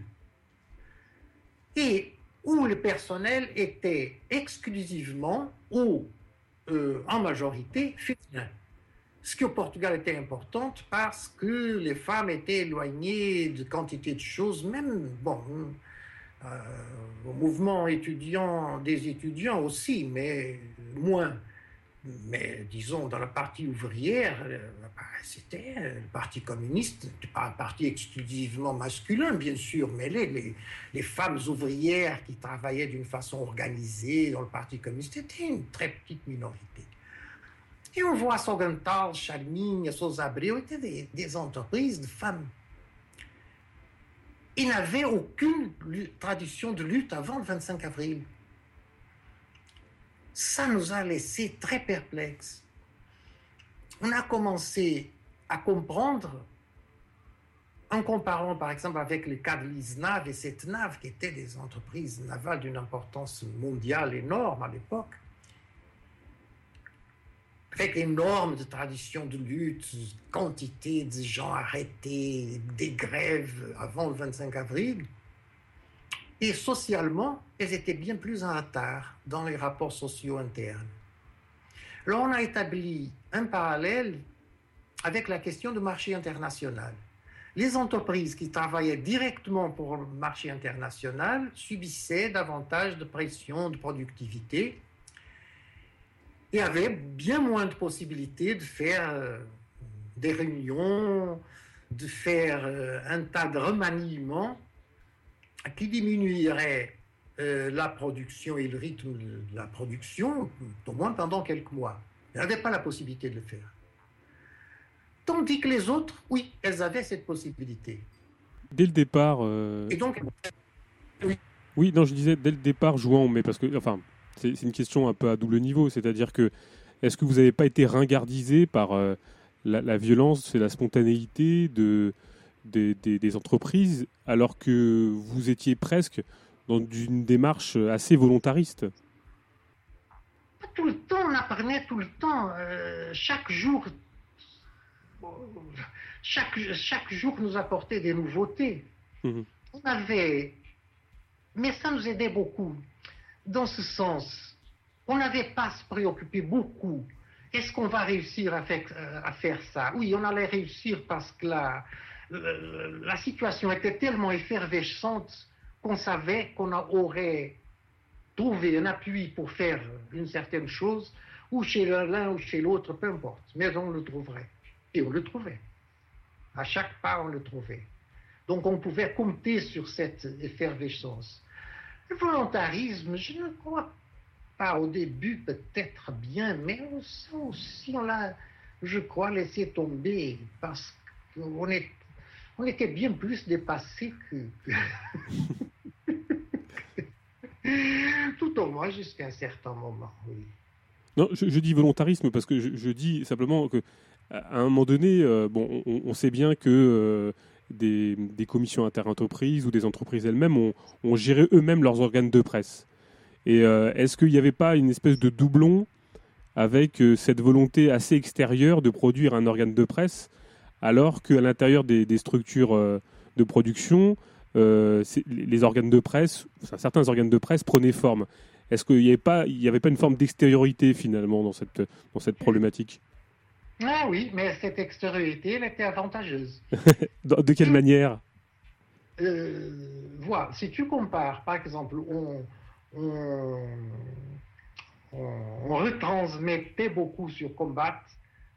Et où le personnel était exclusivement ou euh, en majorité féminin. Ce qui au Portugal était important parce que les femmes étaient éloignées de quantité de choses, même, bon, au mouvement étudiant des étudiants aussi, mais moins. mais disons, dans la partie ouvrière, euh, bah, c'était le Parti communiste, pas un parti exclusivement masculin, bien sûr, mais les, les, femmes ouvrières qui travaillaient d'une façon organisée dans le Parti communiste étaient une très petite minorité. Et on voit Sogenthal, Charmigne, Sousa Abreu étaient des, des entreprises de femmes. Ils n'avaient aucune tradition de lutte avant le 25 avril ça nous a laissé très perplexes. On a commencé à comprendre, en comparant par exemple avec le cas de l'ISNAV et CETNAV, qui étaient des entreprises navales d'une importance mondiale énorme à l'époque, avec énorme de traditions de lutte, quantité de gens arrêtés, des grèves avant le 25 avril, et socialement, elles étaient bien plus en retard dans les rapports sociaux internes. Alors on a établi un parallèle avec la question du marché international. Les entreprises qui travaillaient directement pour le marché international subissaient davantage de pression de productivité et avaient bien moins de possibilités de faire euh, des réunions, de faire euh, un tas de remaniements qui diminuerait euh, la production et le rythme de la production, au moins pendant quelques mois. Elles n'avaient pas la possibilité de le faire. Tandis que les autres, oui, elles avaient cette possibilité. Dès le départ. Euh, et donc. Oui. oui. non, je disais dès le départ jouant, mais parce que. Enfin, c'est une question un peu à double niveau. C'est-à-dire que. Est-ce que vous n'avez pas été ringardisé par euh, la, la, violence et la spontanéité de, des, entreprises, alors que vous étiez presque dans une démarche assez volontariste? Tout le temps, on apprenait tout le temps. Euh, chaque jour, chaque, chaque jour nous apportait des nouveautés. Mhm. On avait, mais ça nous aidait beaucoup. Dans ce sens, on n'avait pas se préoccuper beaucoup. Est-ce qu'on va réussir à faire, à faire ça? Oui, on allait réussir parce que la situation était tellement effervescente qu'on savait qu'on aurait trouvé un appui pour faire une certaine chose, ou chez l'un ou chez l'autre, peu importe, mais on le trouverait. Et on le trouvait. À chaque pas, on le trouvait. Donc on pouvait compter sur cette effervescence. Le volontarisme, je ne crois pas au début peut-être bien, mais aussi on l'a, je crois, laissé tomber parce qu'on est on était bien plus dépassé que. (laughs) Tout au moins jusqu'à un certain moment, oui. Non, je, dis volontarisme parce que je, dis simplement que à un moment donné, euh, bon, on, sait bien que euh, des, commissions interentreprises ou des entreprises elles-mêmes ont, géré eux-mêmes leurs organes de presse. Et euh, est-ce qu'il n'y avait pas une espèce de doublon avec cette volonté assez extérieure de produire un organe de presse alors qu'à l'intérieur des, structures euh, de production, euh, les organes de presse, certains organes de presse prenaient forme? Est-ce qu'il n'y avait, pas, une forme d'extériorité finalement dans cette problématique? Ah oui, mais cette extériorité, elle était avantageuse. (laughs) de quelle manière? Euh, Voilà, si tu compares, par exemple, on, on retransmettait beaucoup sur Combat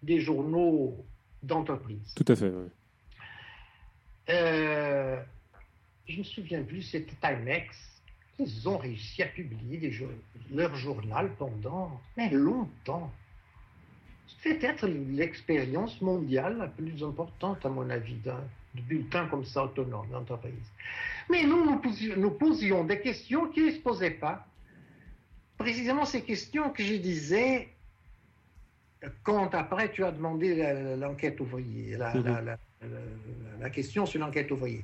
des journaux d'entreprise. Tout à fait, euh, je ne me souviens plus, c'était Timex. Ils ont réussi à publier leur journal pendant mais longtemps. C'est peut-être l'expérience mondiale la plus importante, à mon avis, d'un bulletin comme ça autonome d'entreprise. Mais nous, nous posions, nous posions, des questions qui ne se posaient pas. Précisément ces questions que je disais, quand après tu as demandé l'enquête ouvrière, mhm. la, question sur l'enquête ouvrière,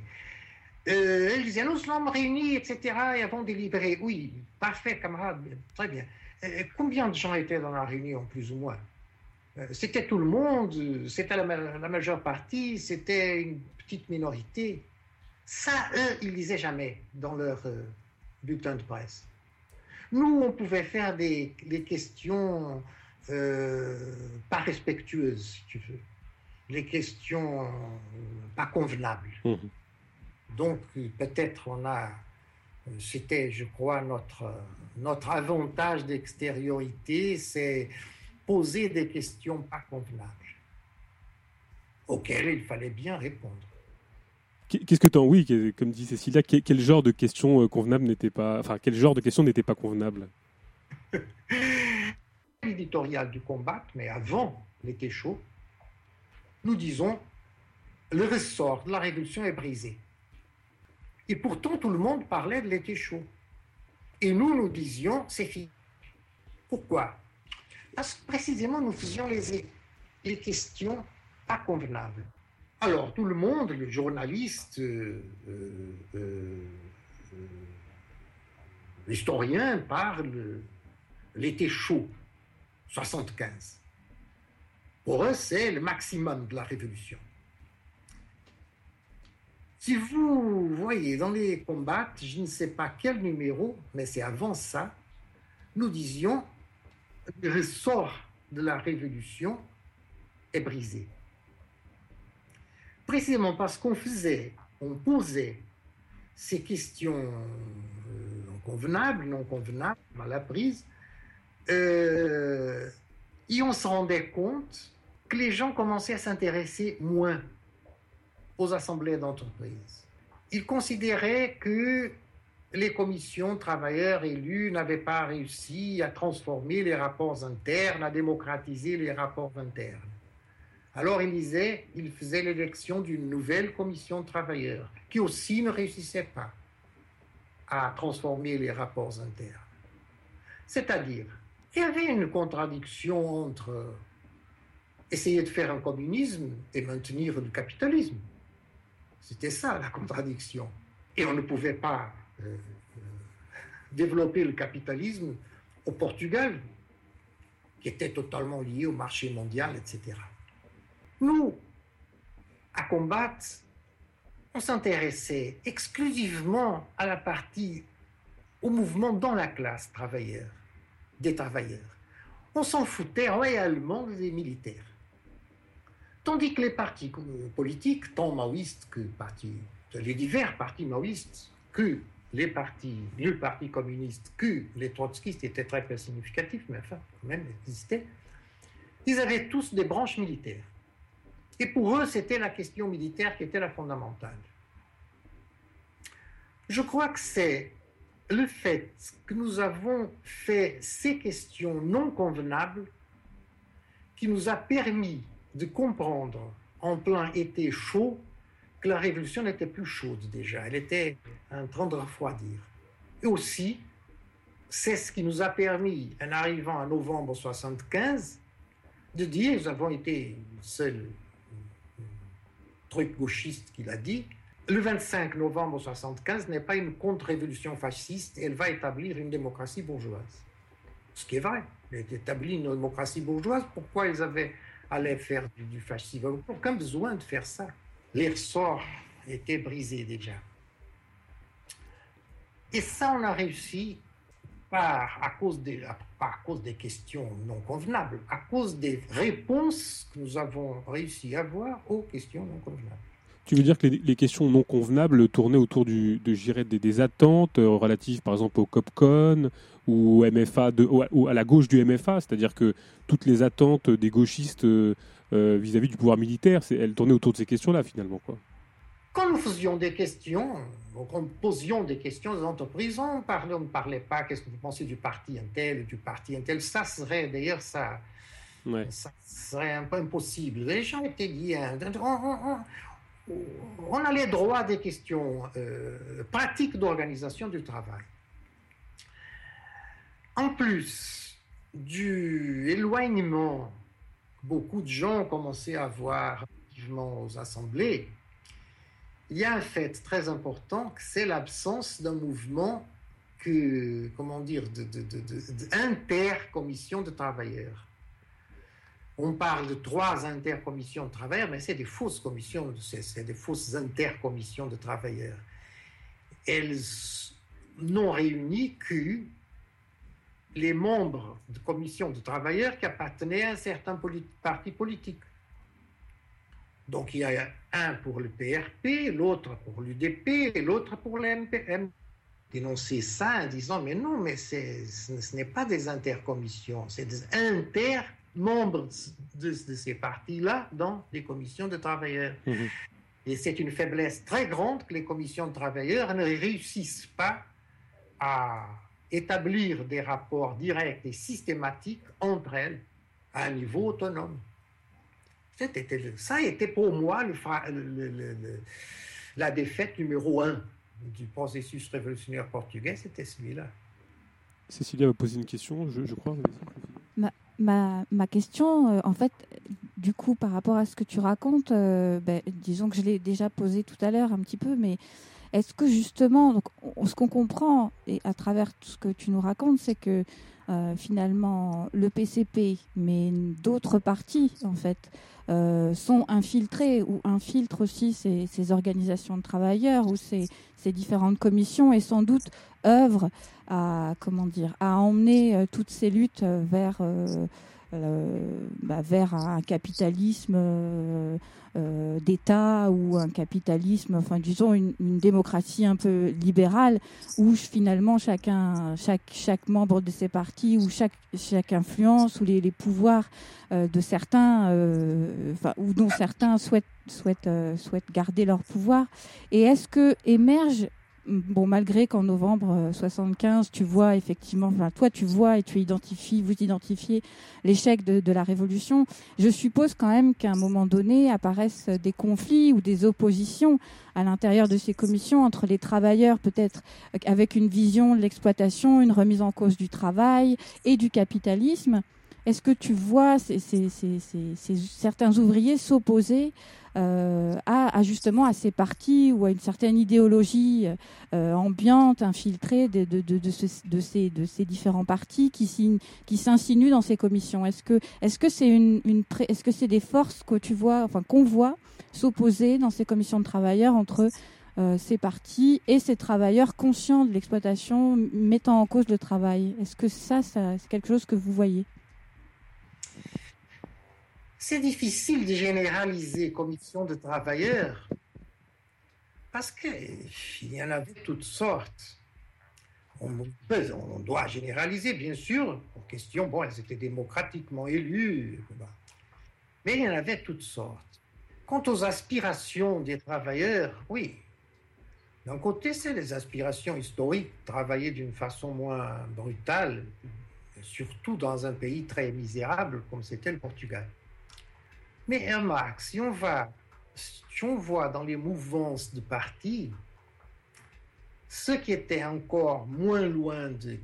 euh, elle disait nous sommes réunis, etc., et avons délibéré. Oui, parfait, camarade, très bien. Euh, combien de gens étaient dans la réunion, plus ou moins? C'était tout le monde, c'était la, majeure partie, c'était une petite minorité. Ça, eux, ils lisaient jamais dans leur bulletin de presse. Nous, on pouvait faire des, des questions euh, pas respectueuses, si tu veux, les questions euh, pas convenables. Mmh. Donc peut-être on a, c'était, je crois, notre, notre avantage d'extériorité, c'est poser des questions pas convenables, auxquelles il fallait bien répondre. Qu'est-ce que tu en oui, comme dit Cécilia, quel, genre de questions euh, convenables n'était pas, enfin quel genre de questions n'était pas convenable (laughs) L'éditorial du combat, mais avant l'été chaud, nous disons le ressort de la révolution est brisé. Et pourtant tout le monde parlait de l'été chaud. Et nous nous disions c'est fini. Pourquoi? Parce que précisément nous faisions les, questions pas convenables. Alors, tout le monde, le journaliste, euh, euh, euh, l'historien parle l'été chaud, 75. Pour eux, c'est le maximum de la révolution. Si vous voyez dans les combats, je ne sais pas quel numéro, mais c'est avant ça, nous disions le ressort de la révolution est brisé précisément parce qu'on faisait, on posait ces questions euh, convenables, non convenables, mal apprises, euh, et on se rendait compte que les gens commençaient à s'intéresser moins aux assemblées d'entreprise. Ils considéraient que les commissions travailleurs élus n'avaient pas réussi à transformer les rapports internes, à démocratiser les rapports internes. Alors il disait, il faisait l'élection d'une nouvelle commission de travailleurs, qui aussi ne réussissait pas à transformer les rapports internes. C'est-à-dire, il y avait une contradiction entre essayer de faire un communisme et maintenir le capitalisme. C'était ça la contradiction. Et on ne pouvait pas développer le capitalisme au Portugal, qui était totalement lié au marché mondial, etc. Nous, à combattre, on s'intéressait exclusivement à la partie, au mouvement dans la classe travailleur, des travailleurs. On s'en foutait réellement des militaires. Tandis que les partis politiques, tant maoïstes que partis, les divers partis maoïstes, que les partis, le Parti communiste, que les trotskistes étaient très peu significatifs, mais enfin, quand même, existaient, ils avaient tous des branches militaires. Et pour eux, c'était la question militaire qui était la fondamentale. Je crois que c'est le fait que nous avons fait ces questions non convenables qui nous a permis de comprendre en plein été chaud que la révolution n'était plus chaude déjà, elle était en train de refroidir. Et aussi, c'est ce qui nous a permis, en arrivant à novembre 75, de dire, nous avons été seuls truc gauchiste qu'il a dit, le 25 novembre 1975 n'est pas une contre-révolution fasciste, elle va établir une démocratie bourgeoise. Ce qui est vrai, elle a une démocratie bourgeoise, pourquoi ils avaient allé faire du, fascisme? Aucun besoin de faire ça. Les ressorts étaient brisés déjà. Et ça, on a réussi à cause, des, pas à cause des questions non convenables, à cause des réponses que nous avons réussi à avoir aux questions non convenables. Tu veux dire que les, questions non convenables tournaient autour du, de, des, attentes euh, relatives, par exemple, au COPCON ou, MFA ou à la gauche du MFA, c'est-à-dire que toutes les attentes des gauchistes euh, euh, vis-à-vis du pouvoir militaire, elles tournaient autour de ces questions-là, finalement. Quoi. Quand nous faisions des questions, quand nous posions des questions aux entreprises, on, parlait, on ne parlait pas qu'est-ce que vous pensez du parti intel, du parti intel. Ça serait d'ailleurs ça, ça serait un peu impossible. Les gens étaient liés. On, allait droit à des questions euh, pratiques d'organisation du travail. En plus du éloignement, beaucoup de gens commençaient à voir aux assemblées il y a un fait très important, c'est l'absence d'un mouvement que, comment dire, d'intercommission de, de, travailleurs. On parle de trois intercommissions de travailleurs, mais c'est des fausses commissions, c'est des fausses intercommissions de travailleurs. Elles n'ont réuni que les membres de commissions de travailleurs qui appartenaient à un certain parti politique. Donc il y a un pour le PRP, l'autre pour l'UDP et l'autre pour l'MPM. Dénoncer ça en disant mais non, mais ce n'est pas des intercommissions, c'est des membres de, ces partis-là dans les commissions de travailleurs. Mhm. Et c'est une faiblesse très grande que les commissions de travailleurs ne réussissent pas à établir des rapports directs et systématiques entre elles à un niveau autonome. Ça a été pour moi la défaite numéro un du processus révolutionnaire portugais, c'était celui-là. Cécilia va poser une question, je, crois. Ma, ma, question, euh, en fait, du coup, par rapport à ce que tu racontes, euh, ben, disons que je l'ai déjà posé tout à l'heure un petit peu, mais est-ce que justement, donc, ce qu'on comprend et à travers tout ce que tu nous racontes, c'est que euh, finalement le PCP, mais d'autres partis en fait, euh, sont infiltrés ou infiltrent aussi ces, organisations de travailleurs ou ces, ces, différentes commissions et sans doute œuvrent à comment dire à emmener euh, toutes ces luttes vers bah, vers un capitalisme euh, d'État ou un capitalisme, enfin disons une, démocratie un peu libérale où finalement chacun, chaque, membre de ces partis ou chaque, influence ou les, pouvoirs euh, de certains, euh, enfin, ou dont certains souhaitent, souhaitent, souhaitent garder leur pouvoir. Et est-ce que émerge bon, malgré qu'en novembre 75, euh, tu vois effectivement, enfin, toi, tu vois et tu identifies, vous identifiez l'échec de, la révolution, je suppose quand même qu'à un moment donné apparaissent des conflits ou des oppositions à l'intérieur de ces commissions entre les travailleurs, peut-être avec une vision de l'exploitation, une remise en cause du travail et du capitalisme. Est-ce que tu vois ces, certains ouvriers s'opposer euh, à, justement à ces partis ou à une certaine idéologie euh, ambiante, infiltrée de, ces, différents partis qui, s'insinuent dans ces commissions? Est-ce que c'est une, une est-ce que c'est des forces que tu vois, enfin qu'on voit s'opposer dans ces commissions de travailleurs entre euh, ces partis et ces travailleurs conscients de l'exploitation mettant en cause le travail? Est-ce que ça c'est quelque chose que vous voyez? C'est difficile de généraliser commission de travailleurs parce qu'il y en avait toutes sortes. On, doit généraliser, bien sûr, pour question, bon, elles étaient démocratiquement élues, mais il y en avait toutes sortes. Quant aux aspirations des travailleurs, oui. D'un côté, c'est les aspirations historiques, travailler d'une façon moins brutale, surtout dans un pays très misérable comme c'était le Portugal. Mais remarque, si on va, si on voit dans les mouvances de parti, ce qui était encore moins loin de,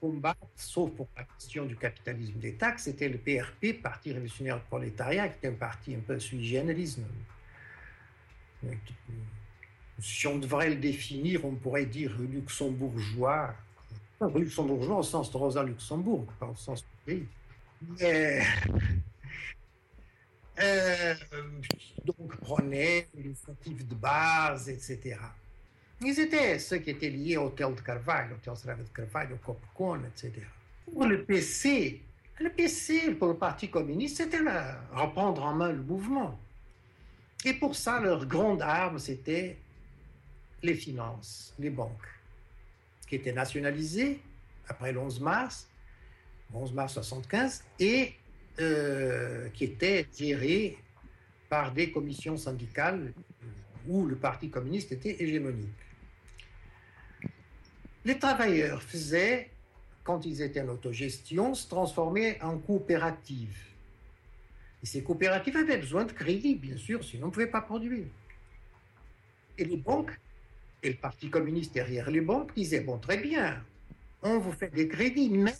combattre, sauf pour la question du capitalisme des taxes, c'était le PRP, Parti révolutionnaire prolétariat, qui était un parti un peu sui generis. Si on devrait le définir, on pourrait dire luxembourgeois, luxembourgeois au sens de Rosa Luxembourg, pas au sens du pays. Mais euh, donc prenait l'initiative de base, etc. Ils étaient ceux qui étaient liés au Hôtel de Carvalho, Hôtel Strada de Carvalho, Copcon, etc. Pour le PC, le PC, pour le Parti communiste, c'était reprendre en main le mouvement. Et pour ça, leur grande arme, c'était les finances, les banques, qui étaient nationalisées après le 11 mars, 11 mars 75, et euh, qui était géré par des commissions syndicales où le Parti communiste était hégémonique. Les travailleurs faisaient, quand ils étaient en autogestion, se transformer en coopératives. Et ces coopératives avaient besoin de crédit, bien sûr, sinon on ne pouvait pas produire. Et les banques, et le Parti communiste derrière les banques, disaient, bon, très bien, on vous fait des crédits, mais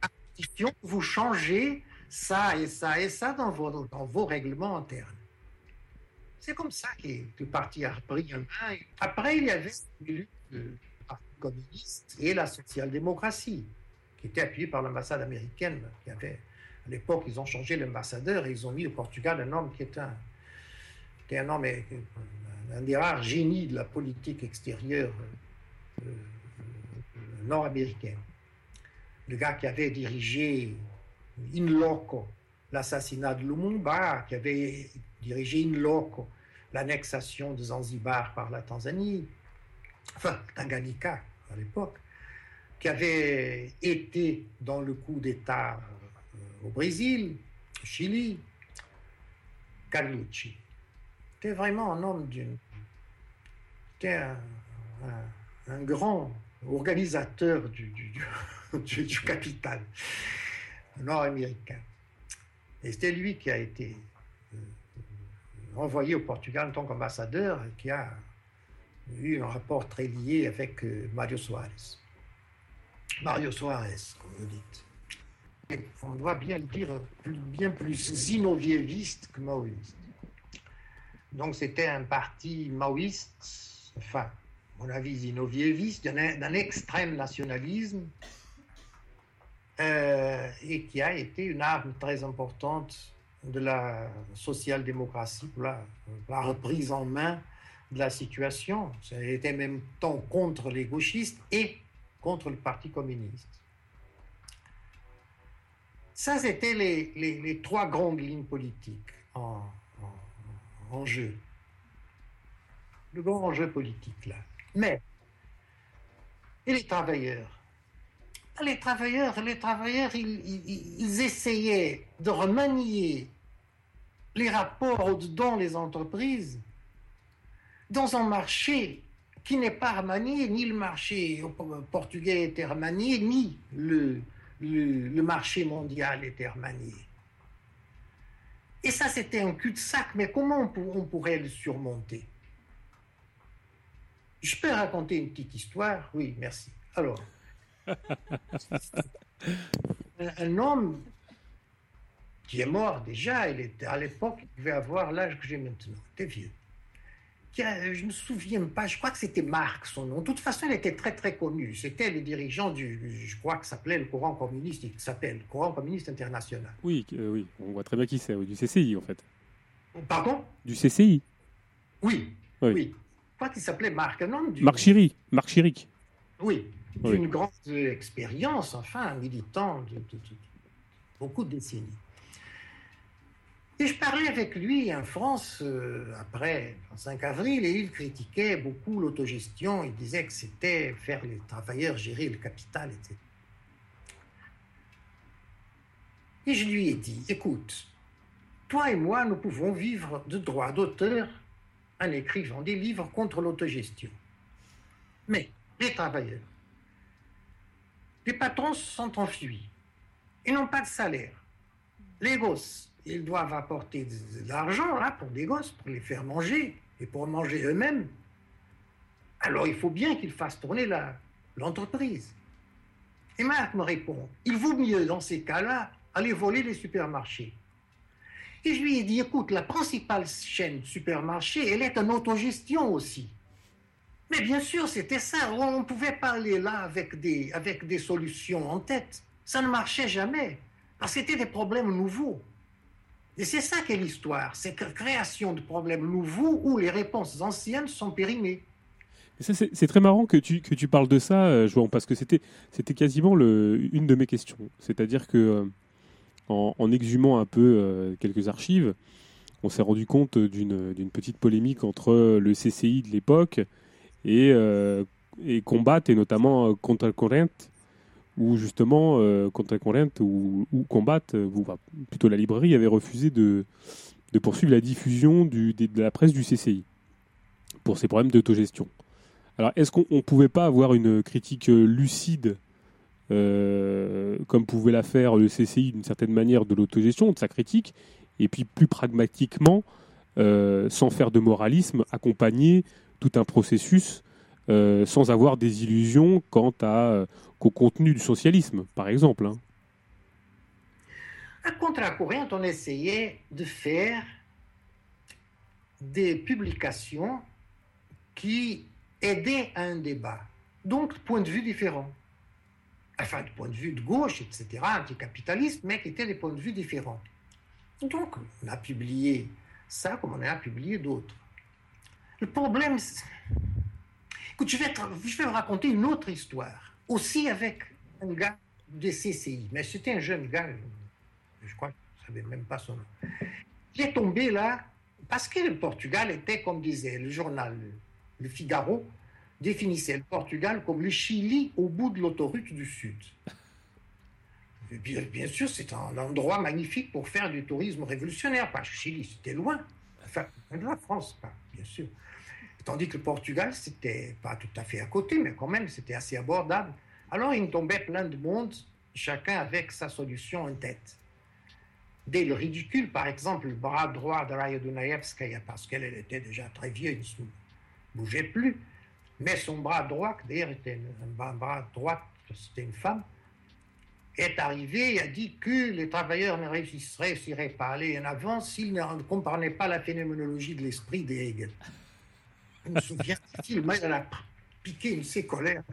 à condition vous changez ça et ça et ça dans vos, règlements internes. C'est comme ça que le parti a repris un main. Après, il y avait le Parti communiste et la social-démocratie, qui était appuyée par l'ambassade américaine. Qui à l'époque, ils ont changé l'ambassadeur et ils ont mis au Portugal un homme qui était un, était un homme, un des rares génies de la politique extérieure euh, euh, nord-américaine. Le gars qui avait dirigé in loco l'assassinat de Lumumba, qui avait dirigé in loco l'annexation de Zanzibar par la Tanzanie, enfin Tanganyika à l'époque, qui avait été dans le coup d'État euh, au Brésil, Chili, Carlucci. C'était vraiment un homme d'une. C'était un, grand organisateur du (laughs) capital nord-américain. Et c'était lui qui a été euh, envoyé au Portugal en tant qu'ambassadeur, qui a eu un rapport très lié avec euh, Mario Soares. Mario Soares, comme vous dites. on doit bien le dire, bien plus zinoviéviste que maoïste. Donc c'était un parti maoïste, enfin, à mon avis, zinoviéviste, d'un extrême nationalisme, euh, et qui a été une arme très importante de la social-démocratie la, reprise en main de la situation. Ça était même temps contre les gauchistes et contre le Parti communiste. Ça, c'était les, les, trois grandes lignes politiques en, en, jeu. Le grand enjeu politique, là. Mais, et les travailleurs les travailleurs, les travailleurs, ils, essayaient de remanier les rapports dans les entreprises dans un marché qui n'est pas remanié, ni le marché portugais était remanié, ni le, le, marché mondial était remanié. Et ça, c'était un cul-de-sac, mais comment on, pourrait le surmonter? Je peux raconter une petite histoire? Oui, merci. Alors, un homme qui est mort déjà, il était à l'époque, il devait avoir l'âge que j'ai maintenant, il était vieux. je ne me souviens pas, je crois que c'était Marc son nom. De toute façon, il était très très connu. C'était le dirigeant du, je crois que ça s'appelait le courant communiste, il s'appelle le courant communiste international. Oui, euh, oui, on voit très bien qui c'est, du CCI en fait. Pardon? Du CCI. Oui, oui. Je crois qu'il s'appelait Marc, non du... Marc Chirac. Marc Chirac. Oui, d'une grande expérience, enfin, militant de, beaucoup de décennies. Et je parlais avec lui en France euh, après le 5 avril et il critiquait beaucoup l'autogestion. Il disait que c'était faire les travailleurs gérer le capital, etc. Et je lui ai dit, écoute, toi et moi, nous pouvons vivre de droits d'auteur en écrivant des livres contre l'autogestion. Mais les travailleurs, les patrons sont enfuis. Ils n'ont pas de salaire. Les gosses, ils doivent apporter de, l'argent là, pour des gosses, pour les faire manger et pour manger eux-mêmes. Alors il faut bien qu'ils fassent tourner l'entreprise. Et Marc me répond, il vaut mieux dans ces cas-là aller voler les supermarchés. Et je lui ai dit, écoute, la principale chaîne de supermarchés, elle est en autogestion aussi. Mais bien sûr, c'était ça. On pouvait parler là avec des, avec des solutions en tête. Ça ne marchait jamais. Parce que c'était des problèmes nouveaux. Et c'est ça qu'est l'histoire. C'est création de problèmes nouveaux où les réponses anciennes sont périmées. C'est très marrant que tu, que tu parles de ça, euh, João, parce que c'était quasiment une de mes questions. C'est-à-dire que euh, en, exhumant un peu euh, quelques archives, on s'est rendu compte d'une petite polémique entre le CCI de l'époque et, euh, et combattent, et notamment euh, contre Corrent, où justement, euh, contre Corrent, ou, ou combattent, ou, plutôt la librairie avait refusé de, poursuivre la diffusion de, la presse du CCI pour ces problèmes d'autogestion. Alors, est-ce qu'on ne pouvait pas avoir une critique lucide, comme pouvait la faire le CCI d'une certaine manière, de l'autogestion, de sa critique, et puis plus pragmatiquement, sans faire de moralisme, accompagner tout un processus euh, sans avoir des illusions quant à, euh, au contenu du socialisme, par exemple. Hein. À contre-courant, on essayait de faire des publications qui aidaient à un débat, donc point de vue différents. Enfin, de point de vue de gauche, etc., anticapitaliste, mais qui étaient des points de vue différents. Donc, on a publié ça comme on a publié d'autres. Le problème, écoute, je vais, vous raconter une autre histoire, aussi avec un gars des CCI, mais c'était un jeune gars, je crois que je ne savais même pas son nom. J'ai tombé là parce que le Portugal était, comme disait le journal Le Figaro, définissait le Portugal comme le Chili au bout de l'autoroute du Sud. bien, sûr, c'est un endroit magnifique pour faire du tourisme révolutionnaire. Pas Chili, c'était loin. Enfin, de la France, bien sûr. Tandis que le Portugal, c'était pas tout à fait à côté, mais quand même, c'était assez abordable. Alors, il tombait plein de monde, chacun avec sa solution en tête. Dès le ridicule, par exemple, le bras droit de Raya Dunaevskaya, parce qu'elle était déjà très vieille, elle ne bougeait plus, mais son bras droit, d'ailleurs était un bras droit, c'était une femme, est arrivé et a dit que les travailleurs ne réussiraient pas à aller en avant s'ils ne comprenaient pas la phénoménologie de l'esprit des Hegel. Je me souviens, elle a piqué une ses colères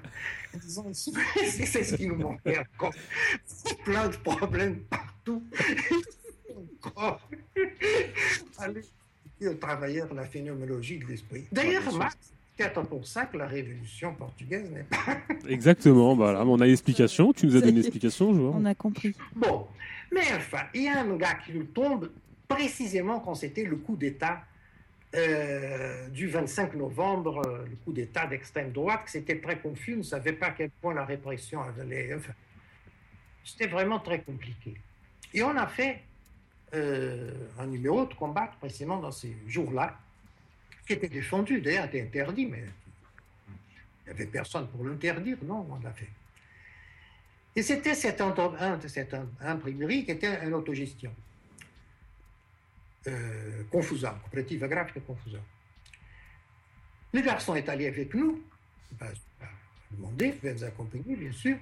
en disant (laughs) c'est ce qui nous manquait encore. plein de problèmes partout. (laughs) Allez, aux travailleurs la phénoménologie de l'esprit. D'ailleurs, Marx peut-être pour ça que la révolution portugaise n'est pas. (laughs) Exactement, voilà. On a l'explication. Tu nous as donné l'explication, je vois. On a compris. Bon, mais enfin, il y a un gars qui nous tombe précisément quand c'était le coup d'État euh, du 25 novembre, euh, le coup d'État d'extrême droite, c'était très confus, on ne savait pas à quel point la répression allait. C'était vraiment très compliqué. Et on a fait euh, un numéro de combat précisément dans ces jours-là qui était défendu, d'ailleurs était interdit, mais il n'y avait personne pour l'interdire, non, on l'a fait. Et c'était cette, cette, imprimerie qui était une autogestion. Euh, Confusa, coopérative graphique Confusa. Le garçon est allé avec nous, il va demander, il va nous accompagner, bien sûr.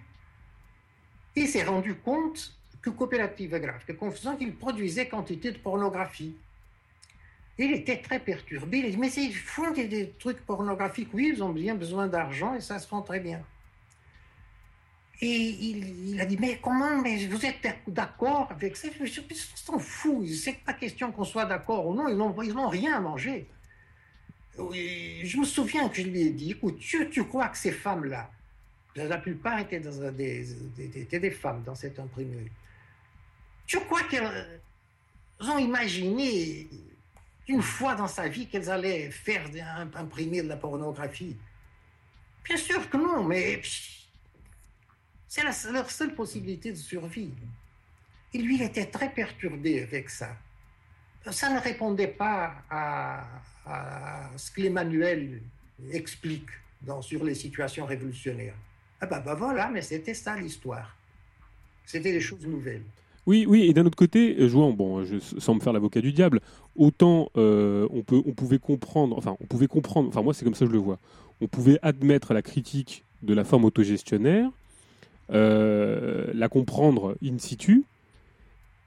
Il s'est rendu compte que coopérative graphique Confusa, il produisait quantité de pornographie. Il était très perturbé. Il a dit, mais ils font des, trucs pornographiques. Oui, ils ont bien besoin d'argent et ça se rend très bien. Et il, a dit, mais comment, mais vous êtes d'accord avec ça? Ils s'en fous, c'est pas question qu'on soit d'accord ou non, ils n'ont rien à manger. je me souviens que je lui ai dit, écoute, tu, tu crois que ces femmes-là, la plupart étaient, dans des, étaient des femmes dans cette imprimerie, tu crois qu'elles ont imaginé une fois dans sa vie qu'elles allaient faire imprimer de la pornographie? Bien sûr que non, mais c'est leur seule possibilité de survie. Et lui, il était très perturbé avec ça. Ça ne répondait pas à, ce que l'Emmanuel explique dans, sur les situations révolutionnaires. Ah ben, ben voilà, mais c'était ça l'histoire. C'était des choses nouvelles. Oui, oui, et d'un autre côté, jouant, bon, je, sans me faire l'avocat du diable, autant euh, on, peut, on pouvait comprendre, enfin, on pouvait comprendre, enfin, moi, c'est comme ça que je le vois. On pouvait admettre la critique de la forme autogestionnaire, la comprendre in situ,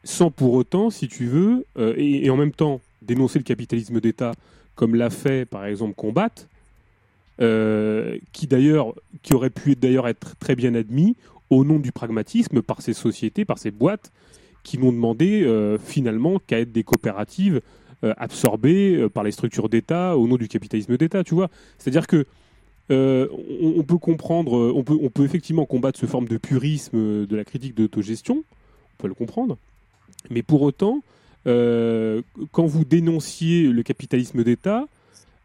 sans pour autant, si tu veux, et, en même temps dénoncer le capitalisme d'État, comme l'a fait, par exemple, Combat, qui d'ailleurs, qui aurait pu d'ailleurs être très bien admis au nom du pragmatisme par ces sociétés, par ces boîtes qui n'ont demandé euh, finalement qu'à être des coopératives euh, absorbées euh, par les structures d'État au nom du capitalisme d'État, tu vois. C'est-à-dire que on, peut comprendre, on peut, on peut effectivement combattre ce forme de purisme de la critique d'autogestion, on peut le comprendre, mais pour autant, quand vous dénonciez le capitalisme d'État,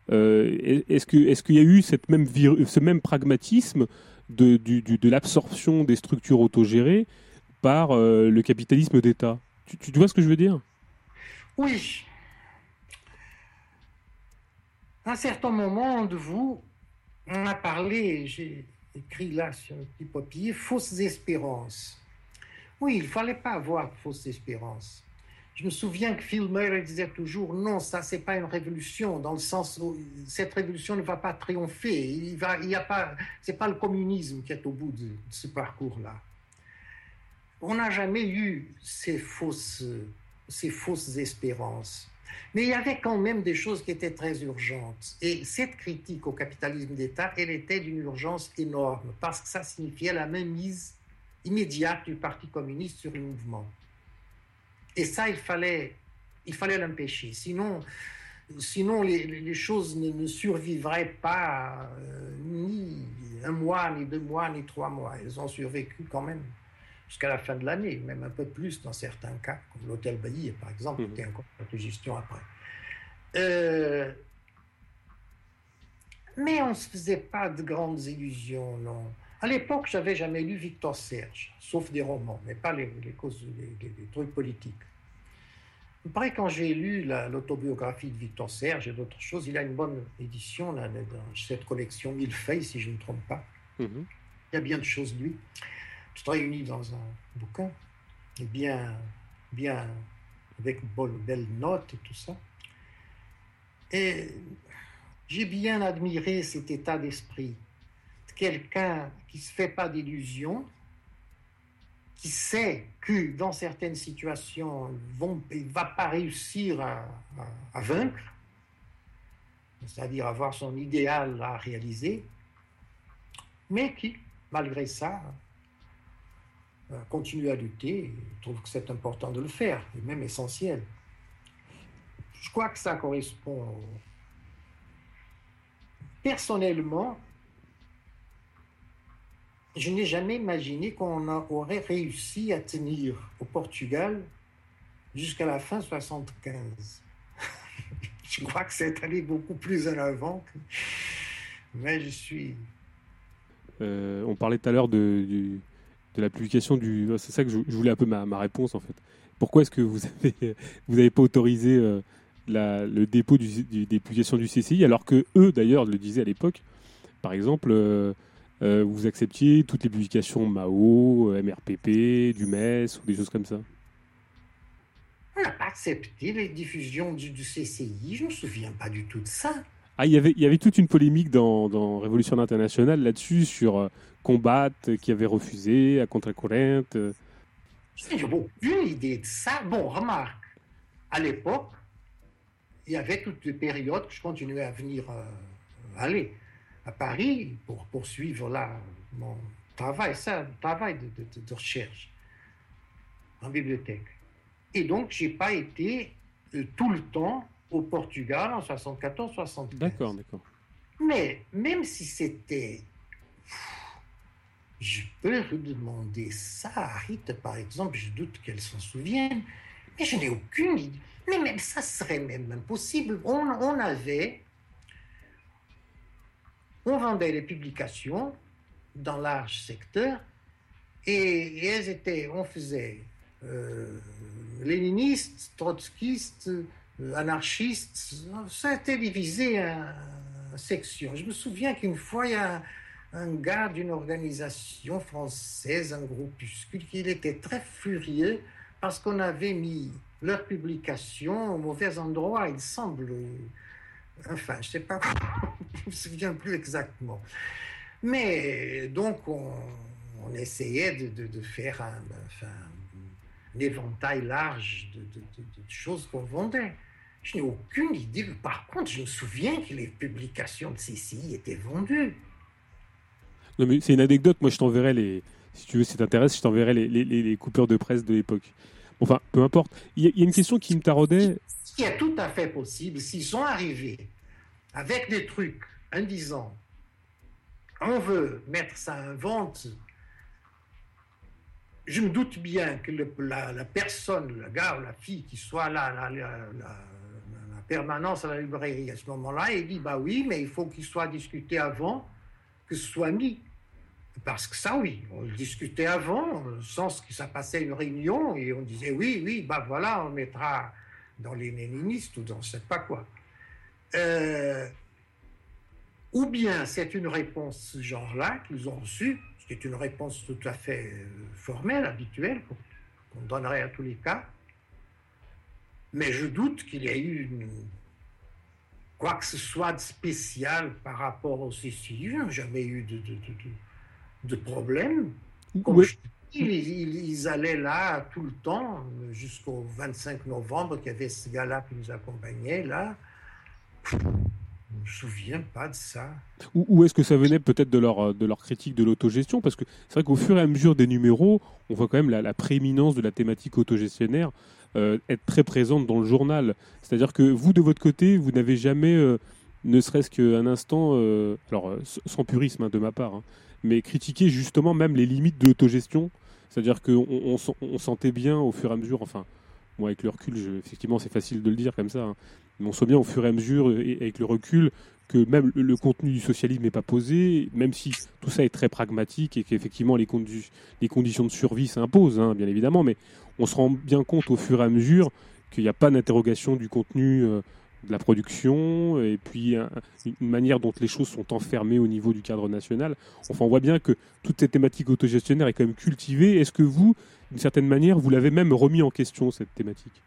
est-ce qu'il est y a eu cette même ce même pragmatisme de, de l'absorption des structures autogérées par euh, le capitalisme d'État? Tu, tu, vois ce que je veux dire? Oui. À un certain moment de vous, on a parlé, j'ai écrit là sur un petit papier, fausses espérances. Oui, il ne fallait pas avoir de fausses espérances. Je me souviens que Phil Murray disait toujours non, ça c'est pas une révolution dans le sens où cette révolution ne va pas triompher. Il va, il y a pas, c'est pas le communisme qui est au bout de, ce parcours-là. On n'a jamais eu ces fausses, ces fausses espérances. Mais il y avait quand même des choses qui étaient très urgentes. Et cette critique au capitalisme d'État, elle était d'une urgence énorme parce que ça signifiait la mainmise immédiate du Parti communiste sur le mouvement. Et ça, il fallait, il fallait l'empêcher. Sinon, sinon les, choses ne, survivraient pas euh, ni un mois, ni deux mois, ni trois mois. Elles ont survécu quand même jusqu'à la fin de l'année, même un peu plus dans certains cas, comme l'hôtel Bailly, par exemple, qui était encore de gestion après. Euh, mais on ne se faisait pas de grandes illusions, non. À l'époque, j'avais jamais lu Victor Serge, sauf des romans, mais pas les, causes, les, trucs politiques. Il paraît quand j'ai lu l'autobiographie de Victor Serge et d'autres choses, il a une bonne édition dans cette collection Mille feuilles, si je ne me trompe pas. Mhm. Il y a bien de choses lui, tout réuni dans un bouquin, bien, bien avec de belles notes et tout ça. Et j'ai bien admiré cet état d'esprit quelqu'un qui ne se fait pas d'illusions, qui sait que dans certaines situations, il ne va pas réussir à, vaincre, c'est-à-dire avoir son idéal à réaliser, mais qui, malgré ça, euh, continue à lutter et trouve que c'est important de le faire, et même essentiel. Je crois que ça correspond. Personnellement, je n'ai jamais imaginé qu'on aurait réussi à tenir au Portugal jusqu'à la fin 75. (laughs) je crois que c'est allé beaucoup plus en avant. Mais je suis. Euh, on parlait tout à l'heure de, de, la publication du. C'est ça que je, voulais un peu ma, ma, réponse en fait. Pourquoi est-ce que vous avez (laughs) vous n'avez pas autorisé euh, la, le dépôt du, des publications du CCI alors que eux d'ailleurs le disaient à l'époque? Par exemple. Euh, euh, vous acceptiez toutes les publications Mao, MRPP, du MES ou des choses comme ça? On n'a pas accepté les diffusions du, CCI, je ne me souviens pas du tout de ça. Ah, il y avait, il y avait toute une polémique dans, dans Révolution internationale là-dessus, sur euh, Combat qui avait refusé, à contre-courant. Je n'ai aucune idée de ça. Bon, remarque, à l'époque, il y avait toutes les périodes que je continuais à venir aller à Paris pour poursuivre là mon travail, ça, travail de, recherche en bibliothèque. Et donc, je n'ai pas été euh, tout le temps au Portugal en 74-75. D'accord, d'accord. Mais même si c'était. Je peux demander ça à Rita, par exemple, je doute qu'elle s'en souvienne, mais je n'ai aucune idée. Mais même ça serait même impossible. On, avait on vendait les publications dans large secteur et, elles étaient, on faisait euh, léninistes, trotskistes, euh, ça a été divisé en sections. Je me souviens qu'une fois, il y a un, gars d'une organisation française, un groupuscule, qui était très furieux parce qu'on avait mis leur publication au mauvais endroit, il semble. Enfin, je ne sais pas, (laughs) je ne me souviens plus exactement. Mais donc, on, essayait de, faire un, éventail large de, choses qu'on vendait. Je n'ai aucune idée. Par contre, je me souviens que les publications de CCI étaient vendues. Non, mais c'est une anecdote. Moi, je t'enverrai les. Si tu veux, si t'intéresse, je t'enverrai les, les, coupeurs de presse de l'époque. Enfin, peu importe. Il y, a une question qui me taraudait. Ce qui est tout à fait possible, s'ils sont arrivés avec des trucs en disant on veut mettre ça en vente, je me doute bien que la, personne, le gars ou la fille qui soit là, la, la, permanence à la librairie à ce moment-là, il dit bah oui, mais il faut qu'il soit discuté avant que ce soit mis. Parce que ça, oui, on discutait avant, sens que ça passait une réunion et on disait oui, oui, bah voilà, on mettra dans les néninistes ou dans je ne sais pas quoi. Euh, ou bien c'est une réponse ce genre-là qu'ils ont reçue, ce qui est une réponse tout à fait euh, formelle, habituelle, qu'on donnerait à tous les cas. Mais je doute qu'il y ait eu quoi que ce soit de spécial par rapport au CCI. Je n'ai jamais eu de, de, de, problème. Comme je dis, ils, ils, allaient là tout le temps, jusqu'au 25 novembre, qu'il y avait ce gars-là qui nous accompagnait là. Je ne me souviens pas de ça. Ou, est-ce que ça venait peut-être de leur, de leur critique de l'autogestion? Parce que c'est vrai qu'au fur et à mesure des numéros, on voit quand même la, prééminence de la thématique autogestionnaire euh, être très présente dans le journal. C'est-à-dire que vous, de votre côté, vous n'avez jamais, euh, ne serait-ce qu'un instant, euh, alors sans purisme hein, de ma part, hein, mais critiqué justement même les limites de l'autogestion. C'est-à-dire qu'on on, sentait bien au fur et à mesure, enfin, moi avec le recul, effectivement c'est facile de le dire comme ça, hein, mais on sent bien au fur et à mesure, et avec le recul, que même le contenu du socialisme n'est pas posé, même si tout ça est très pragmatique et qu'effectivement les, les, conditions de survie s'imposent, hein, bien évidemment, mais on se rend bien compte au fur et à mesure qu'il n'y a pas d'interrogation du contenu euh, de la production et puis une manière dont les choses sont enfermées au niveau du cadre national. Enfin, on voit bien que toute cette thématique autogestionnaire est quand même cultivée. Est-ce que vous, d'une certaine manière, vous l'avez même remis en question, cette thématique?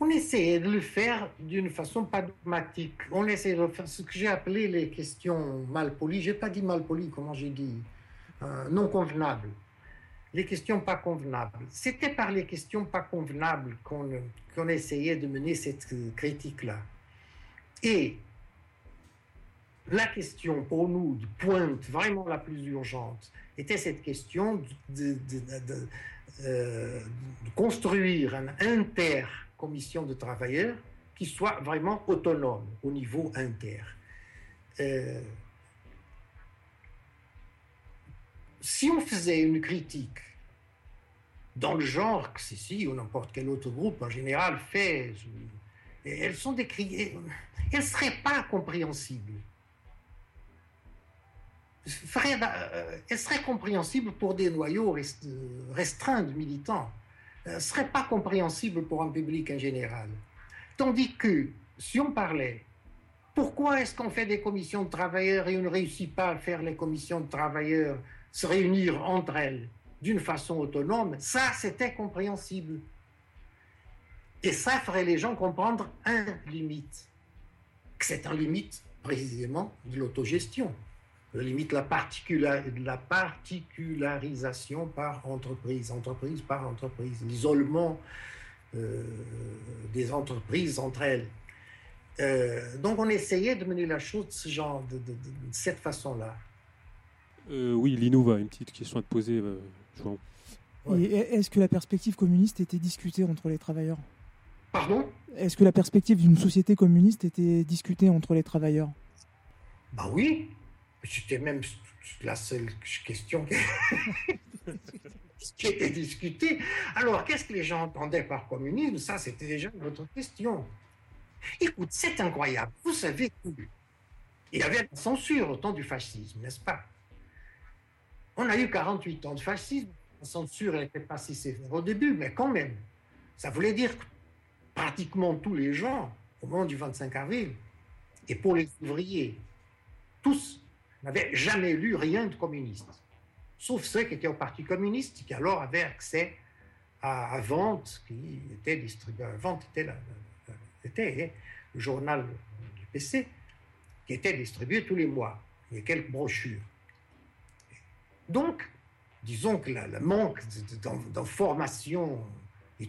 On essayait de le faire d'une façon pas dogmatique. On essayait de faire ce que j'ai appelé les questions mal polies. J'ai pas dit mal polies, comment j'ai dit euh, Non convenables. Les questions pas convenables. C'était par les questions pas convenables qu'on essayait de mener cette critique-là. Et la question pour nous de pointe vraiment la plus urgente était cette question de, euh, de construire un inter commission de travailleurs qui soit vraiment autonome au niveau inter. Euh, si on faisait une critique dans le genre que ceci ou n'importe quel autre groupe en général fait, elles sont décriées, elles ne seraient pas compréhensibles. Euh, elles seraient compréhensibles pour des noyaux restreints de militants ne euh, serait pas compréhensible pour un public en général. Tandis que si on parlait, pourquoi est-ce qu'on fait des commissions de travailleurs et on ne réussit pas à faire les commissions de travailleurs se réunir entre elles d'une façon autonome, ça c'était compréhensible. Et ça ferait les gens comprendre un limite, que c'est un limite précisément de l'autogestion limite la, la particularisation par entreprise, entreprise par entreprise, l'isolement euh, des entreprises entre elles. Euh, donc on essayait de mener la chose de ce genre, de, cette façon-là. Euh, oui, Linouva, une petite question à te poser. Est-ce que la perspective communiste était discutée entre les travailleurs? Pardon? Est-ce que la perspective d'une société communiste était discutée entre les travailleurs? Bah oui, c'était même la seule question (laughs) qui était discutée. Alors, qu'est-ce que les gens entendaient par communisme? Ça, c'était déjà une autre question. Écoute, c'est incroyable. Vous savez il y avait la censure au temps du fascisme, n'est-ce pas? On a eu 48 ans de fascisme. La censure n'était pas si sévère au début, mais quand même. Ça voulait dire que pratiquement tous les gens, au moment du 25 avril, et pour les ouvriers, tous n'avaient jamais lu rien de communiste, sauf ceux qui étaient au Parti communiste, qui alors avaient accès à, Vente, qui était distribué. Vente était, était le journal du PC, qui était distribué tous les mois. Il y a quelques brochures. Donc, disons que le manque d'information et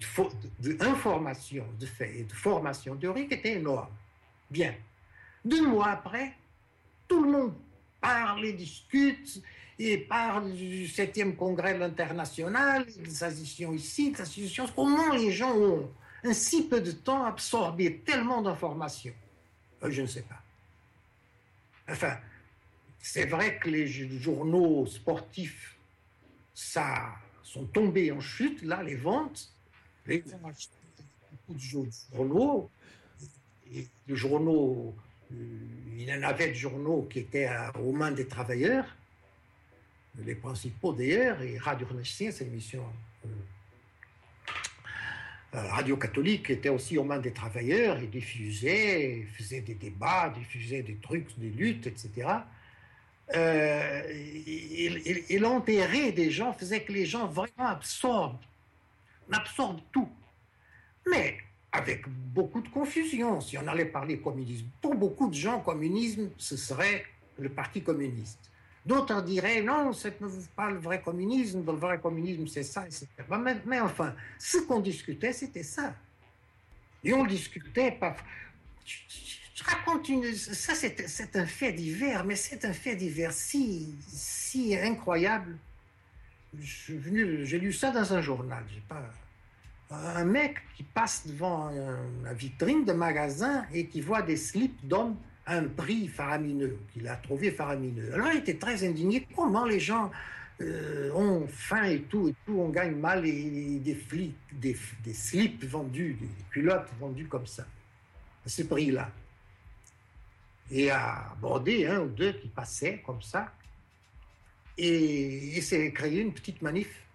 d'information de, de fait et de formation théorique était énorme. Bien. Deux mois après, tout le monde parle et discute et parle du 7e congrès de l'international, des associations ici, des associations. Comment les gens ont, en si peu de temps, absorbé tellement d'informations? Euh, Je ne sais pas. Enfin, c'est vrai que les journaux sportifs, ça, sont tombés en chute, là, les ventes. Les beaucoup de journaux, et les journaux il y en avait de journaux qui étaient aux mains des travailleurs, les principaux d'ailleurs, et Radio Renaissance, émission euh, euh, Radio Catholique, était aussi aux mains des travailleurs et diffusait, faisait des débats, diffusait des trucs, des luttes, etc. Euh, et, l'enterrer des gens faisait que les gens vraiment absorbent, absorbent tout. Mais avec beaucoup de confusion si on allait parler communisme. Pour beaucoup de gens, communisme, ce serait le Parti communiste. D'autres diraient non, ce n'est pas le vrai communisme, le vrai communisme c'est ça, etc. Mais, mais, enfin, ce qu'on discutait, c'était ça. Et on discutait pas. Je, raconte une. Ça, c'est un fait divers, mais c'est un fait divers si, si incroyable. J'ai lu ça dans un journal. J'ai pas un mec qui passe devant la vitrine de magasin et qui voit des slips d'hommes à un prix faramineux, qu'il a trouvé faramineux. Alors il était très indigné. Comment les gens euh, ont faim et tout, et tout, on gagne mal et, des, des, slips vendus, des culottes vendues comme ça, à ce prix-là. et a abordé un ou deux qui passaient comme ça. Et il s'est créé une petite manif.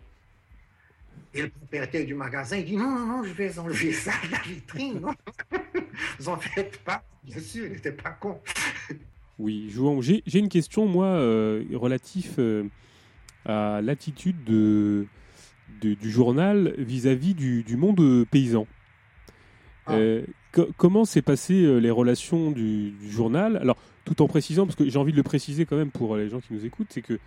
Et le propriétaire du magasin il dit non, non, non, je vais enlever ça de la vitrine. Non, (laughs) vous en faites pas. Bien sûr, il n'était pas con. Oui, jouons. J'ai une question, moi, euh, relatif euh, à l'attitude de, du journal vis-à-vis du, monde paysan. Ah. Euh, comment s'est passé les relations du, du, journal? Alors, tout en précisant, parce que j'ai envie de le préciser quand même pour les gens qui nous écoutent, c'est que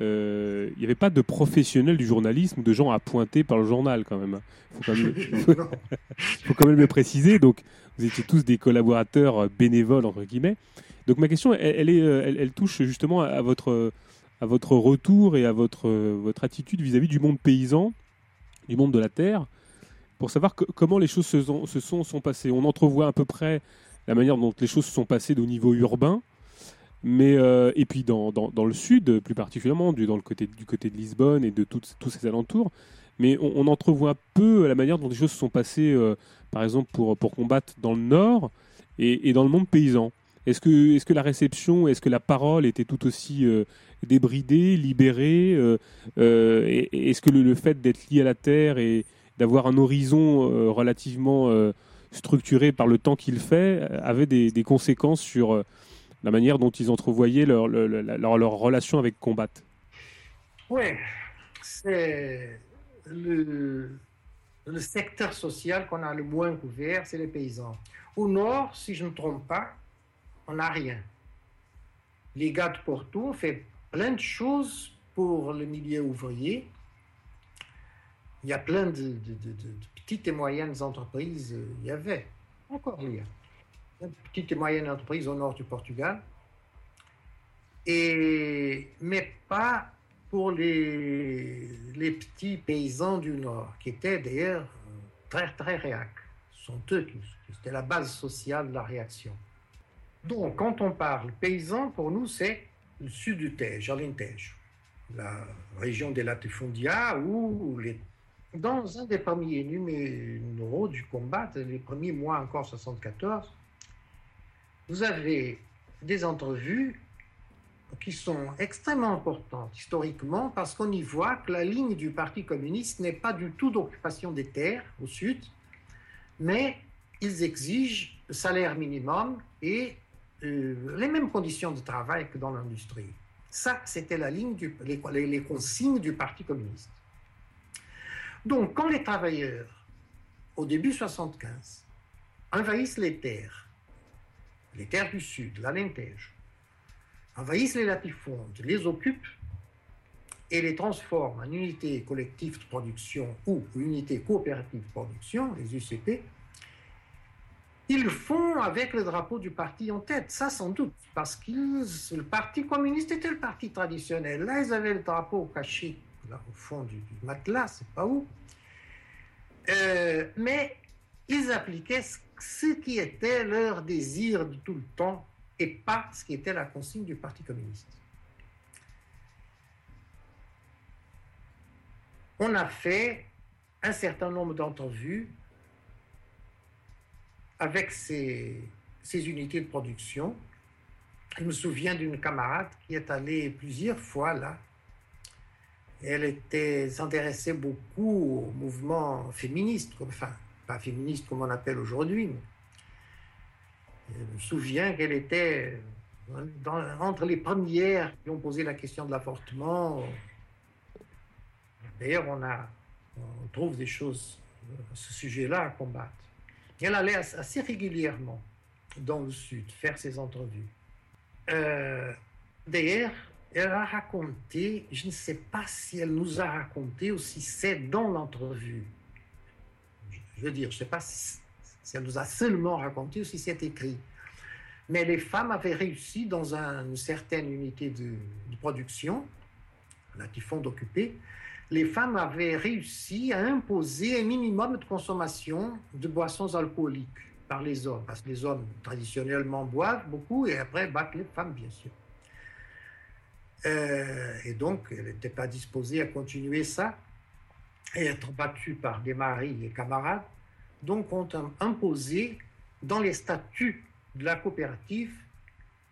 euh, il n'y avait pas de professionnels du journalisme ou de gens à pointer par le journal quand même. Il (laughs) faut, quand même le préciser. Donc, vous étiez tous des collaborateurs bénévoles, entre guillemets. Donc, ma question, elle, est, elle, touche justement à votre, à votre retour et à votre, votre attitude vis-à-vis du monde paysan, du monde de la terre, pour savoir comment les choses se sont, se sont, sont passées. On entrevoit à peu près la manière dont les choses se sont passées au niveau urbain. Mais, euh, et puis dans, dans, dans, le sud, plus particulièrement, du, dans le côté, du côté de Lisbonne et de tous ces alentours. Mais on, entrevoit peu la manière dont les choses se sont passées, euh, par exemple, pour, pour combattre dans le nord et, et dans le monde paysan. Est-ce que, est que la réception, est-ce que la parole était tout aussi euh, débridée, libérée Est-ce que le, le fait d'être lié à la terre et d'avoir un horizon relativement structuré par le temps qu'il fait avait des, des conséquences sur la manière dont ils entrevoyaient leur, leur, leur, relation avec Combat. Oui, c'est le, secteur social qu'on a le moins couvert, c'est les paysans. Au nord, si je ne me trompe pas, on n'a rien. Les gars de Porto ont fait plein de choses pour le milieu ouvrier. Il y a plein de, petites et moyennes entreprises, il y avait, encore il y a petite et moyenne entreprise au nord du Portugal, et, mais pas pour les, les petits paysans du nord, qui étaient d'ailleurs très, très réac. Ce sont eux qui, c'était la base sociale de la réaction. Donc, quand on parle paysan, pour nous, c'est le sud du Tage, l'Intège, la région des latifundia, où les, dans un des premiers numéros du combat, les premiers mois encore 74, vous avez des entrevues qui sont extrêmement importantes historiquement parce qu'on y voit que la ligne du Parti communiste n'est pas du tout d'occupation des terres au sud, mais ils exigent le salaire minimum et euh, les mêmes conditions de travail que dans l'industrie. Ça, c'était la ligne du, les, les consignes du Parti communiste. Donc, quand les travailleurs, au début 75, envahissent les terres les terres du Sud, la Lentège, envahissent les latifondes, les occupent et les transforment en unités collectives de production ou unités coopératives de production, les UCP, ils font avec le drapeau du parti en tête, ça sans doute, parce que le parti communiste était le parti traditionnel. Là, ils avaient le drapeau caché là, au fond du, matelas, c'est pas où. Euh, mais ils appliquaient ce qui était leur désir de tout le temps et pas ce qui était la consigne du Parti communiste. On a fait un certain nombre d'entrevues avec ces, ces, unités de production. Je me souviens d'une camarade qui est allée plusieurs fois là. Elle était s'intéressait beaucoup au mouvement féministe, enfin pas féministe comme on appelle aujourd'hui. Je me souviens qu'elle était entre les premières qui ont posé la question de l'avortement. D'ailleurs, on, a, on trouve des choses à ce sujet-là à combattre. Elle allait assez régulièrement dans le Sud faire ses entrevues. Euh, d'ailleurs, elle a raconté, je ne sais pas si elle nous a raconté ou si c'est dans l'entrevue, je veux dire, je ne sais pas si, elle nous a seulement raconté ou si c'est écrit. Mais les femmes avaient réussi dans une certaine unité de, production, là qui font d'occuper, les femmes avaient réussi à imposer un minimum de consommation de boissons alcooliques par les hommes, parce que les hommes traditionnellement boivent beaucoup et après battent les femmes, bien sûr. Euh, et donc, elle n'était pas disposée à continuer ça être battu par des maris et camarades, donc ont imposé dans les statuts de la coopérative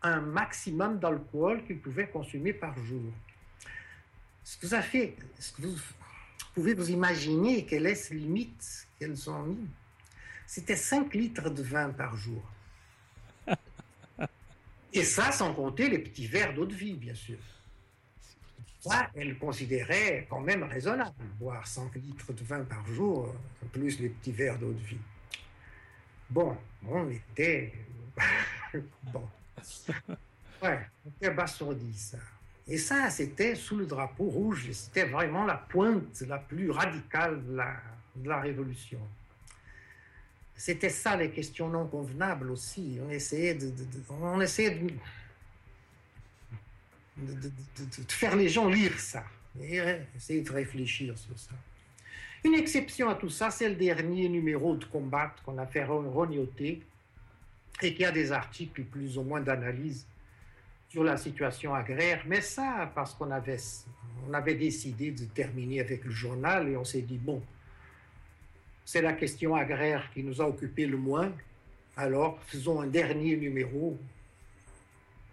un maximum d'alcool qu'ils pouvaient consommer par jour. Ce que, ça fait, ce que vous pouvez vous imaginer quelle est cette limite qu'elles ont mis C'était 5 litres de vin par jour. (laughs) Et ça sans compter les petits verres d'eau de vie, bien sûr. Ça, elles considéraient quand même raisonnable, boire 5 litres de vin par jour, plus les petits verres d'eau de vie. Bon, on était... (laughs) bon. (laughs) Ouais, on était abasourdi, ça. Et ça, c'était sous le drapeau rouge. C'était vraiment la pointe la plus radicale de la, de la révolution. C'était ça les questions non convenables aussi. On essayait de, on essayait de, faire les gens lire ça. Et essayer de réfléchir sur ça. Une exception à tout ça, c'est le dernier numéro de Combat qu'on a fait rognoter et qui a des articles plus ou moins d'analyse sur la situation agraire, mais ça parce qu'on avait, on avait décidé de terminer avec le journal et on s'est dit, bon, c'est la question agraire qui nous a occupé le moins, alors faisons un dernier numéro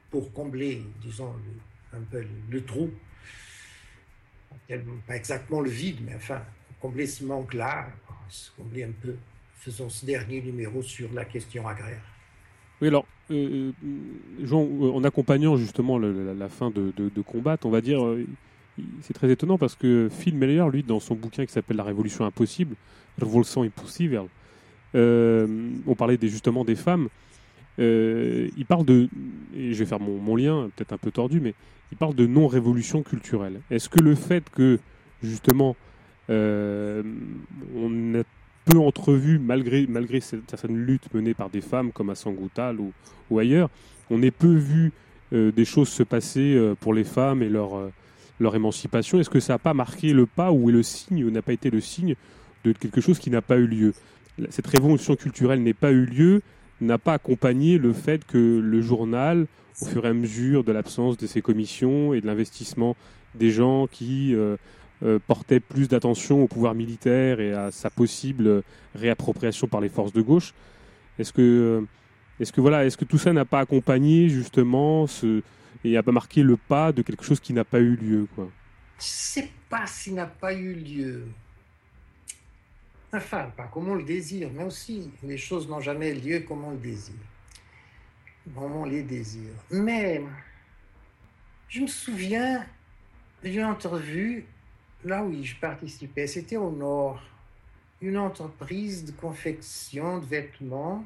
pour combler, disons, un peu le, trou, pas exactement le vide, mais enfin, combler ce manque-là, combler un peu, faisons ce dernier numéro sur la question agraire. Oui, alors, euh, euh, Jean, euh, en accompagnant justement la, fin de, de, combat, on va dire, c'est très étonnant parce que Phil Meyer, lui, dans son bouquin qui s'appelle La Révolution impossible, Revolution impossible, on parlait justement des femmes. Il parle de, et je vais faire mon, lien, peut-être un peu tordu, mais il parle de non-révolution culturelle. Est-ce que le fait que, justement, on a peu entrevu, malgré, malgré certaines luttes menées par des femmes comme à Sangoutal ou, ailleurs, on est peu vu euh, des choses se passer euh, pour les femmes et leur, euh, leur émancipation? Est-ce que ça n'a pas marqué le pas ou le signe, ou n'a pas été le signe de quelque chose qui n'a pas eu lieu? Cette révolution culturelle n'est pas eu lieu, n'a pas accompagné le fait que le journal, au fur et à mesure de l'absence de ces commissions et de l'investissement des gens qui euh, portait plus d'attention au pouvoir militaire et à sa possible réappropriation par les forces de gauche. Est-ce que, euh, est-ce que voilà, est-ce que tout ça n'a pas accompagné justement ce, et n'a pas marqué le pas de quelque chose qui n'a pas eu lieu, quoi? Je sais pas s'il n'a pas eu lieu. Enfin, pas comme on le désire, mais aussi les choses n'ont jamais lieu comme on le désire. Comme on les désire. Mais je me souviens d'une entrevue là oui, je participais, c'était au nord, une entreprise de confection de vêtements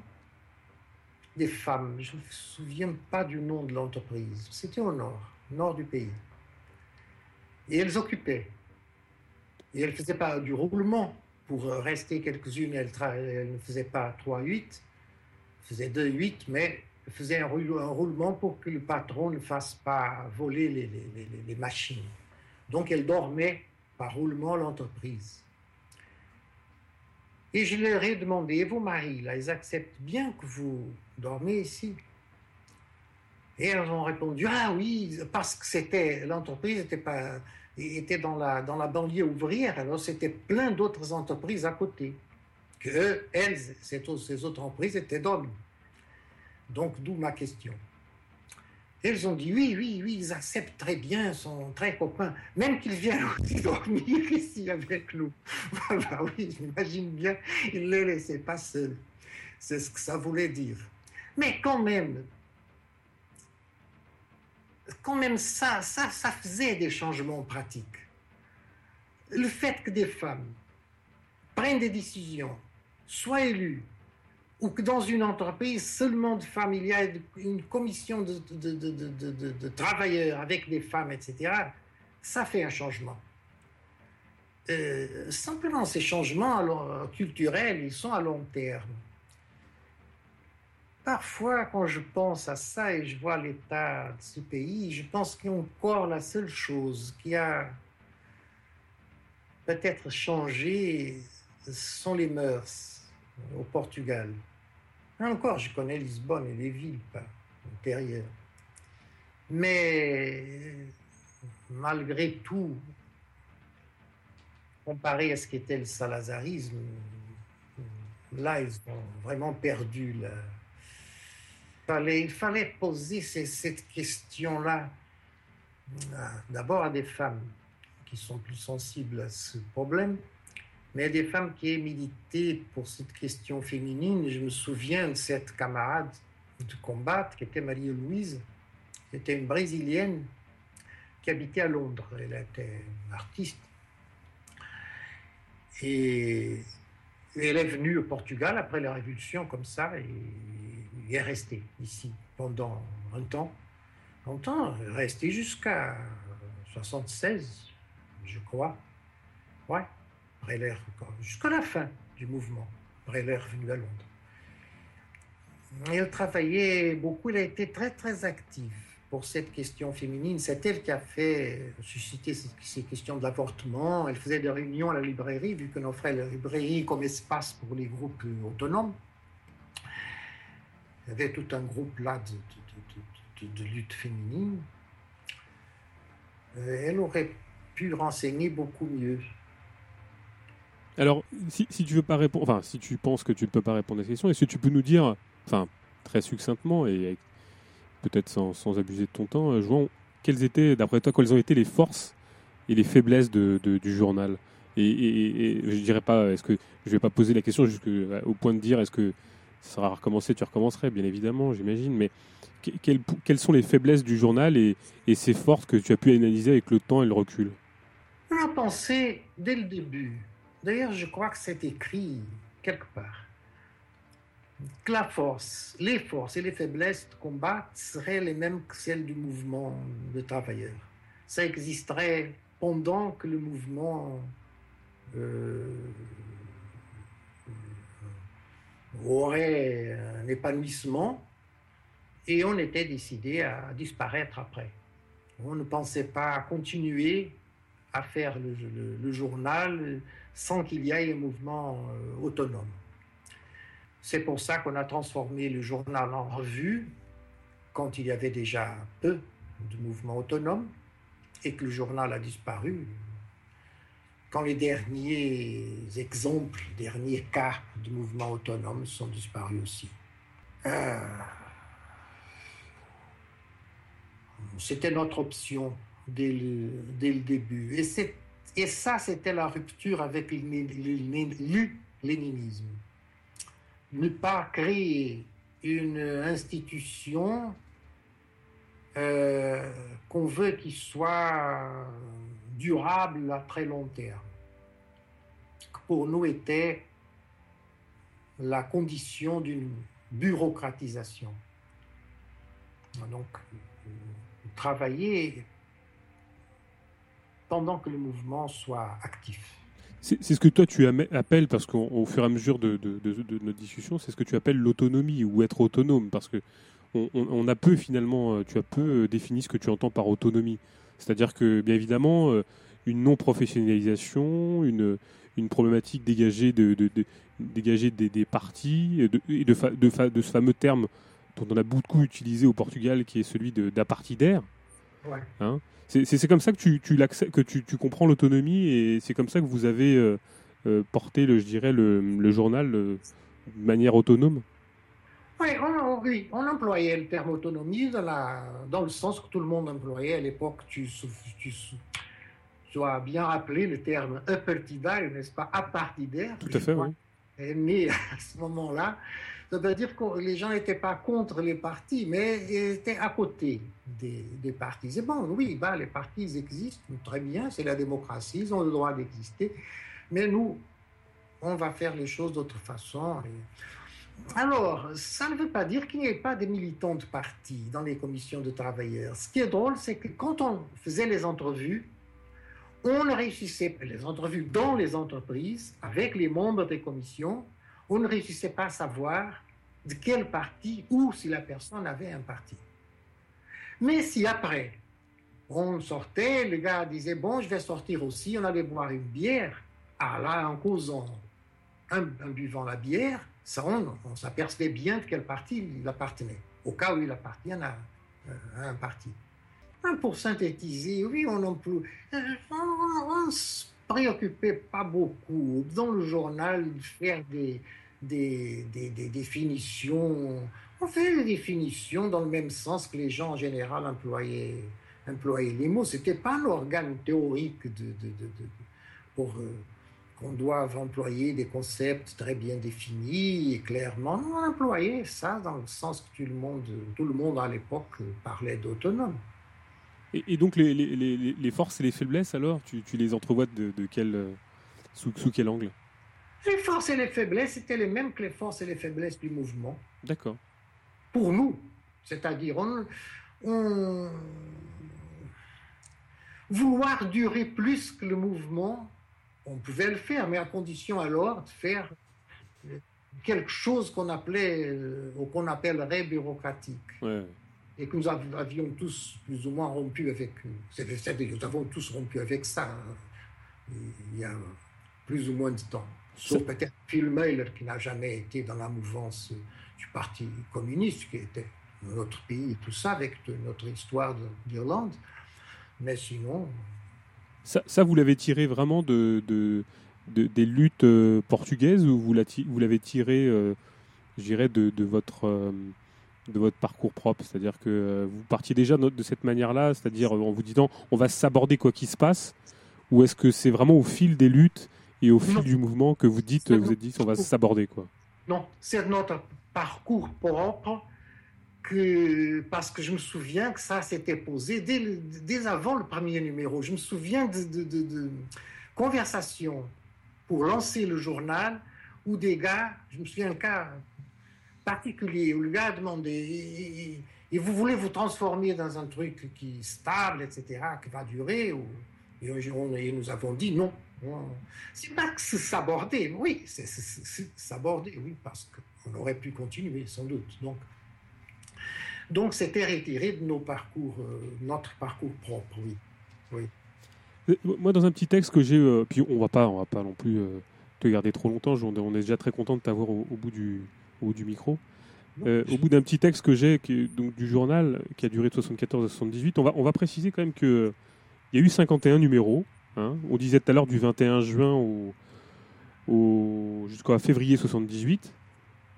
des femmes. Je ne me souviens pas du nom de l'entreprise. C'était au nord, nord du pays. Et elles occupaient. Et elles faisaient pas du roulement. Pour rester quelques-unes, elles, ne faisaient pas 3-8, elles faisaient 2-8, mais elles faisaient un, roulement pour que le patron ne fasse pas voler les, machines. Donc elles dormaient par roulement l'entreprise. Et je leur ai demandé, vos maris, là, ils acceptent bien que vous dormez ici? Et elles ont répondu, ah oui, parce que c'était l'entreprise était pas était dans la dans la banlieue ouvrière, alors c'était plein d'autres entreprises à côté que elles, ces, ces autres entreprises étaient dormies. Donc d'où ma question. Elles ont dit oui, oui, oui, ils acceptent très bien, sont très copains, même qu'ils viennent (laughs) aussi dormir ici avec nous. (laughs) bah oui, j'imagine bien, ils ne les laissaient pas seuls. C'est ce que ça voulait dire. Mais quand même, quand même ça, ça, ça faisait des changements pratiques. Le fait que des femmes prennent des décisions, soient élues, ou que dans une entreprise seulement de femmes, il y a une commission de, de, de, de travailleurs avec des femmes, etc., ça fait un changement. Euh, simplement, ces changements alors, culturels, ils sont à long terme. Parfois, quand je pense à ça et je vois l'état de ce pays, je pense qu'encore la seule chose qui a peut-être changé sont les mœurs au Portugal. Encore, je connais Lisbonne et les villes pas intérieures. Mais malgré tout, comparé à ce qu'était le salazarisme, là, ils ont vraiment perdu la, il fallait poser cette question-là euh, d'abord à des femmes qui sont plus sensibles à ce problème, mais à des femmes qui aient milité pour cette question féminine. Je me souviens de cette camarade de combat qui était Marie-Louise, qui était une Brésilienne qui habitait à Londres. Elle était artiste. Et elle est venue au Portugal après la Révolution comme ça est restée ici pendant un temps. Longtemps, restée jusqu'à 76, je crois. Ouais, jusqu'à la fin du mouvement. Après, elle est revenue à Londres. Elle travaillait beaucoup, elle a été très très active pour cette question féminine. C'est elle qui a fait susciter ces, questions d'avortement. Elle faisait des réunions à la librairie, vu qu'on offrait la librairie comme espace pour les groupes autonomes. Il y avait tout un groupe là de, de lutte féminine. Euh, elle aurait pu renseigner beaucoup mieux. Alors, si, si tu veux pas répondre, enfin, si tu penses que tu ne peux pas répondre à cette question, est-ce que tu peux nous dire, enfin, très succinctement et peut-être sans, abuser de ton temps, euh, Jouan, quelles étaient, d'après toi, quelles ont été les forces et les faiblesses de, du journal? Et, je dirais pas, est-ce que je vais pas poser la question jusqu'au euh, point de dire, est-ce que ça sera recommencé, tu recommencerais, bien évidemment, j'imagine, mais quelles, sont les faiblesses du journal et, et ces forces que tu as pu analyser avec le temps et le recul? On a pensé dès le début D'ailleurs, je crois que c'est écrit quelque part que la force, les forces et les faiblesses de combat seraient les mêmes que celles du mouvement de travailleurs. Ça existerait pendant que le mouvement euh, aurait un épanouissement et on était décidé à disparaître après. On ne pensait pas continuer à faire le journal sans qu'il y ait un mouvement euh, autonome. C'est pour ça qu'on a transformé le journal en revue quand il y avait déjà peu de mouvements autonomes et que le journal a disparu. Quand les derniers exemples, les derniers cas de mouvements autonomes sont disparus aussi. Euh, c'était notre option dès le, début. Et ça, c'était la rupture avec le léninisme. Ne pas créer une institution euh, qu'on veut qu'il soit durable à très long terme. Pour nous était la condition d'une bureaucratisation. Donc, travailler pendant que le mouvement soit actif. C'est ce que toi tu appelles, parce qu'au fur et à mesure de, notre discussion, c'est ce que tu appelles l'autonomie ou être autonome, parce que on, a peu finalement, euh, tu as peu euh, défini ce que tu entends par autonomie. C'est-à-dire que bien évidemment, euh, une non-professionnalisation, une, une problématique dégagée, de, dégagée des, des partis et, de, de, de, ce fameux terme dont on a beaucoup utilisé au Portugal, qui est celui d'apartidaire. Ouais. Hein c'est comme ça que tu, tu, que tu, tu comprends l'autonomie et c'est comme ça que vous avez euh, euh, porté, le, je dirais, le, le journal euh, de manière autonome oui on, oui, on employait le terme autonomie dans, la, dans le sens que tout le monde employait à l'époque. Tu, tu, tu as bien rappelé le terme apartidaire, n'est-ce pas, apartidaire. Tout à fait, oui. Mais à ce moment-là, ça veut dire que les gens n'étaient pas contre les partis, mais étaient à côté des, des partis. C'est bon, oui, bah, les partis existent, très bien, c'est la démocratie, ils ont le droit d'exister, mais nous, on va faire les choses d'autre façon. Alors, ça ne veut pas dire qu'il n'y ait pas de militants de partis dans les commissions de travailleurs. Ce qui est drôle, c'est que quand on faisait les entrevues, on ne réussissait, les entrevues dans les entreprises, avec les membres des commissions, on ne réussissait pas à savoir de quel parti ou si la personne avait un parti. Mais si après, on sortait, le gars disait, bon, je vais sortir aussi, on allait boire une bière, ah là, en causant, en, buvant la bière, ça, on, s'apercevait bien de quel parti il appartenait, au cas où il appartient à, un parti. Pour synthétiser, oui, on emploie, euh, on, se préoccupait pas beaucoup dans le journal de faire des, des, définitions. On fait des définitions dans le même sens que les gens en général employaient, les mots. Ce n'était pas un organe théorique de, pour euh, qu'on doive employer des concepts très bien définis et clairement. On employait ça dans le sens que tout le monde, tout le monde à l'époque parlait d'autonome. Et, donc les, les, les, les, forces et les faiblesses, alors, tu, tu les entrevois de, de quel, euh, sous, sous quel angle? Les forces et les faiblesses étaient les mêmes que les forces et les faiblesses du mouvement. D'accord. Pour nous, c'est-à-dire on, on, vouloir durer plus que le mouvement, on pouvait le faire, mais à condition alors de faire quelque chose qu'on appelait euh, ou qu'on appellerait bureaucratique. Ouais. Et que nous avions tous plus ou moins rompu avec. Nous avons tous rompu avec ça hein. il y a plus ou moins de temps. Sauf peut-être Phil Mailer qui n'a jamais été dans la mouvance du Parti communiste, qui était notre pays et tout ça, avec notre histoire d'Irlande. Mais sinon. Ça, ça vous l'avez tiré vraiment de, de, de, des luttes euh, portugaises ou vous l'avez tiré, euh, je dirais, de, de votre. Euh, de votre parcours propre, c'est-à-dire que euh, vous partiez déjà de cette manière-là, c'est-à-dire en vous disant on va s'aborder quoi qu'il se passe, ou est-ce que c'est vraiment au fil des luttes et au fil Non. du mouvement que vous dites, vous êtes dit on va s'aborder quoi? Non, c'est notre parcours propre parce que je me souviens que ça s'était posé dès, avant le premier numéro. Je me souviens de, conversations pour lancer le journal où des gars, je me souviens un cas particulier où le gars a demandé et, vous voulez vous transformer dans un truc qui est stable, etc., qui va durer et, nous avons dit non. non. C'est pas que s'aborder, oui, s'aborder, oui, parce qu'on aurait pu continuer, sans doute. Donc, donc c'était retiré de nos parcours, euh, notre parcours propre, oui. Euh, Moi, dans un petit texte que j'ai, euh, puis on va pas, on va pas non plus euh, te garder trop longtemps. On est, déjà très content de t'avoir au, au bout du, au bout du micro. Au bout d'un petit texte que j'ai, donc du journal, qui a duré de 74 à 78, on va, on va préciser quand même que il y a eu 51 numéros. hein. On disait tout à l'heure du 21 juin au, au jusqu'à février 78.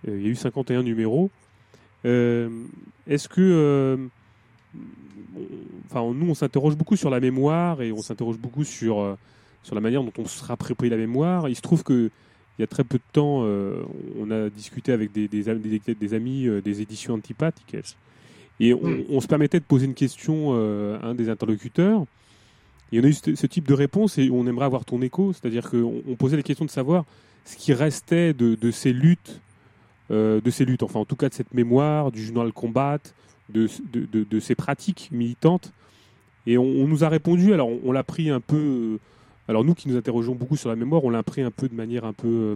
Euh, il y a eu 51 numéros. Euh, Est-ce que euh, enfin, nous, on s'interroge beaucoup sur la mémoire et on s'interroge beaucoup sur, euh, sur la manière dont on se rapproprie la mémoire. Il se trouve que il y a très peu de temps, euh, on a discuté avec des, des, am- des- des amis euh, des éditions Antipathiques et on, Mm. on se permettait de poser une question à un des interlocuteurs. Et on a eu ce, ce type de réponse et on aimerait avoir ton écho, c'est-à-dire qu'on on posait la question de savoir ce qui restait de, de ces luttes, de ces luttes, enfin en tout cas de cette mémoire, du journal Combat, de, de, de- ces pratiques militantes. Et on, nous a répondu, alors on, l'a pris un peu, euh, alors nous qui nous interrogeons beaucoup sur la mémoire, on l'a pris un peu de manière un peu, euh,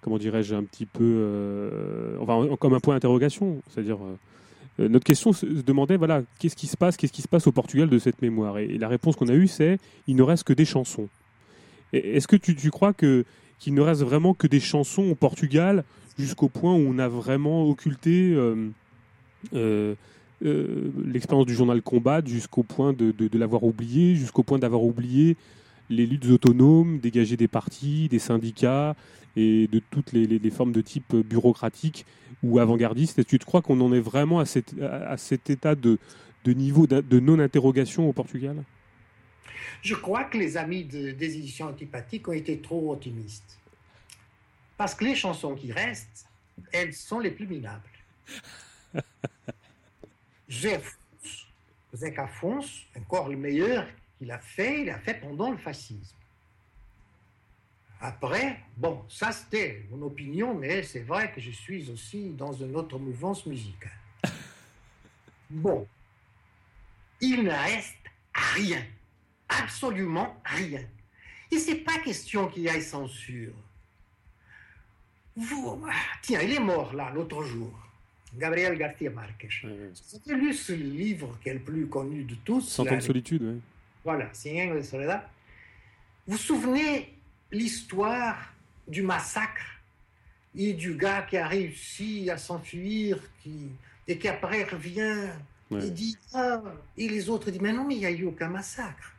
comment dirais-je, un petit peu, euh, enfin comme un point d'interrogation, c'est-à-dire euh, euh, notre question se demandait, voilà, qu'est-ce qui se passe, qu'est-ce qui se passe au Portugal de cette mémoire? Et, la réponse qu'on a eue, c'est, il ne reste que des chansons. Est-ce que tu, tu crois que qu'il ne reste vraiment que des chansons au Portugal jusqu'au point où on a vraiment occulté euh, euh, euh, l'expérience du journal Combat jusqu'au point de, l'avoir oublié, jusqu'au point d'avoir oublié les luttes autonomes, dégager des partis, des syndicats et de toutes les, formes de type bureaucratique ou avant-gardiste. Que tu te crois qu'on en est vraiment à, cet état de, niveau de non-interrogation au Portugal? Je crois que les amis de- des éditions antipathiques ont été trop optimistes. Parce que les chansons qui restent, elles sont les plus minables. (laughs) José Afonso, encore le meilleur qu'il a fait, il a fait pendant le fascisme. Après, bon, ça c'était mon opinion, mais c'est vrai que je suis aussi dans une autre mouvance musicale. (laughs) Bon, il ne reste rien, absolument rien. Et c'est pas question qu'il y ait censure. Vous, ah, tiens, il est mort là l'autre jour, Gabriel García Márquez. Vous avez lu ce livre qui est le plus connu de tous Cent ans de solitude, ouais. voilà, Cien de soledad. Vous vous souvenez l'histoire du massacre et du gars qui a réussi à s'enfuir qui, et qui après revient Ouais. et dit Ah Et les autres disent Mais non, mais il n'y a eu aucun massacre.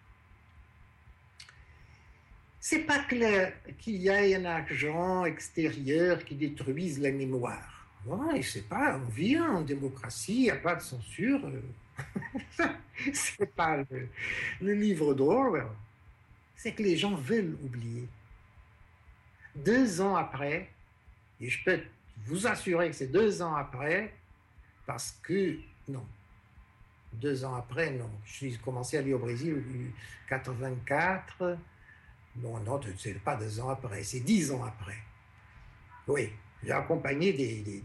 C'est pas clair qu'il y ait un agent extérieur qui détruise la mémoire. Ouais, c'est pas, on vit en démocratie, il n'y a pas de censure. (laughs) c'est pas le, le livre d'or. C'est que les gens veulent oublier. Deux ans après, et je peux vous assurer que c'est deux ans après, parce que, non, deux ans après, non. Je suis commencé à aller au Brésil en 84. Non, non, c'est pas deux ans après, c'est dix ans après. Oui, j'ai accompagné des,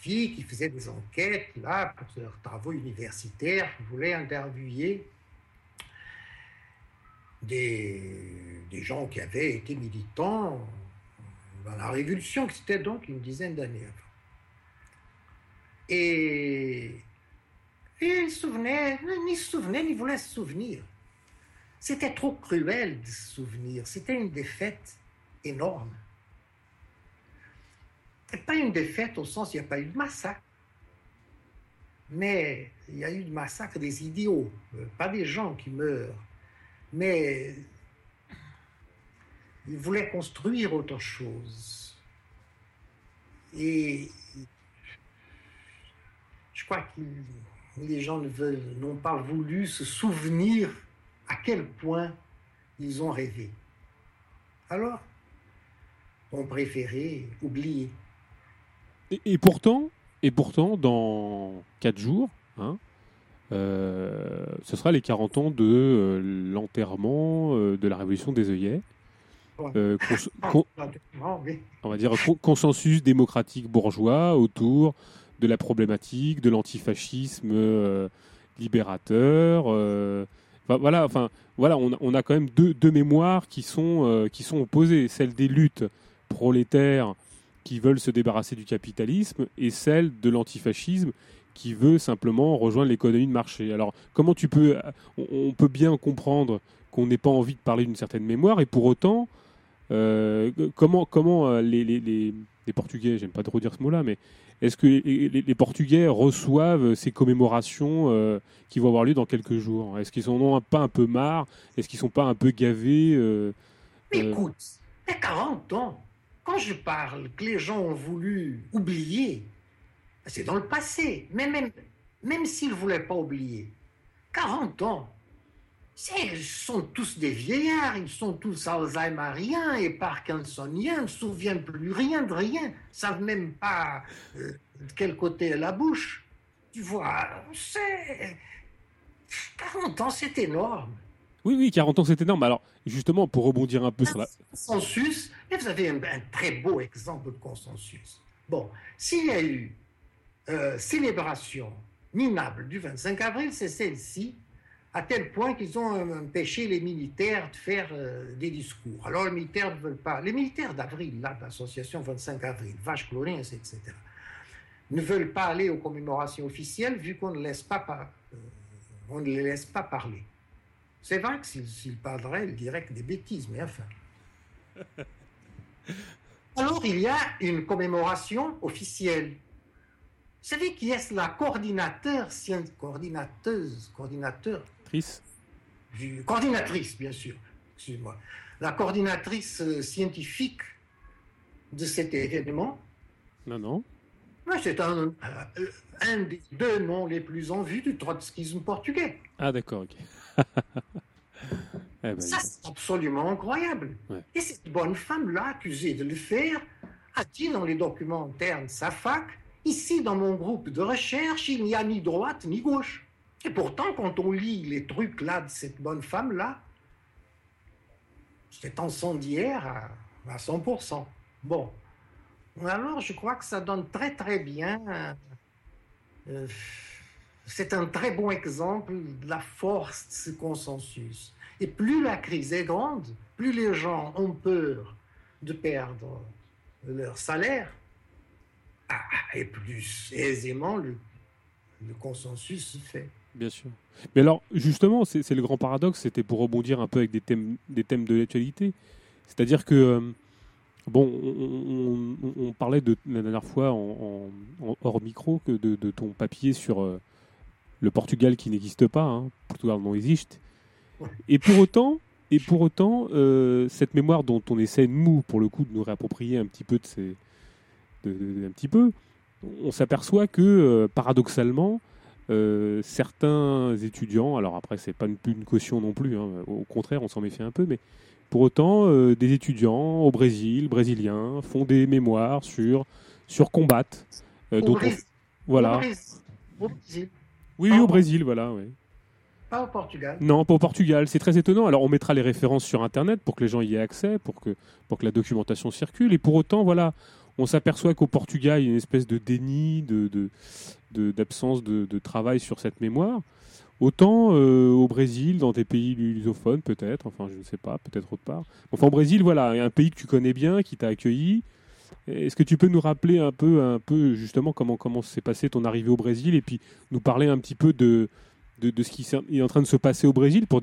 filles qui faisaient des enquêtes là pour leurs travaux universitaires, qui voulaient interviewer des, gens qui avaient été militants dans la Révolution, qui c'était donc une dizaine d'années avant. Et, et ils se souvenaient, ni se souvenaient, ni voulaient se souvenir. C'était trop cruel de se souvenir. C'était une défaite énorme. Pas une défaite au sens où il n'y a pas eu de massacre. Mais il y a eu de massacre des idiots, euh, pas des gens qui meurent. Mais ils voulaient construire autre chose. Et je crois que les gens n'ont pas voulu se souvenir à quel point ils ont rêvé. Alors, ont préféré oublier. Et, pourtant, et pourtant, dans quatre jours, hein, euh, ce sera les 40 ans de euh, l'enterrement euh, de la révolution des œillets. (laughs) on va dire consensus démocratique bourgeois autour de la problématique de l'antifascisme libérateur voilà, enfin, voilà, on, a quand même deux, mémoires qui sont, euh, qui sont opposées. Celle des luttes prolétaires qui veulent se débarrasser du capitalisme et celle de l'antifascisme qui veut simplement rejoindre l'économie de marché. Alors, comment tu peux. On, peut bien comprendre qu'on n'ait pas envie de parler d'une certaine mémoire et pour autant. Euh, comment euh, les, les Portugais, j'aime pas trop dire ce mot-là, mais est-ce que les, Portugais reçoivent ces commémorations euh, qui vont avoir lieu dans quelques jours? Est-ce qu'ils en ont pas un peu marre? Est-ce qu'ils sont pas un peu gavés euh, euh Écoute, il y a 40 ans, quand je parle que les gens ont voulu oublier, c'est dans le passé. Mais même, même s'ils ne voulaient pas oublier, 40 ans, ils sont tous des vieillards, ils sont tous alzheimeriens et parkinsoniens, ne se souviennent plus rien de rien, ne savent même pas euh, de quel côté est la bouche. Tu vois, c'est. 40 ans, c'est énorme. Oui, oui, 40 ans, c'est énorme. Alors, justement, pour rebondir un peu sur la. Consensus, et vous avez un, très beau exemple de consensus. Bon, s'il y a eu euh, célébration minable du 25 avril, c'est celle-ci à tel point qu'ils ont empêché les militaires de faire euh, des discours. Alors les militaires ne veulent pas, les militaires d'avril, là, l'association 25 avril, Vache Chlorins, etc., ne veulent pas aller aux commémorations officielles vu qu'on ne, laisse pas, euh, on ne les laisse pas parler. C'est vrai que s'ils parleraient, ils diraient que des bêtises, mais enfin. (laughs) Alors il y a une commémoration officielle vous savez qui est la coordinateur, coordinateuse, coordinateur Coordinatrice, bien sûr, excusez-moi. La coordinatrice euh, scientifique de cet événement. Non, non. c'est un, euh, un, des deux noms les plus en vue du trotskisme portugais. Ah, d'accord, ok. (laughs) Eh ben, Ça, c'est absolument incroyable. Et cette bonne femme-là, accusée de le faire, a dit dans les documents internes sa fac Ici, dans mon groupe de recherche, il n'y a ni droite ni gauche. Et pourtant, quand on lit les trucs là de cette bonne femme-là, c'est incendiaire à, à 100%. Bon. Alors, je crois que ça donne très très bien. Euh, c'est un très bon exemple de la force de ce consensus. Et plus la crise est grande, plus les gens ont peur de perdre leur salaire, ah, et plus aisément le, consensus se fait. Bien sûr. Mais alors, justement, c'est le grand paradoxe, c'était pour rebondir un peu avec des thèmes, des thèmes de l'actualité. C'est-à-dire que, euh, bon, on, parlait de, la dernière fois hors micro que de, ton papier sur euh, le Portugal qui n'existe pas, hein, Portugal non existe. Et pour autant, et pour autant, euh, cette mémoire dont on essaie, nous, pour le coup, de nous réapproprier un petit peu, de ces, un petit peu, on s'aperçoit que, paradoxalement, euh, certains étudiants, alors après, c'est pas plus une caution non plus, hein, au contraire, on s'en méfie un peu, mais pour autant, des étudiants au Brésil, brésiliens, font des mémoires sur, sur combat. voilà. Au Brésil. Oui, oui, au Brésil, voilà. Oui. Pas au Portugal. Non, pas au Portugal. C'est très étonnant. Alors, on mettra les références sur Internet pour que les gens y aient accès, pour que, pour que la documentation circule. Et pour autant, voilà, on s'aperçoit qu'au Portugal, il y a une espèce de déni, de, d'absence de, travail sur cette mémoire. Autant euh, au Brésil, dans des pays lusophones, peut-être, enfin, je ne sais pas, peut-être autre part. Enfin, au Brésil, voilà, un pays que tu connais bien, qui t'a accueilli. Est-ce que tu peux nous rappeler un peu, un peu justement comment s'est passé ton arrivée au Brésil et puis nous parler un petit peu de de, ce qui est en train de se passer au Brésil pour,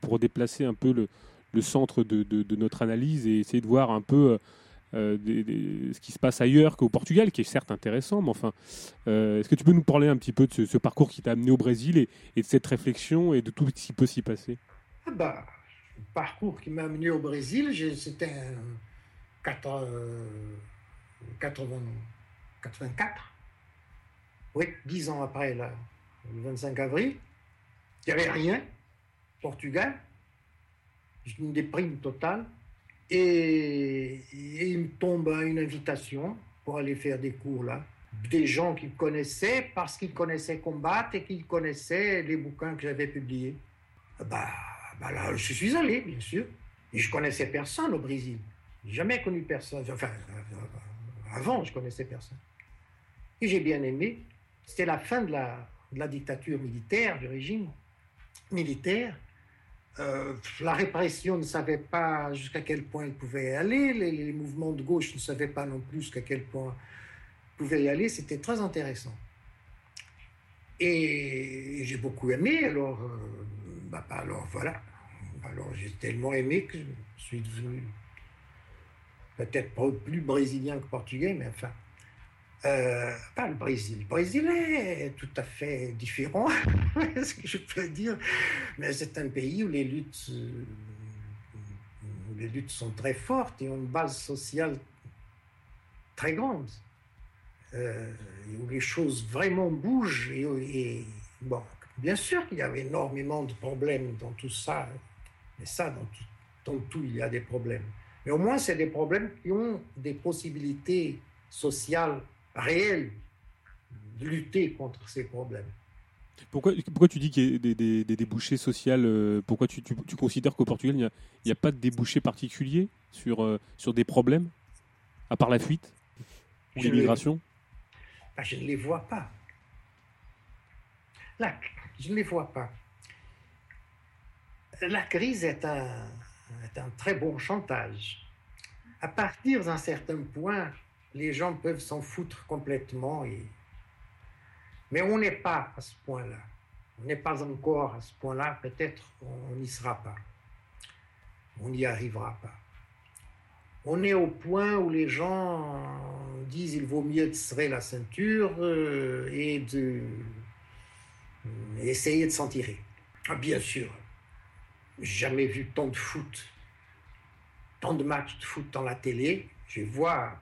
pour déplacer un peu le, centre de, de, notre analyse et essayer de voir un peu euh, ce qui se passe ailleurs qu'au Portugal, qui est certes intéressant, mais enfin, euh, est-ce que tu peux nous parler un petit peu de ce, parcours qui t'a amené au Brésil et, de cette réflexion et de tout ce qui peut s'y passer? Ah bah, Le parcours qui m'a amené au Brésil, c'était en 84, oui, dix ans après le 25 avril. Il n'y avait rien. Portugal, une déprime totale. Et, il me tombe une invitation pour aller faire des cours là. Des gens qu'il connaissaient parce qu'ils connaissaient Combat et qu'ils connaissaient les bouquins que j'avais publiés. Bah, bah, là, je suis allé, bien sûr. Et je connaissais personne au Brésil. Jamais connu personne. Enfin, avant, je connaissais personne. Et j'ai bien aimé. C'était la fin de la dictature militaire, du régime militaire. Euh, la répression ne savait pas jusqu'à quel point elle pouvait aller, les, mouvements de gauche ne savaient pas non plus jusqu'à quel point ils pouvaient y aller, c'était très intéressant. Et j'ai beaucoup aimé, alors, euh, bah, bah, alors voilà, alors j'ai tellement aimé que je suis devenu peut-être plus brésilien que portugais, mais enfin, euh, pas le Brésil. Le Brésil est tout à fait différent, (laughs) ce que je peux dire, mais c'est un pays où les luttes, où les luttes sont très fortes et ont une base sociale très grande, euh, où les choses vraiment bougent. Et, bon, bien sûr qu'il y avait énormément de problèmes dans tout ça, mais ça, dans tout, dans tout il y a des problèmes. Mais au moins, c'est des problèmes qui ont des possibilités sociales réel de lutter contre ces problèmes. Pourquoi, pourquoi tu dis qu'il y a des, débouchés sociaux euh, Pourquoi tu, tu, considères qu'au Portugal, il n'y a, a, pas de débouchés particuliers sur, euh, sur des problèmes, à part la fuite ou l'immigration? Bah, Je ne les vois pas. Là, je ne les vois pas. La crise est un, est un très bon chantage. À partir d'un certain point, les gens peuvent s'en foutre complètement. Et... Mais on n'est pas à ce point-là. On n'est pas encore à ce point-là. Peut-être on n'y sera pas. On n'y arrivera pas. On est au point où les gens disent il vaut mieux serrer la ceinture euh, et de euh, essayer de s'en tirer. Ah, bien sûr, jamais vu tant de foot, tant de matchs de foot dans la télé. Je vois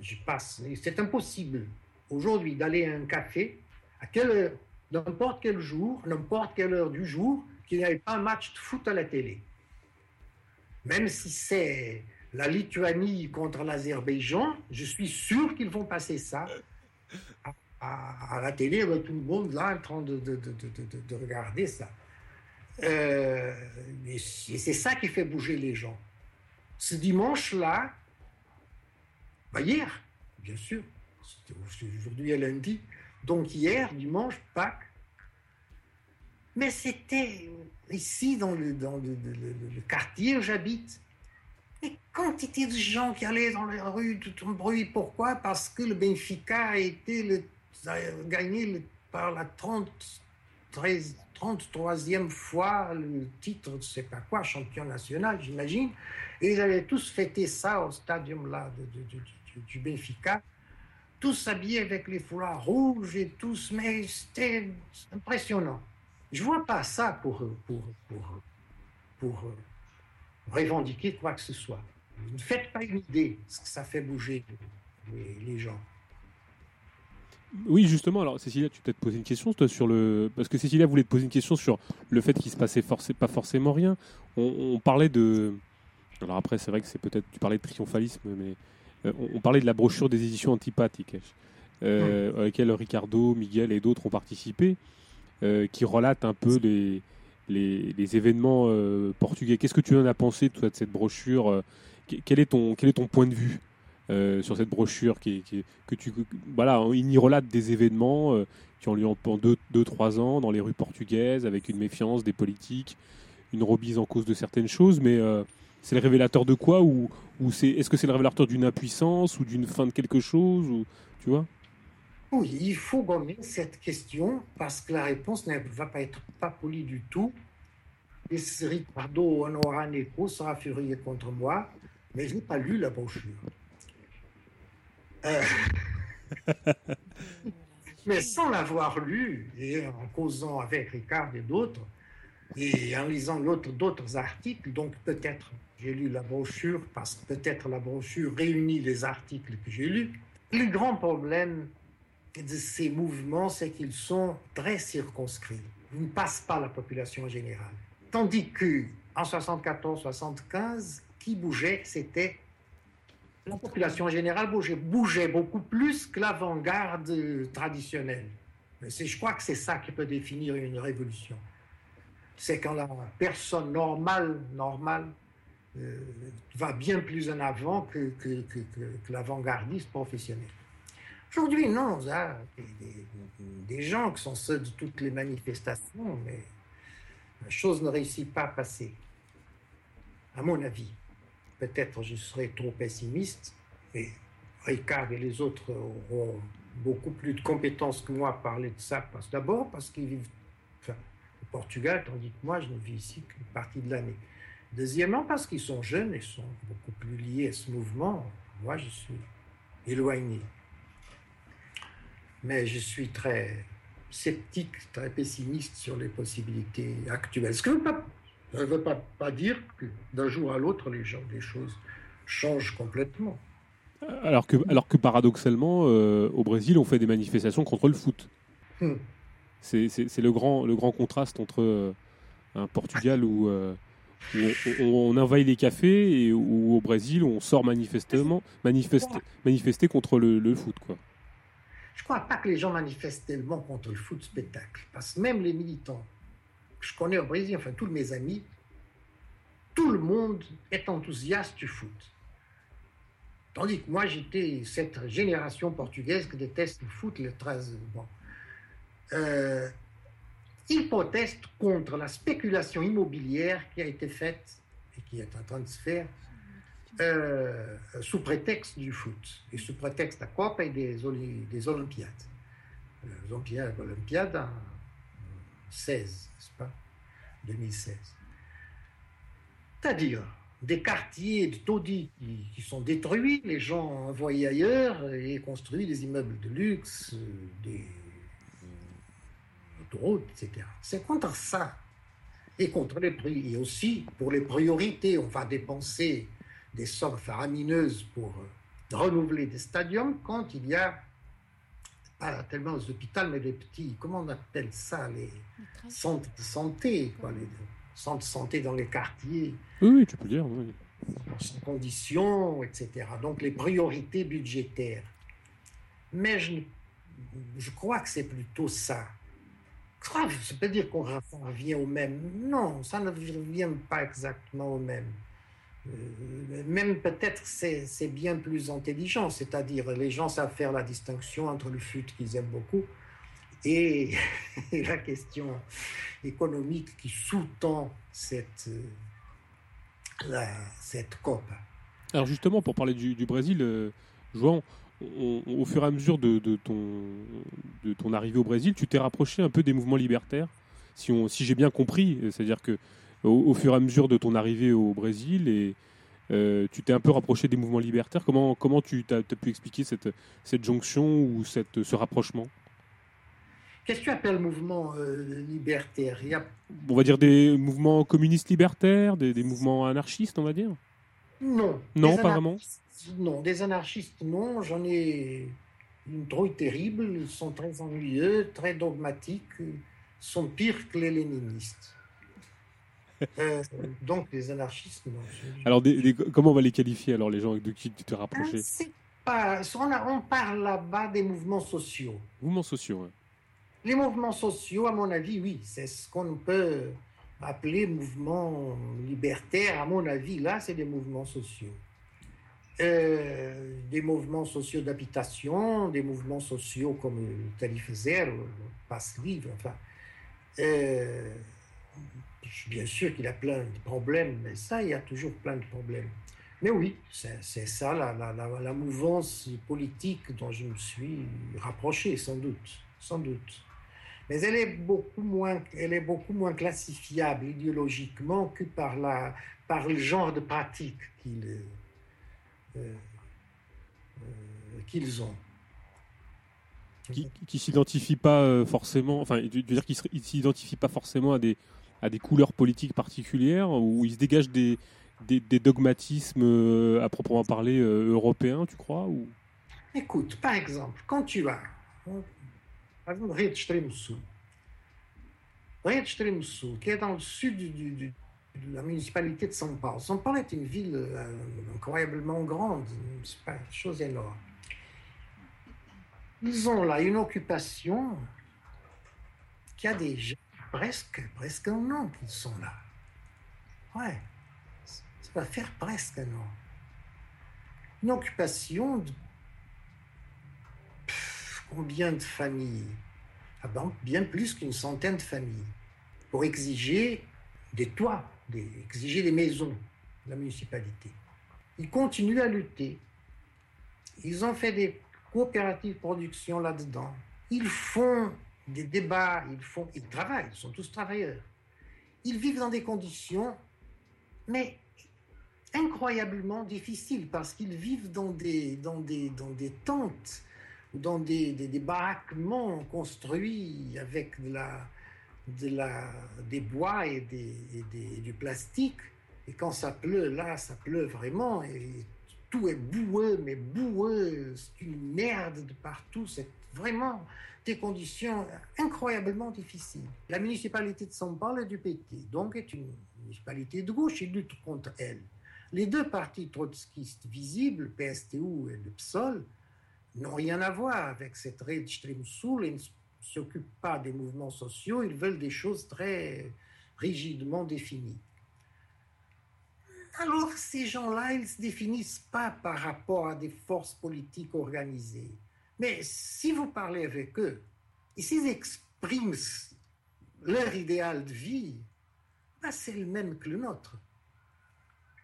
je passe. C'est impossible aujourd'hui d'aller à un café à quelle n'importe quel jour, n'importe quelle heure du jour, qu'il n'y ait pas un match de foot à la télé. Même si c'est la Lituanie contre l'Azerbaïdjan, je suis sûr qu'ils vont passer ça à, la télé avec tout le monde là en train de, de, de, regarder ça. Euh, et c'est ça qui fait bouger les gens. Ce dimanche-là, bah, hier, bien sûr. Aujourd'hui est lundi. Donc hier, dimanche, Pâques. Mais c'était ici, dans le, quartier où j'habite. Et quantité de gens qui allaient dans les rues, tout un bruit. Pourquoi? Parce que le Benfica a été gagné par la 30, 13, 33e fois le titre, je sais pas quoi, champion national, j'imagine. Et ils avaient tous fêté ça au stadium là de, du Benfica, tous habillés avec les foulards rouges et tous, mais c'était impressionnant. Je vois pas ça pour, pour, pour, pour, revendiquer quoi que ce soit. Ne faites pas une idée ce que ça fait bouger les, gens. Oui, justement. Alors, Cécilia, tu peux te poser une question, sur le. Parce que Cécilia voulait te poser une question sur le fait qu'il se passait pas forcément rien. On, parlait de. Alors, après, c'est vrai que c'est peut-être. Tu parlais de triomphalisme, mais. Euh, on, parlait de la brochure des éditions antipathiques, euh, à laquelle Ricardo, Miguel et d'autres ont participé, euh, qui relate un peu les, les, événements euh, portugais. Qu'est-ce que tu en as pensé de cette brochure quel est, ton, quel est ton point de vue sur cette brochure qui, que tu voilà il y relate des événements qui ont lieu pendant 2-3 deux, trois ans dans les rues portugaises avec une méfiance des politiques une remise en cause de certaines choses mais c'est le révélateur de quoi ou, est-ce que c'est le révélateur d'une impuissance ou d'une fin de quelque chose ou tu vois? Oui, il faut gommer cette question parce que la réponse ne va pas être pas polie du tout. Et Ricardo Honoraneco sera furieux contre moi, mais je n'ai pas lu la brochure. Euh, (laughs) mais sans l'avoir lu, et en causant avec Ricard et d'autres, et en lisant d'autres articles, donc peut-être j'ai lu la brochure, parce que peut-être la brochure réunit les articles que j'ai lus. Le grand problème de ces mouvements, c'est qu'ils sont très circonscrits. Ils ne passent pas la population générale. Tandis que en 74-75, qui bougeait, c'était la population générale bougeait, bougeait beaucoup plus que l'avant-garde traditionnelle. Je crois que c'est ça qui peut définir une révolution. C'est quand la personne normale, normale, va bien plus en avant que, l'avant-gardiste professionnel. Aujourd'hui, non, ça, des, des, gens qui sont ceux de toutes les manifestations, mais la chose ne réussit pas à passer. À mon avis, peut-être je serai trop pessimiste, mais Ricard et les autres auront beaucoup plus de compétences que moi à parler de ça. D'abord parce qu'ils vivent au Portugal, tandis que moi je ne vis ici qu'une partie de l'année. Deuxièmement, parce qu'ils sont jeunes et sont beaucoup plus liés à ce mouvement. Moi, je suis éloigné mais je suis très sceptique, très pessimiste sur les possibilités actuelles. Ce que ne veut pas, pas, dire que d'un jour à l'autre, les, gens, les choses changent complètement. Alors que, alors que paradoxalement, euh, au Brésil, on fait des manifestations contre le foot. Hmm. C'est le grand, le grand contraste entre euh, un Portugal où, euh, on, envahit les cafés et au Brésil, on sort manifestement, manifester, contre le, foot. Quoi. Je crois pas que les gens manifestent tellement contre le foot spectacle, parce que même les militants que je connais au Brésil, enfin tous mes amis, tout le monde est enthousiaste du foot. Tandis que moi, j'étais cette génération portugaise qui déteste le foot, le 13. Bon. Euh, ils protestent contre la spéculation immobilière qui a été faite et qui est en train de se faire euh, sous prétexte du foot et sous prétexte à quoi et des, des Olympiades. Les Olympiades, en 16, n'est-ce pas? 2016. C'est-à-dire des quartiers de taudis qui, sont détruits, les gens envoyés ailleurs et construisent des immeubles de luxe, des autoroutes, etc. C'est contre ça et contre les prix. Et aussi pour les priorités, on va dépenser des sommes faramineuses pour euh, renouveler des stadiums quand il y a pas tellement des hôpitaux, mais des petits, comment on appelle ça, les centres de santé, quoi, les centres de santé dans les quartiers. Oui, tu peux dire, oui. Sans conditions, etc. Donc les priorités budgétaires. Mais je, je crois que c'est plutôt ça. Ça peut dire qu'on revient au même. Non, ça ne revient pas exactement au même. Euh, même peut-être c'est, c'est bien plus intelligent, c'est-à-dire les gens savent faire la distinction entre le fut qu'ils aiment beaucoup et, (laughs) la question économique qui sous-tend cette, la, cette COP. Alors justement, pour parler du, Brésil, euh, au fur et à mesure de, de, ton, de ton arrivée au Brésil, tu t'es rapproché un peu des mouvements libertaires, si, on, si j'ai bien compris, c'est-à-dire que au, fur et à mesure de ton arrivée au Brésil et euh, tu t'es un peu rapproché des mouvements libertaires. Comment, comment tu as, pu expliquer cette, cette jonction ou cette, ce rapprochement? Qu'est-ce que tu appelles mouvement euh, libertaire? Il y a... On va dire des mouvements communistes libertaires, des, des mouvements anarchistes, on va dire? Non. Non, pas vraiment. Non, des anarchistes, non. J'en ai une trouille terrible. Ils sont très ennuyeux, très dogmatiques. Ils sont pires que les léninistes. Euh, donc, les anarchistes, non. Alors, des- des- comment on va les qualifier, alors, les gens de qui tu te Ah, rapprochais c'est pas... on, a- on parle là-bas des mouvements sociaux. Mouvements sociaux, ouais. Les mouvements sociaux, à mon avis, oui, c'est ce qu'on peut appeler mouvements libertaires. À mon avis, là, c'est des mouvements sociaux. Euh, des mouvements sociaux d'habitation, des mouvements sociaux comme Tali faisait, le passe livre, enfin. Euh, bien sûr qu'il a plein de problèmes, mais ça, il y a toujours plein de problèmes. Mais oui, c'est ça la, mouvance politique dont je me suis rapproché, sans doute, sans doute. Mais elle est beaucoup moins, elle est beaucoup moins classifiable idéologiquement que par, le genre de pratique euh, qu'ils ont. Qui, qui s'identifient pas euh, forcément, enfin, tu veux dire qu'ils s'identifient pas forcément à des, à des couleurs politiques particulières, ou ils se dégagent des, des, des dogmatismes euh, à proprement parler euh, européens, tu crois ou... Écoute, par exemple, quand tu as, par exemple, Rio de Extremo Sul, Rio de Extremo Sul, qui est dans le sud du- la municipalité de São Paulo. São Paulo est une ville euh, incroyablement grande, c'est pas une chose énorme. Ils ont là une occupation qui a déjà presque, presque un an qu'ils sont là. Ouais, ça va faire presque un an. Une occupation de combien de familles? Ah ben, Bien plus qu'une centaine de familles. Pour exiger des toits, des, exiger des maisons de la municipalité. Ils continuent à lutter. Ils ont fait des coopératives de production là-dedans. Ils font des débats, ils, font, ils travaillent, ils sont tous travailleurs. Ils vivent dans des conditions, mais incroyablement difficiles, parce qu'ils vivent dans des, dans des, dans des tentes dans des, des, des baraquements construits avec de la, de la, des bois et, des, et des- et du plastique. Et quand ça pleut, là, ça pleut vraiment. Et tout est boueux, mais boueux. C'est une merde de partout. C'est vraiment des conditions incroyablement difficiles. La municipalité de São Paulo est du PT, donc est une municipalité de gauche. Il lutte contre elle. Les deux partis trotskistes visibles, PSTU et le PSOL, n'ont rien à voir avec cette rede extrême sul et ne s'occupent pas des mouvements sociaux, ils veulent des choses très rigidement définies. Alors ces gens-là, ils ne se définissent pas par rapport à des forces politiques organisées. Mais si vous parlez avec eux, et s'ils expriment leur idéal de vie, ben, c'est le même que le nôtre.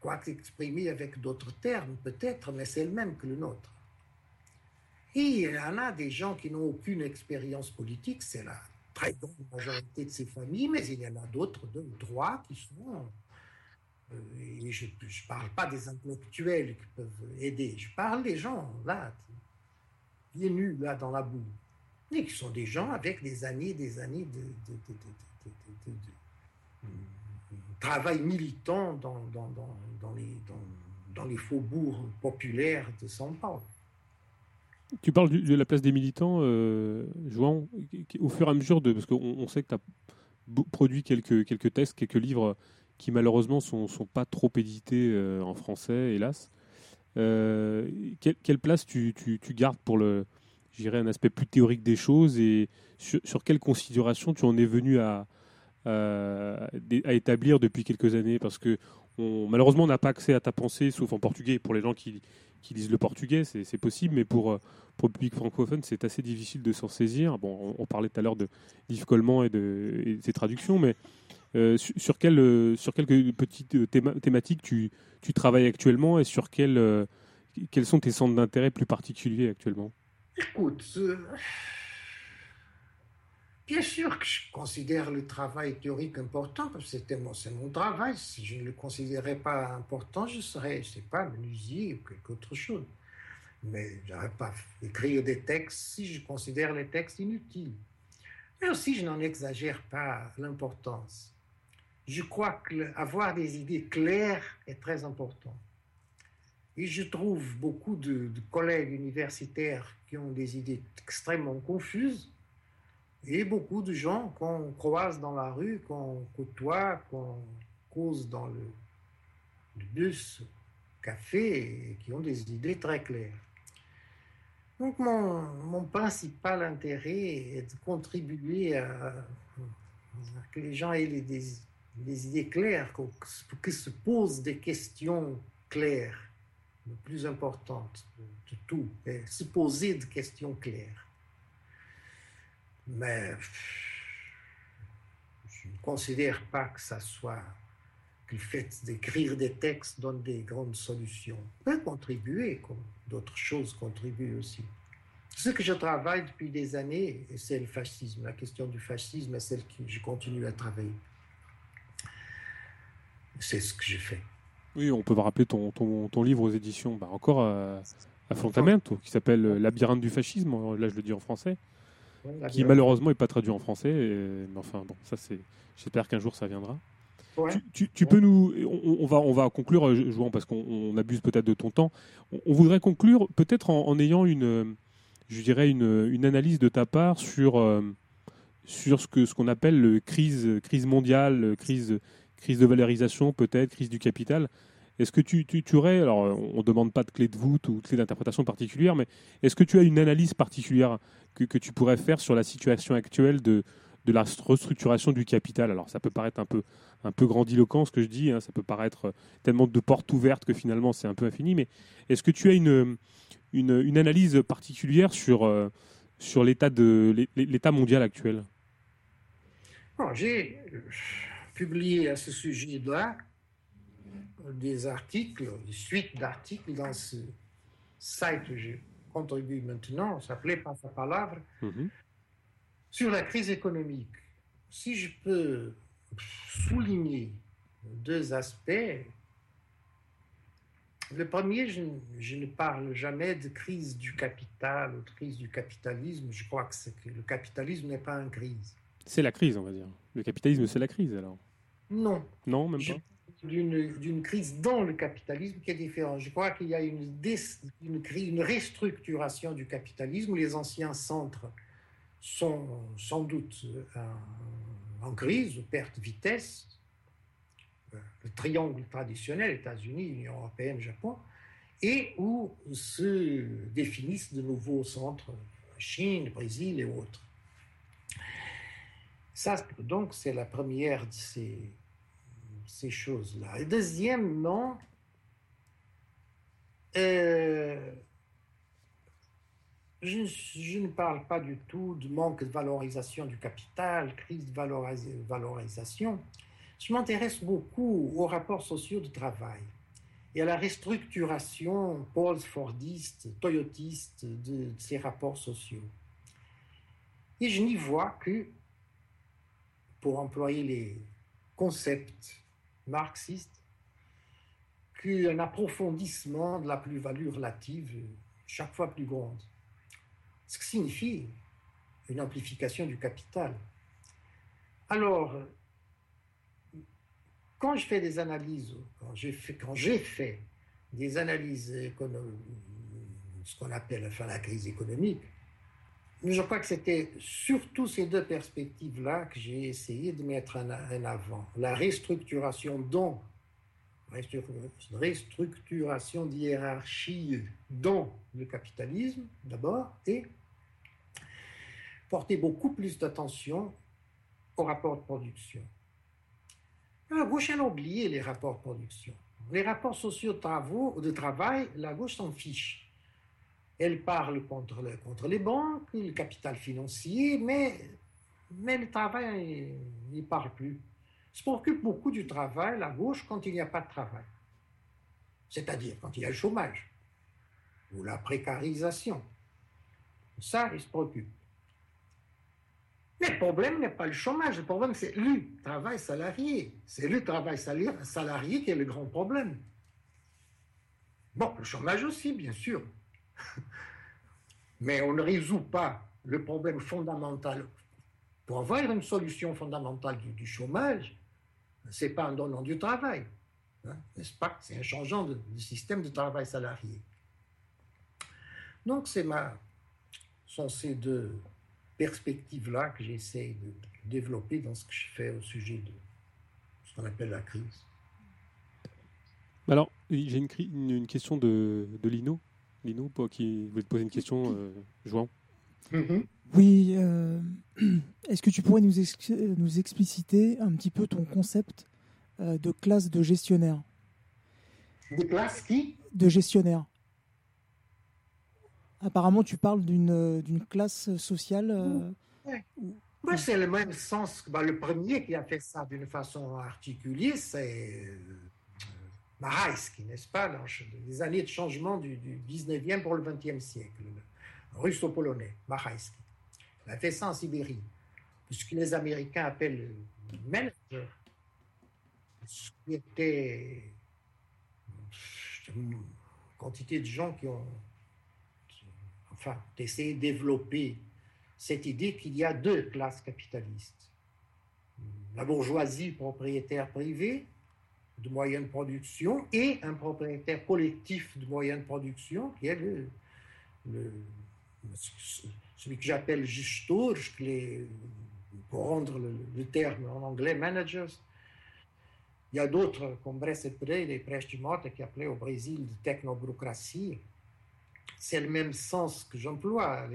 Quoique exprimé avec d'autres termes peut-être, mais c'est le même que le nôtre. Et il y en a des gens qui n'ont aucune expérience politique, c'est la très grande majorité de ces familles, mais il y en a d'autres, ou trois, qui sont... euh, et je ne parle pas des intellectuels qui peuvent aider, je parle des gens, là, pieds nus, là, dans la boue. Et qui sont des gens avec des années, des années de, de- de- de- de- de- de- de- de travail militant dans, les, dans les faubourgs populaires de São Paulo. Tu parles de la place des militants, euh, Jouan, qui- au fur et à mesure de. Parce qu'on on sait que tu as produit quelques, quelques textes, quelques livres qui malheureusement sont, sont pas trop édités euh, en français, hélas. Euh, quelle, place tu, tu, gardes pour le, un aspect plus théorique des choses et sur, sur quelle considération tu en es venu à, à, établir depuis quelques années? Parce que malheureusement, on n'a pas accès à ta pensée, sauf en portugais. Pour les gens qui, qui lisent le portugais, c'est possible, mais pour, euh, pour le public francophone, c'est assez difficile de s'en saisir. Bon, on, parlait tout à l'heure de Yves Coleman et de, et ses traductions, mais euh, sur, sur, quelle, euh, sur quelques petites théma- thématiques tu, travailles actuellement et sur quel, quels sont tes centres d'intérêt plus particuliers actuellement? Écoute, bien sûr que je considère le travail théorique important, parce que c'est mon travail. Si je ne le considérais pas important, je serais, je sais pas, menuisier ou quelque autre chose. Mais je n'aurais pas écrire des textes si je considère les textes inutiles. Mais aussi, je n'en exagère pas l'importance. Je crois qu'avoir des idées claires est très important. Et je trouve beaucoup de, collègues universitaires qui ont des idées extrêmement confuses et beaucoup de gens qu'on croise dans la rue, qu'on côtoie, qu'on cause dans le, le bus, café, et qui ont des idées très claires. Donc mon, mon principal intérêt est de contribuer à, que les gens aient des, des idées claires, que se posent des questions claires le plus importante de tout, est se poser des questions claires. Mais je ne considère pas que ça soit que le fait d'écrire des textes donne des grandes solutions. peut contribuer, comme d'autres choses contribuent aussi. Ce que je travaille depuis des années, c'est le fascisme. La question du fascisme est celle que je continue à travailler. C'est ce que je fais. Oui, on peut rappeler ton, ton, livre aux éditions, encore à, à qui s'appelle Labyrinthe du fascisme, là je le dis en français, qui malheureusement n'est pas traduit en français. mais enfin, bon, ça c'est. J'espère qu'un jour ça viendra. Tu, peux nous. On, va, on va conclure, euh, jouant, parce qu'on abuse peut-être de ton temps. On, voudrait conclure peut-être en, ayant une, je dirais, une, une, analyse de ta part sur, euh, sur ce qu'on ce qu'on appelle le crise, crise mondiale, crise crise de valorisation peut-être, crise du capital. Est-ce que tu, tu, aurais, alors on ne demande pas de clé de voûte ou de clé d'interprétation particulière, mais est-ce que tu as une analyse particulière que, tu pourrais faire sur la situation actuelle de, la restructuration du capital? Alors ça peut paraître un peu, un grandiloquent ce que je dis, hein, ça peut paraître tellement de portes ouvertes que finalement c'est un peu infini, mais est-ce que tu as une analyse particulière sur, euh, sur l'état mondial actuel? J'ai publié à ce sujet-là des articles, des suites d'articles dans ce site que je contribue maintenant, s'appelait Pas sa Palavre, mhm. sur la crise économique. Si je peux souligner deux aspects, le premier, je, je, ne parle jamais de crise du capital ou de crise du capitalisme. Je crois que, que le capitalisme n'est pas une crise. C'est la crise, on va dire. Le capitalisme, c'est la crise, alors Non. Non, même pas. D'une crise dans le capitalisme qui est différente. Je crois qu'il y a une, une, restructuration du capitalisme où les anciens centres sont sans doute euh, en, crise, perte vitesse. Euh, le triangle traditionnel, États-Unis, Union européenne, Japon, et où se définissent de nouveaux centres, Chine, Brésil et autres. Ça, donc, c'est la première de ces, ces choses-là. Et deuxièmement, euh, je, ne parle pas du tout du manque de valorisation du capital, crise de valorisation. Je m'intéresse beaucoup aux rapports sociaux de travail et à la restructuration post-fordiste, toyotiste de, de ces rapports sociaux. Et je n'y vois que pour employer les concepts marxistes, qu'un approfondissement de la plus-value relative chaque fois plus grande. Ce qui signifie une amplification du capital. Alors, quand je fais des analyses, quand j'ai fait, quand fait des analyses économiques, ce qu'on appelle la crise économique, je crois que c'était surtout ces deux perspectives-là que j'ai essayé de mettre en, avant. La restructuration dont restructuration d'hierarchie dans le capitalisme, d'abord, et porter beaucoup plus d'attention aux rapports de production. La gauche a oublié les rapports de production. Les rapports sociaux de travail, la gauche s'en fiche. Elle parle contre, le, contre les banques, le capital financier, mais, mais le travail, n'y parle plus. Se préoccupe beaucoup du travail, la gauche, quand il n'y a pas de travail. C'est-à-dire quand il y a le chômage ou la précarisation. Ça, il se préoccupe. Mais le problème n'est pas le chômage, le problème c'est le travail salarié. C'est le travail salarié qui est le grand problème. Bon, le chômage aussi, bien sûr. Mais on ne résout pas le problème fondamental pour avoir une solution fondamentale du, du chômage, ce n'est pas un donnant du travail, hein, n'est-ce pas? C'est un changeant du système de travail salarié. Donc, c'est ma, sont ces deux perspectives-là que j'essaie de développer dans ce que je fais au sujet de ce qu'on appelle la crise. Alors, j'ai une, question de, Lino. Lino, pour qui voulait te poser une question, euh, Jouan. Mm -hmm. Oui, euh, (clears throat) est-ce que tu pourrais nous, ex nous, expliciter un petit peu ton concept euh, de classe de gestionnaire? De classe qui? De gestionnaire. Apparemment, tu parles d'une classe sociale. Euh, ouais. c'est le même sens. Bah, le premier qui a fait ça d'une façon articulée, c'est euh, Maraïski, n'est-ce pas Dans les années de changement du, du 19e pour le 20e siècle, russo-polonais, Maraïski. Il a fait ça en Sibérie, ce que les Américains appellent le manager, ce qui était une quantité de gens qui ont, enfin, essayé de développer cette idée qu'il y a deux classes capitalistes. La bourgeoisie propriétaire privée de moyenne production et un propriétaire collectif de moyenne production qui est le, celui que j'appelle gestor, pour rendre le, terme en anglais managers. Il y a d'autres comme Bressepré et Prestimote qui appelaient au Brésil de technobureaucratie. C'est le même sens que j'emploie,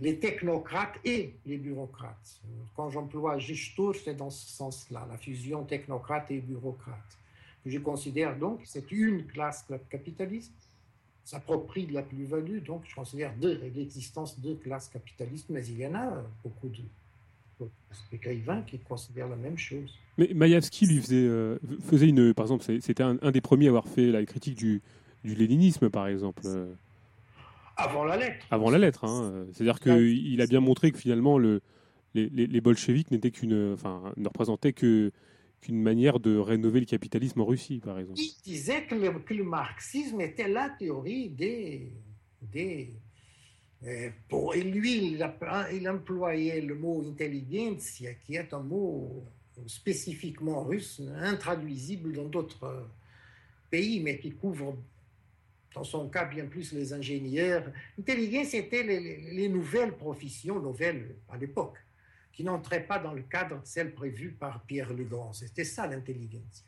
les, technocrates et les bureaucrates. Quand j'emploie gestor, c'est dans ce sens-là, la fusion technocrate et bureaucrate. Je considère donc que c'est une classe capitaliste s'approprie de la plus-value. Donc, je considère l'existence de classes capitalistes, mais il y en a beaucoup de écrivains qui considèrent la même chose. Mais Maïavski lui faisait, euh, faisait une, par exemple, c'était un, un, des premiers à avoir fait la critique du, du léninisme, par exemple. Avant la lettre. Avant la lettre, hein. c'est-à-dire qu'il a bien montré que finalement le, les, les, les bolcheviks n'étaient qu'une, enfin, ne représentaient que qu'une manière de rénover le capitalisme en Russie, par exemple. Il disait que le, que le marxisme était la théorie des... des euh, pour, et lui, il, a, il, employait le mot intelligentsia, qui est un mot spécifiquement russe, intraduisible dans d'autres pays, mais qui couvre, dans son cas, bien plus les ingénieurs. Intelligence, c'était les, les nouvelles professions, nouvelles à l'époque qui n'entrait pas dans le cadre de celle prévue par Pierre Le Grand. C'était ça l'intelligence.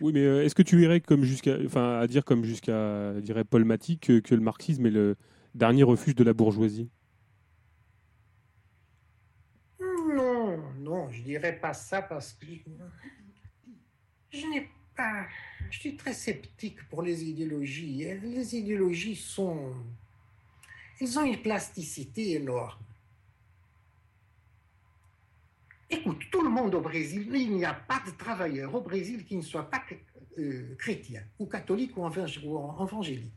Oui, mais est-ce que tu irais comme jusqu'à, enfin, à dire comme jusqu'à, dirait Paul Maty, que, que, le marxisme est le dernier refuge de la bourgeoisie? Non, non, je dirais pas ça parce que je, je n'ai pas, je suis très sceptique pour les idéologies. Les idéologies sont, elles ont une plasticité énorme. Écoute, tout le monde au Brésil, il n'y a pas de travailleur au Brésil qui ne soit pas euh, chrétien, ou catholique, ou évangélique.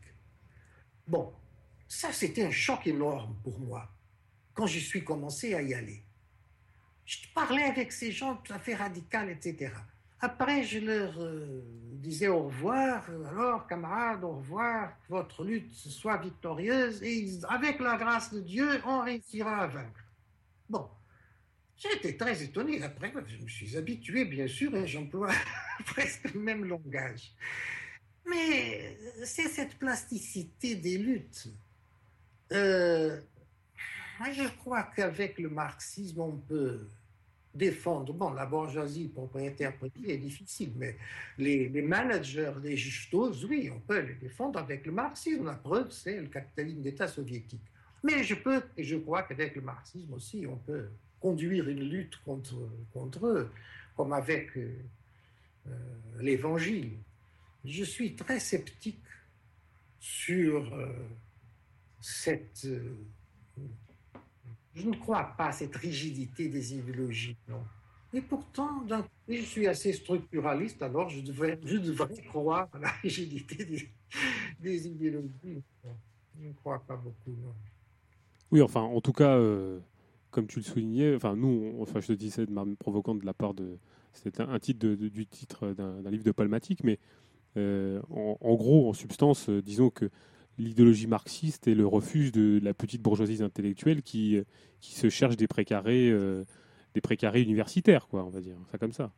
Bon, ça c'était un choc énorme pour moi, quand je suis commencé à y aller. Je parlais avec ces gens tout à fait radicaux, etc. Après, je leur euh, disais au revoir, alors camarades, au revoir, votre lutte soit victorieuse, et avec la grâce de Dieu, on réussira à vaincre. Bon, J'étais très étonné. Après, je me suis habitué, bien sûr, et j'emploie (laughs) presque le même langage. Mais c'est cette plasticité des luttes. Euh, je crois qu'avec le marxisme, on peut défendre. Bon, la bourgeoisie propriétaire privée est difficile, mais les, les managers des justos, oui, on peut les défendre avec le marxisme. La preuve, c'est le capitalisme d'État soviétique. Mais je peux, et je crois qu'avec le marxisme aussi, on peut conduire une lutte contre, contre eux, comme avec euh, l'Évangile. Je suis très sceptique sur euh, cette... Je ne crois pas à cette rigidité des idéologies, non. Et pourtant, je suis assez structuraliste, alors je devrais, je devrais croire à la rigidité des, idéologies. Je ne crois pas beaucoup, non. Oui, enfin, en tout cas, euh, comme tu le soulignais, enfin nous, enfin je te disais de manière provocante de la part de, c'est un, titre du titre d'un livre de Palmatique, mais euh, en, en, gros, en substance, euh, disons que l'idéologie marxiste et le refuge de la petite bourgeoisie intellectuelle qui, qui se cherche des précarés, des précarés universitaires, quoi, on va dire, ça comme ça.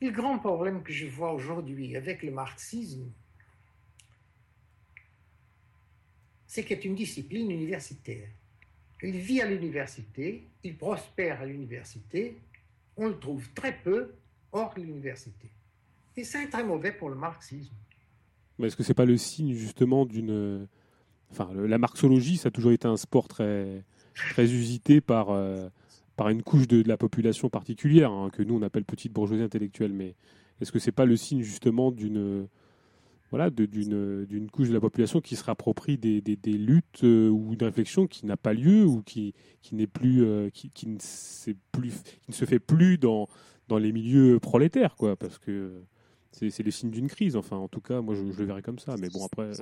Le grand problème que je vois aujourd'hui avec le marxisme, c'est qu'il est une discipline universitaire. Il vit à l'université, il prospère à l'université, on le trouve très peu hors de l'université. Et ça est très mauvais pour le marxisme. Est-ce que c'est pas le signe justement d'une... Enfin, la marxologie, ça a toujours été un sport très, très usité par... Euh, par une couche de, la population particulière, hein, que nous on appelle petite bourgeoisie intellectuelle. Mais est-ce que c'est pas le signe justement d'une voilà, d'une, couche de la population qui se rapproprie des, des, luttes euh, ou d'une réflexion qui n'a pas lieu ou qui, qui n'est euh, ne plus, qui ne se fait plus dans, dans les milieux prolétaires, quoi, parce que c'est, le signe d'une crise. Enfin, en tout cas, moi, je, je le verrais comme ça. Mais bon, après. Le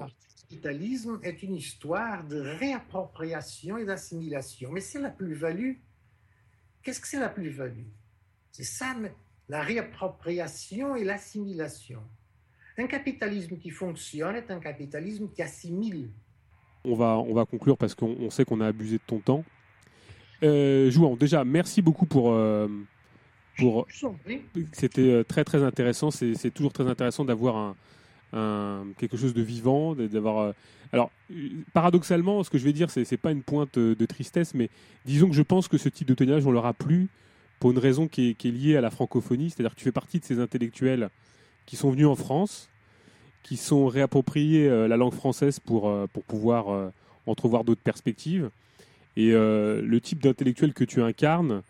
capitalisme est une histoire de réappropriation et d'assimilation. Mais c'est la plus-value Qu'est-ce que c'est la plus-value? C'est ça, la réappropriation et l'assimilation. Un capitalisme qui fonctionne est un capitalisme qui assimile. On va, on va conclure parce qu'on sait qu'on a abusé de ton temps. Euh, Jouan, déjà, merci beaucoup pour. Euh, pour... C'était euh, très très intéressant. C'est toujours très intéressant d'avoir un, un, quelque chose de vivant, d'avoir. Euh, alors, paradoxalement, ce que je vais dire, c'est n'est pas une pointe de tristesse, mais disons que je pense que ce type de témoignage, on leur a plu pour une raison qui est, liée à la francophonie, c'est-à-dire que tu fais partie de ces intellectuels qui sont venus en France, qui sont réappropriés euh, la langue française pour, euh, pour pouvoir entrevoir d'autres perspectives. Et le type d'intellectuel que tu incarnes,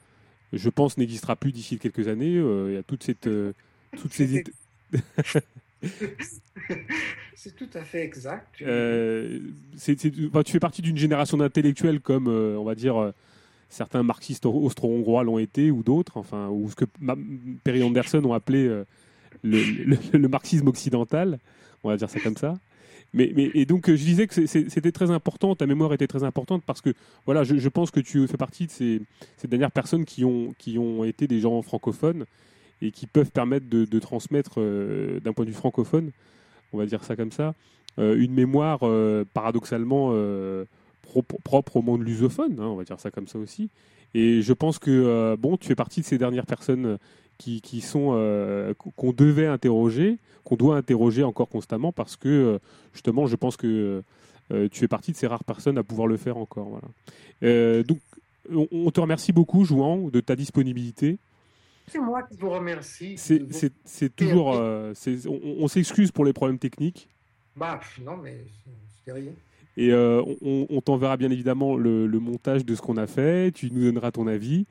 je pense, n'existera plus d'ici quelques années. Il y a toute cette, toutes ces (laughs) c'est tout à fait exact. Euh, tu fais partie d'une génération d'intellectuels comme, euh, on va dire, euh, certains marxistes austro-hongrois l'ont été, ou d'autres, enfin, ou ce que Perry Anderson ont appelé le, marxisme occidental, on va dire ça comme ça. Mais, mais, et donc, je disais que c'était très important, ta mémoire était très importante parce que, voilà, je, pense que tu fais partie de ces, ces, dernières personnes qui ont, qui ont été des gens francophones et qui peuvent permettre de, transmettre, euh, d'un point de vue francophone, on va dire ça comme ça, euh, une mémoire euh, paradoxalement propre au monde lusophone, hein, on va dire ça comme ça aussi. Et je pense que bon, tu fais partie de ces dernières personnes qui, qui sont qu'on devait interroger, qu'on doit interroger encore constamment parce que justement, je pense que tu fais partie de ces rares personnes à pouvoir le faire encore. Voilà. donc, on, te remercie beaucoup, Jouan, de ta disponibilité. C'est moi qui vous remercie. C'est toujours. Euh, on, s'excuse pour les problèmes techniques. Bah, non, mais c'est rien. Et euh, on, t'enverra bien évidemment le, montage de ce qu'on a fait. Tu nous donneras ton avis.